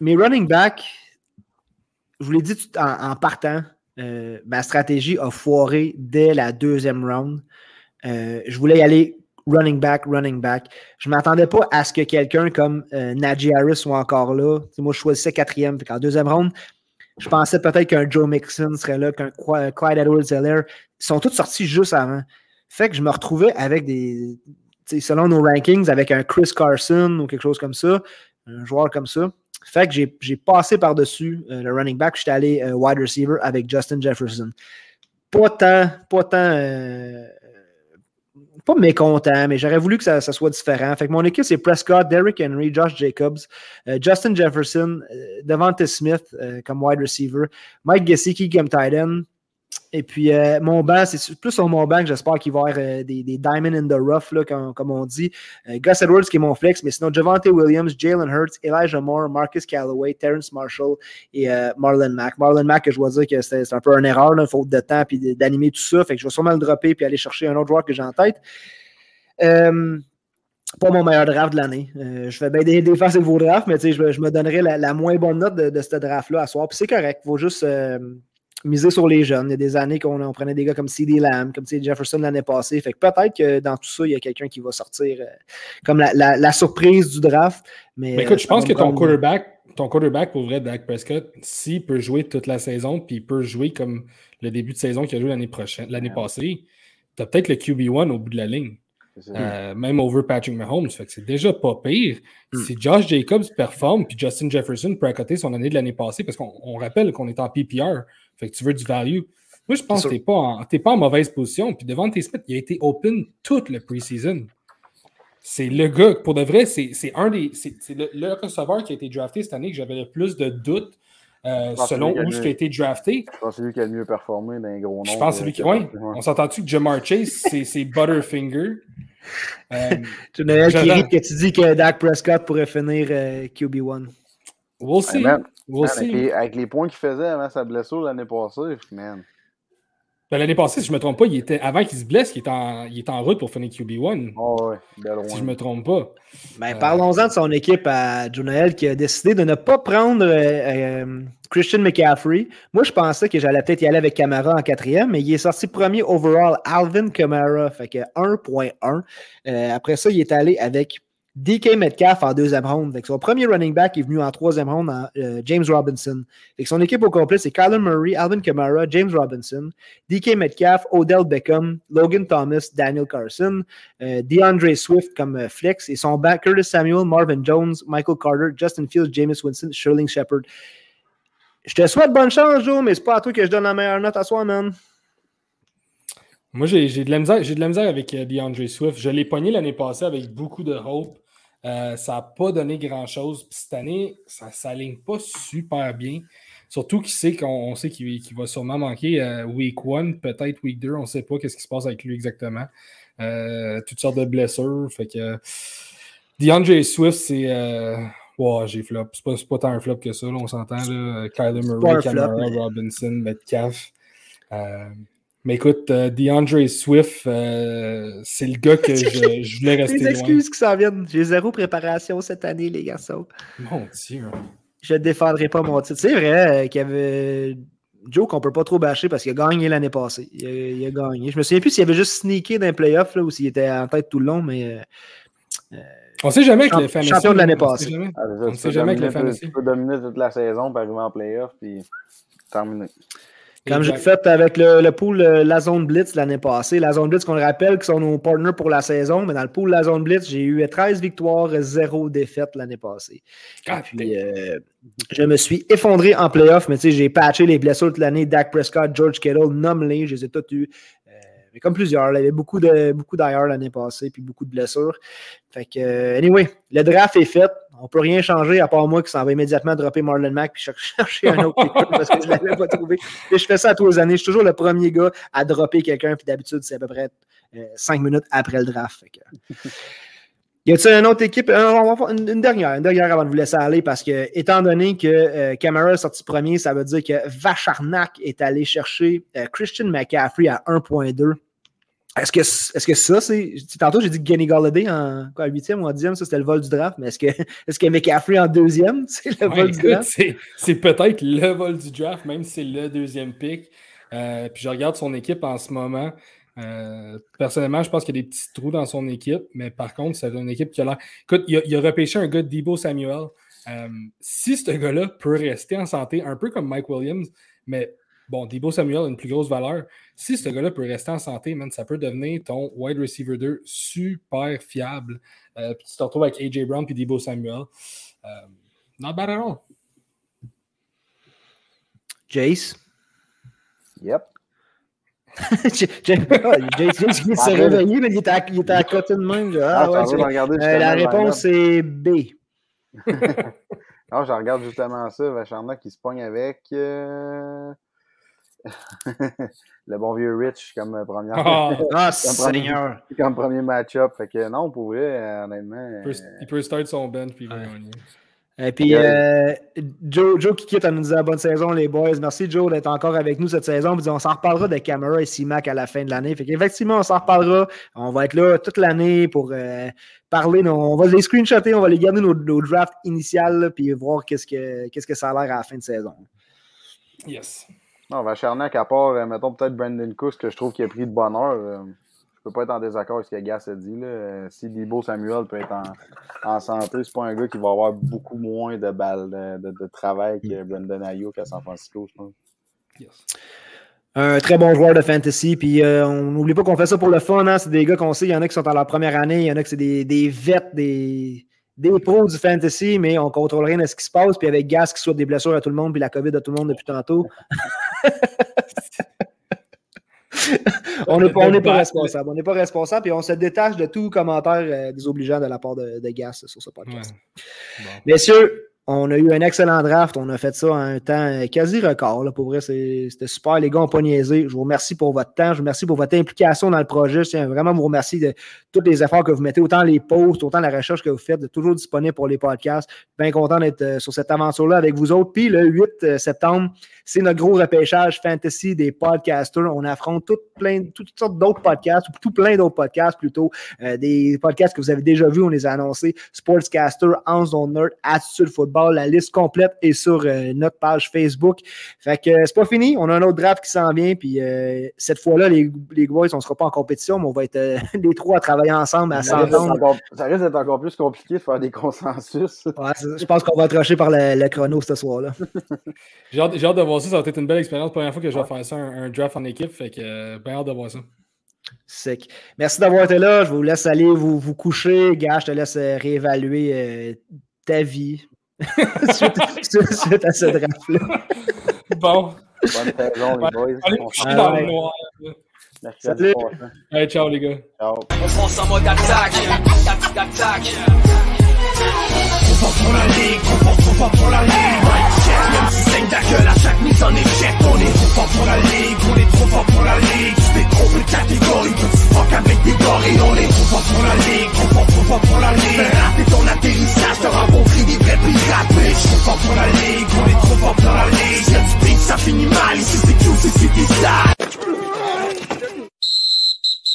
mes running back, je vous l'ai dit en, partant, ma stratégie a foiré dès la deuxième round. je voulais y aller running back, running back. Je ne m'attendais pas à ce que quelqu'un comme euh, Najee Harris soit encore là. moi, je choisissais quatrième. En deuxième round, je pensais peut-être qu'un Joe Mixon serait là, qu'un Clyde Edwards-Helaire. Ils sont tous sortis juste avant. Fait que je me retrouvais avec des. Selon nos rankings, avec un Chris Carson ou quelque chose comme ça, un joueur comme ça. Fait que j'ai passé par-dessus euh, le running back. J'étais allé euh, wide receiver avec Justin Jefferson. Pas tant, pas tant pas mécontent, mais j'aurais voulu que ça, soit différent. Fait que mon équipe, c'est Prescott, Derrick Henry, Josh Jacobs, euh, Justin Jefferson, euh, Devante Smith euh, comme wide receiver, Mike Gesicki comme tight end, et puis, euh, mon banc, c'est plus sur mon banc que j'espère qu'il va y avoir euh, des, des diamonds in the rough, là, comme, on dit. Euh, Gus Edwards, qui est mon flex, mais sinon, Javante Williams, Jalen Hurts, Elijah Moore, Marcus Callaway, Terrence Marshall et Marlon Mack. Marlon Mack, je dois dire que c'est un peu une erreur, une faute de temps, puis d'animer tout ça. Fait que je vais sûrement le dropper puis aller chercher un autre joueur que j'ai en tête. pas mon meilleur draft de l'année. je fais bien des, des faces vos drafts, mais je, je me donnerai la, moins bonne note de, de ce draft-là à soir. Puis c'est correct. Il faut juste miser sur les jeunes. Il y a des années qu'on prenait des gars comme CD Lamb, comme Jefferson l'année passée. Fait que peut-être que dans tout ça, il y a quelqu'un qui va sortir euh, comme la, surprise du draft. Mais, écoute, je euh, pense que ton quarterback, ton quarterback pour vrai, Dak Prescott, s'il peut jouer toute la saison, puis il peut jouer comme le début de saison qu'il a joué l'année prochaine, l'année passée, tu as peut-être le QB1 au bout de la ligne. Euh, même over Patrick Mahomes. Fait que c'est déjà pas pire. Hmm. Si Josh Jacobs performe, puis Justin Jefferson peut accoter son année de l'année passée, parce qu'on rappelle qu'on est en PPR, fait que tu veux du value. Moi, je pense que tu n'es pas, en, pas en mauvaise position. Puis devant tes Smith, il a été open toute le preseason. C'est le gars, pour de vrai, c'est un des. C'est le, receveur qui a été drafté cette année que j'avais le plus de doutes euh, selon où qui a ce qui a été drafté. Je pense que c'est lui qui a le mieux performé d'un gros nom. Je pense que c'est lui qui. Oui, on s'entend-tu que Jamar Chase, c'est c'est Butterfinger? Euh, Tu Noël qui J'attends. rit que tu dis que Dak Prescott pourrait finir euh, QB1. We'll see. man, We'll avec, see. les, avec les points qu'il faisait avant sa blessure l'année passée, man. Ben, L'année passée, si je ne me trompe pas, il était, avant qu'il se blesse, il était, en, il était en route pour finir QB1. Oh, ouais, de loin. Si je ne me trompe pas. Ben, Euh, Parlons-en de son équipe à Joe Noël qui a décidé de ne pas prendre euh, euh, Christian McCaffrey. Moi, je pensais que j'allais peut-être y aller avec Camara en quatrième, mais il est sorti premier overall, Alvin Kamara, fait que 1.1. Euh, après ça, il est allé avec DK Metcalf en deuxième ronde. Fait que son premier running back est venu en troisième ronde, en, euh, James Robinson. Son équipe au complet, c'est Kyler Murray, Alvin Kamara, James Robinson, DK Metcalf, Odell Beckham, Logan Thomas, Daniel Carson, euh, DeAndre Swift comme euh, flex et son back Curtis Samuel, Marvin Jones, Michael Carter, Justin Fields, Jameis Winston, Sterling Shepard. Je te souhaite bonne chance, Joe, mais c'est pas à toi que je donne la meilleure note à soi, man. Moi, j'ai de, la misère- j'ai de la misère avec euh, DeAndre Swift. Je l'ai pogné l'année passée avec beaucoup de hope. Euh, ça n'a pas donné grand-chose. Cette année, ça ne s'aligne pas super bien. Surtout qu'il sait qu'on on sait qu'il va sûrement manquer euh, week 1, peut-être week 2. On ne sait pas qu'est-ce qui se passe avec lui exactement. Euh, toutes sortes de blessures. Fait que DeAndre Swift, c'est. Euh, wow, j'ai flop. C'est pas, pas tant un flop que ça, là, on s'entend. Kyler Murray, Camara, Robinson, Metcalf. Mais écoute, euh, DeAndre Swift, euh, c'est le gars que je, je voulais rester Les loin. excuses qui s'en viennent. J'ai zéro préparation cette année, les garçons. Mon Dieu. Je ne défendrai pas mon titre. C'est vrai euh, qu'il y avait Joe qu'on peut pas trop bâcher parce qu'il a gagné l'année passée. Il a, il a gagné. Je me souviens plus s'il avait juste sneaké d'un playoff là, ou s'il était en tête tout le long, mais euh, On sait jamais Champ- le fantasy. champion de l'année passée. jamais. Ah, On tu sait jamais avec le fantasy. Tu peux dominer toute la saison, puis arriver en playoff, puis terminer. Comme j'ai fait avec le, le pool euh, La Zone Blitz l'année passée. La Zone Blitz, qu'on le rappelle, qui sont nos partners pour la saison, mais dans le pool La Zone Blitz, j'ai eu 13 victoires, 0 défaites l'année passée. God Puis, euh, je me suis effondré en playoff, mais tu sais, j'ai patché les blessures toute l'année. Dak Prescott, George Kittle, nomme-les, je les ai tous eus. Euh, mais comme plusieurs, là, il y avait beaucoup de beaucoup d'ailleurs l'année passée, puis beaucoup de blessures. Fait que, anyway, le draft est fait. On peut rien changer à part moi qui s'en va immédiatement dropper Marlon Mack puis cher- chercher un autre kicker parce que je ne l'avais pas trouvé. Et je fais ça à tous les années. Je suis toujours le premier gars à dropper quelqu'un, puis d'habitude, c'est à peu près euh, cinq minutes après le draft. Que- Y a-t-il une autre équipe? Euh, on va faire une, une dernière, une dernière avant de vous laisser aller parce que, étant donné que euh, Camara est sorti premier, ça veut dire que Vacharnak est allé chercher euh, Christian McCaffrey à 1.2. Est-ce que, est-ce que ça, c'est. Tantôt, j'ai dit que Kenny Galladay en quoi, 8e ou en 10e, ça c'était le vol du draft, mais est-ce que, est-ce que McCaffrey en deuxième, c'est le Ouais, vol du draft? c'est c'est peut-être le vol du draft, même si c'est le deuxième pick. Euh, puis je regarde son équipe en ce moment. Euh, personnellement, je pense qu'il y a des petits trous dans son équipe, mais par contre, c'est une équipe qui a l'air. Écoute, il a, il a repêché un gars de Debo Samuel. Euh, si ce gars-là peut rester en santé, un peu comme Mike Williams, mais bon, Debo Samuel a une plus grosse valeur. Si ce gars-là peut rester en santé, man, ça peut devenir ton wide receiver 2 super fiable. Euh, puis tu te retrouves avec AJ Brown puis Debo Samuel. Euh, not bad at all. Jace? Yep. Oh, Jace Jace vient de se Arrête. réveiller, mais il était à, il était à côté de même. Ah, Ah, ouais, regarder Euh, la réponse est B. Non, je regarde justement ça. Vacharnak qui se pogne avec euh, le bon vieux Rich comme euh, première. Ah, Ah, Comme premier- Seigneur. comme premier match-up. Fait que non, pour vrai, honnêtement. il, peut, euh, il peut start son bench puis il va Ouais. gagner. Et puis, euh, Joe, Joe qui quitte en nous disant bonne saison, les boys. Merci, Joe, d'être encore avec nous cette saison. Puis, on s'en reparlera de Camara et C-Mac à la fin de l'année. Fait qu'effectivement, on s'en reparlera. On va être là toute l'année pour euh, parler. on va les screenshotter, on va les garder nos, nos drafts initiales, puis voir qu'est-ce que, qu'est-ce que ça a l'air à la fin de saison. Yes. Non, Vacharnak, à part, euh, mettons, peut-être Brandon Cooks, que je trouve qu'il a pris de bonheur. euh, je peux pas être en désaccord avec ce que Gas a dit. Là. Euh, Si Debo Samuel peut être en, en santé, c'est pas un gars qui va avoir beaucoup moins de balles de, de- de travail que Brandon Ayuk à San Francisco, je pense. yes. Un très bon joueur de fantasy. Puis euh, on n'oublie pas qu'on fait ça pour le fun. hein. C'est des gars qu'on sait. Il y en a qui sont en leur première année. Il y en a qui c'est des, des vets, des, des pros du fantasy, mais on ne contrôle rien de ce qui se passe. Puis avec Gas qui souhaite des blessures à tout le monde, puis la COVID à tout le monde depuis tantôt. on n'est pas, pas responsable. On n'est pas responsable. Puis on se détache de tout commentaire euh, désobligeant de la part de, de Gas sur ce podcast. Ouais. Bon. Messieurs, On a eu un excellent draft. On a fait ça en un temps quasi record. Là. Pour vrai, c'était super. Les gars pas niaisé. Je vous remercie pour votre temps. Je vous remercie pour votre implication dans le projet. Je tiens vraiment vous remercier de tous les efforts que vous mettez, autant les posts, autant la recherche que vous faites, toujours disponible pour les podcasts. Bien content d'être euh, sur cette aventure-là avec vous autres. Puis le 8 euh, septembre, c'est notre gros repêchage fantasy des podcasters. On affronte toutes, plein, toutes sortes d'autres podcasts, ou tout plein d'autres podcasts plutôt. Euh, des podcasts que vous avez déjà vus, on les a annoncés. Sportscaster, Hans on Nerd, Attitude Football la liste complète est sur euh, notre page Facebook. Fait que euh, c'est pas fini. On a un autre draft qui s'en vient. Puis euh, cette fois-là, les, les boys, on ne sera pas en compétition, mais on va être les trois à travailler ensemble, à s'entendre. Ça risque d'être encore plus compliqué de faire des consensus. je pense qu'on va être rushé par le, chrono ce soir-là. J'ai hâte, de voir ça. Ça va être une belle expérience. Première fois que je vais faire ça, un, draft en équipe. Fait que bien hâte de voir ça. Sick. Merci d'avoir été là. Je vous laisse aller vous, vous coucher. Gars, je te laisse réévaluer ta vie, suite, suite, à ce draft-là. Bon. Bonne saison, les boys. Allez coucher dans le noir. Merci Salut. Allez, ciao, les gars. Ciao. On fonce en mode attaque. Attaque. Trop fort pour la ligue, fort pour la ligue. Même si saigne ta gueule à chaque mise en échec. On est trop fort pour la ligue, on est trop fort pour la ligue. J'fais trop de catégories, petit fuck avec des gorilles On est trop fort pour la ligue, trop fort, trop fort pour la ligue. Rap et ton atterrissage, te rencontrer des vrais pirates Bitch, trop fort pour la ligue, on est trop fort pour la ligue. Si tu ça finit mal, ici c'est Q, ici c'est des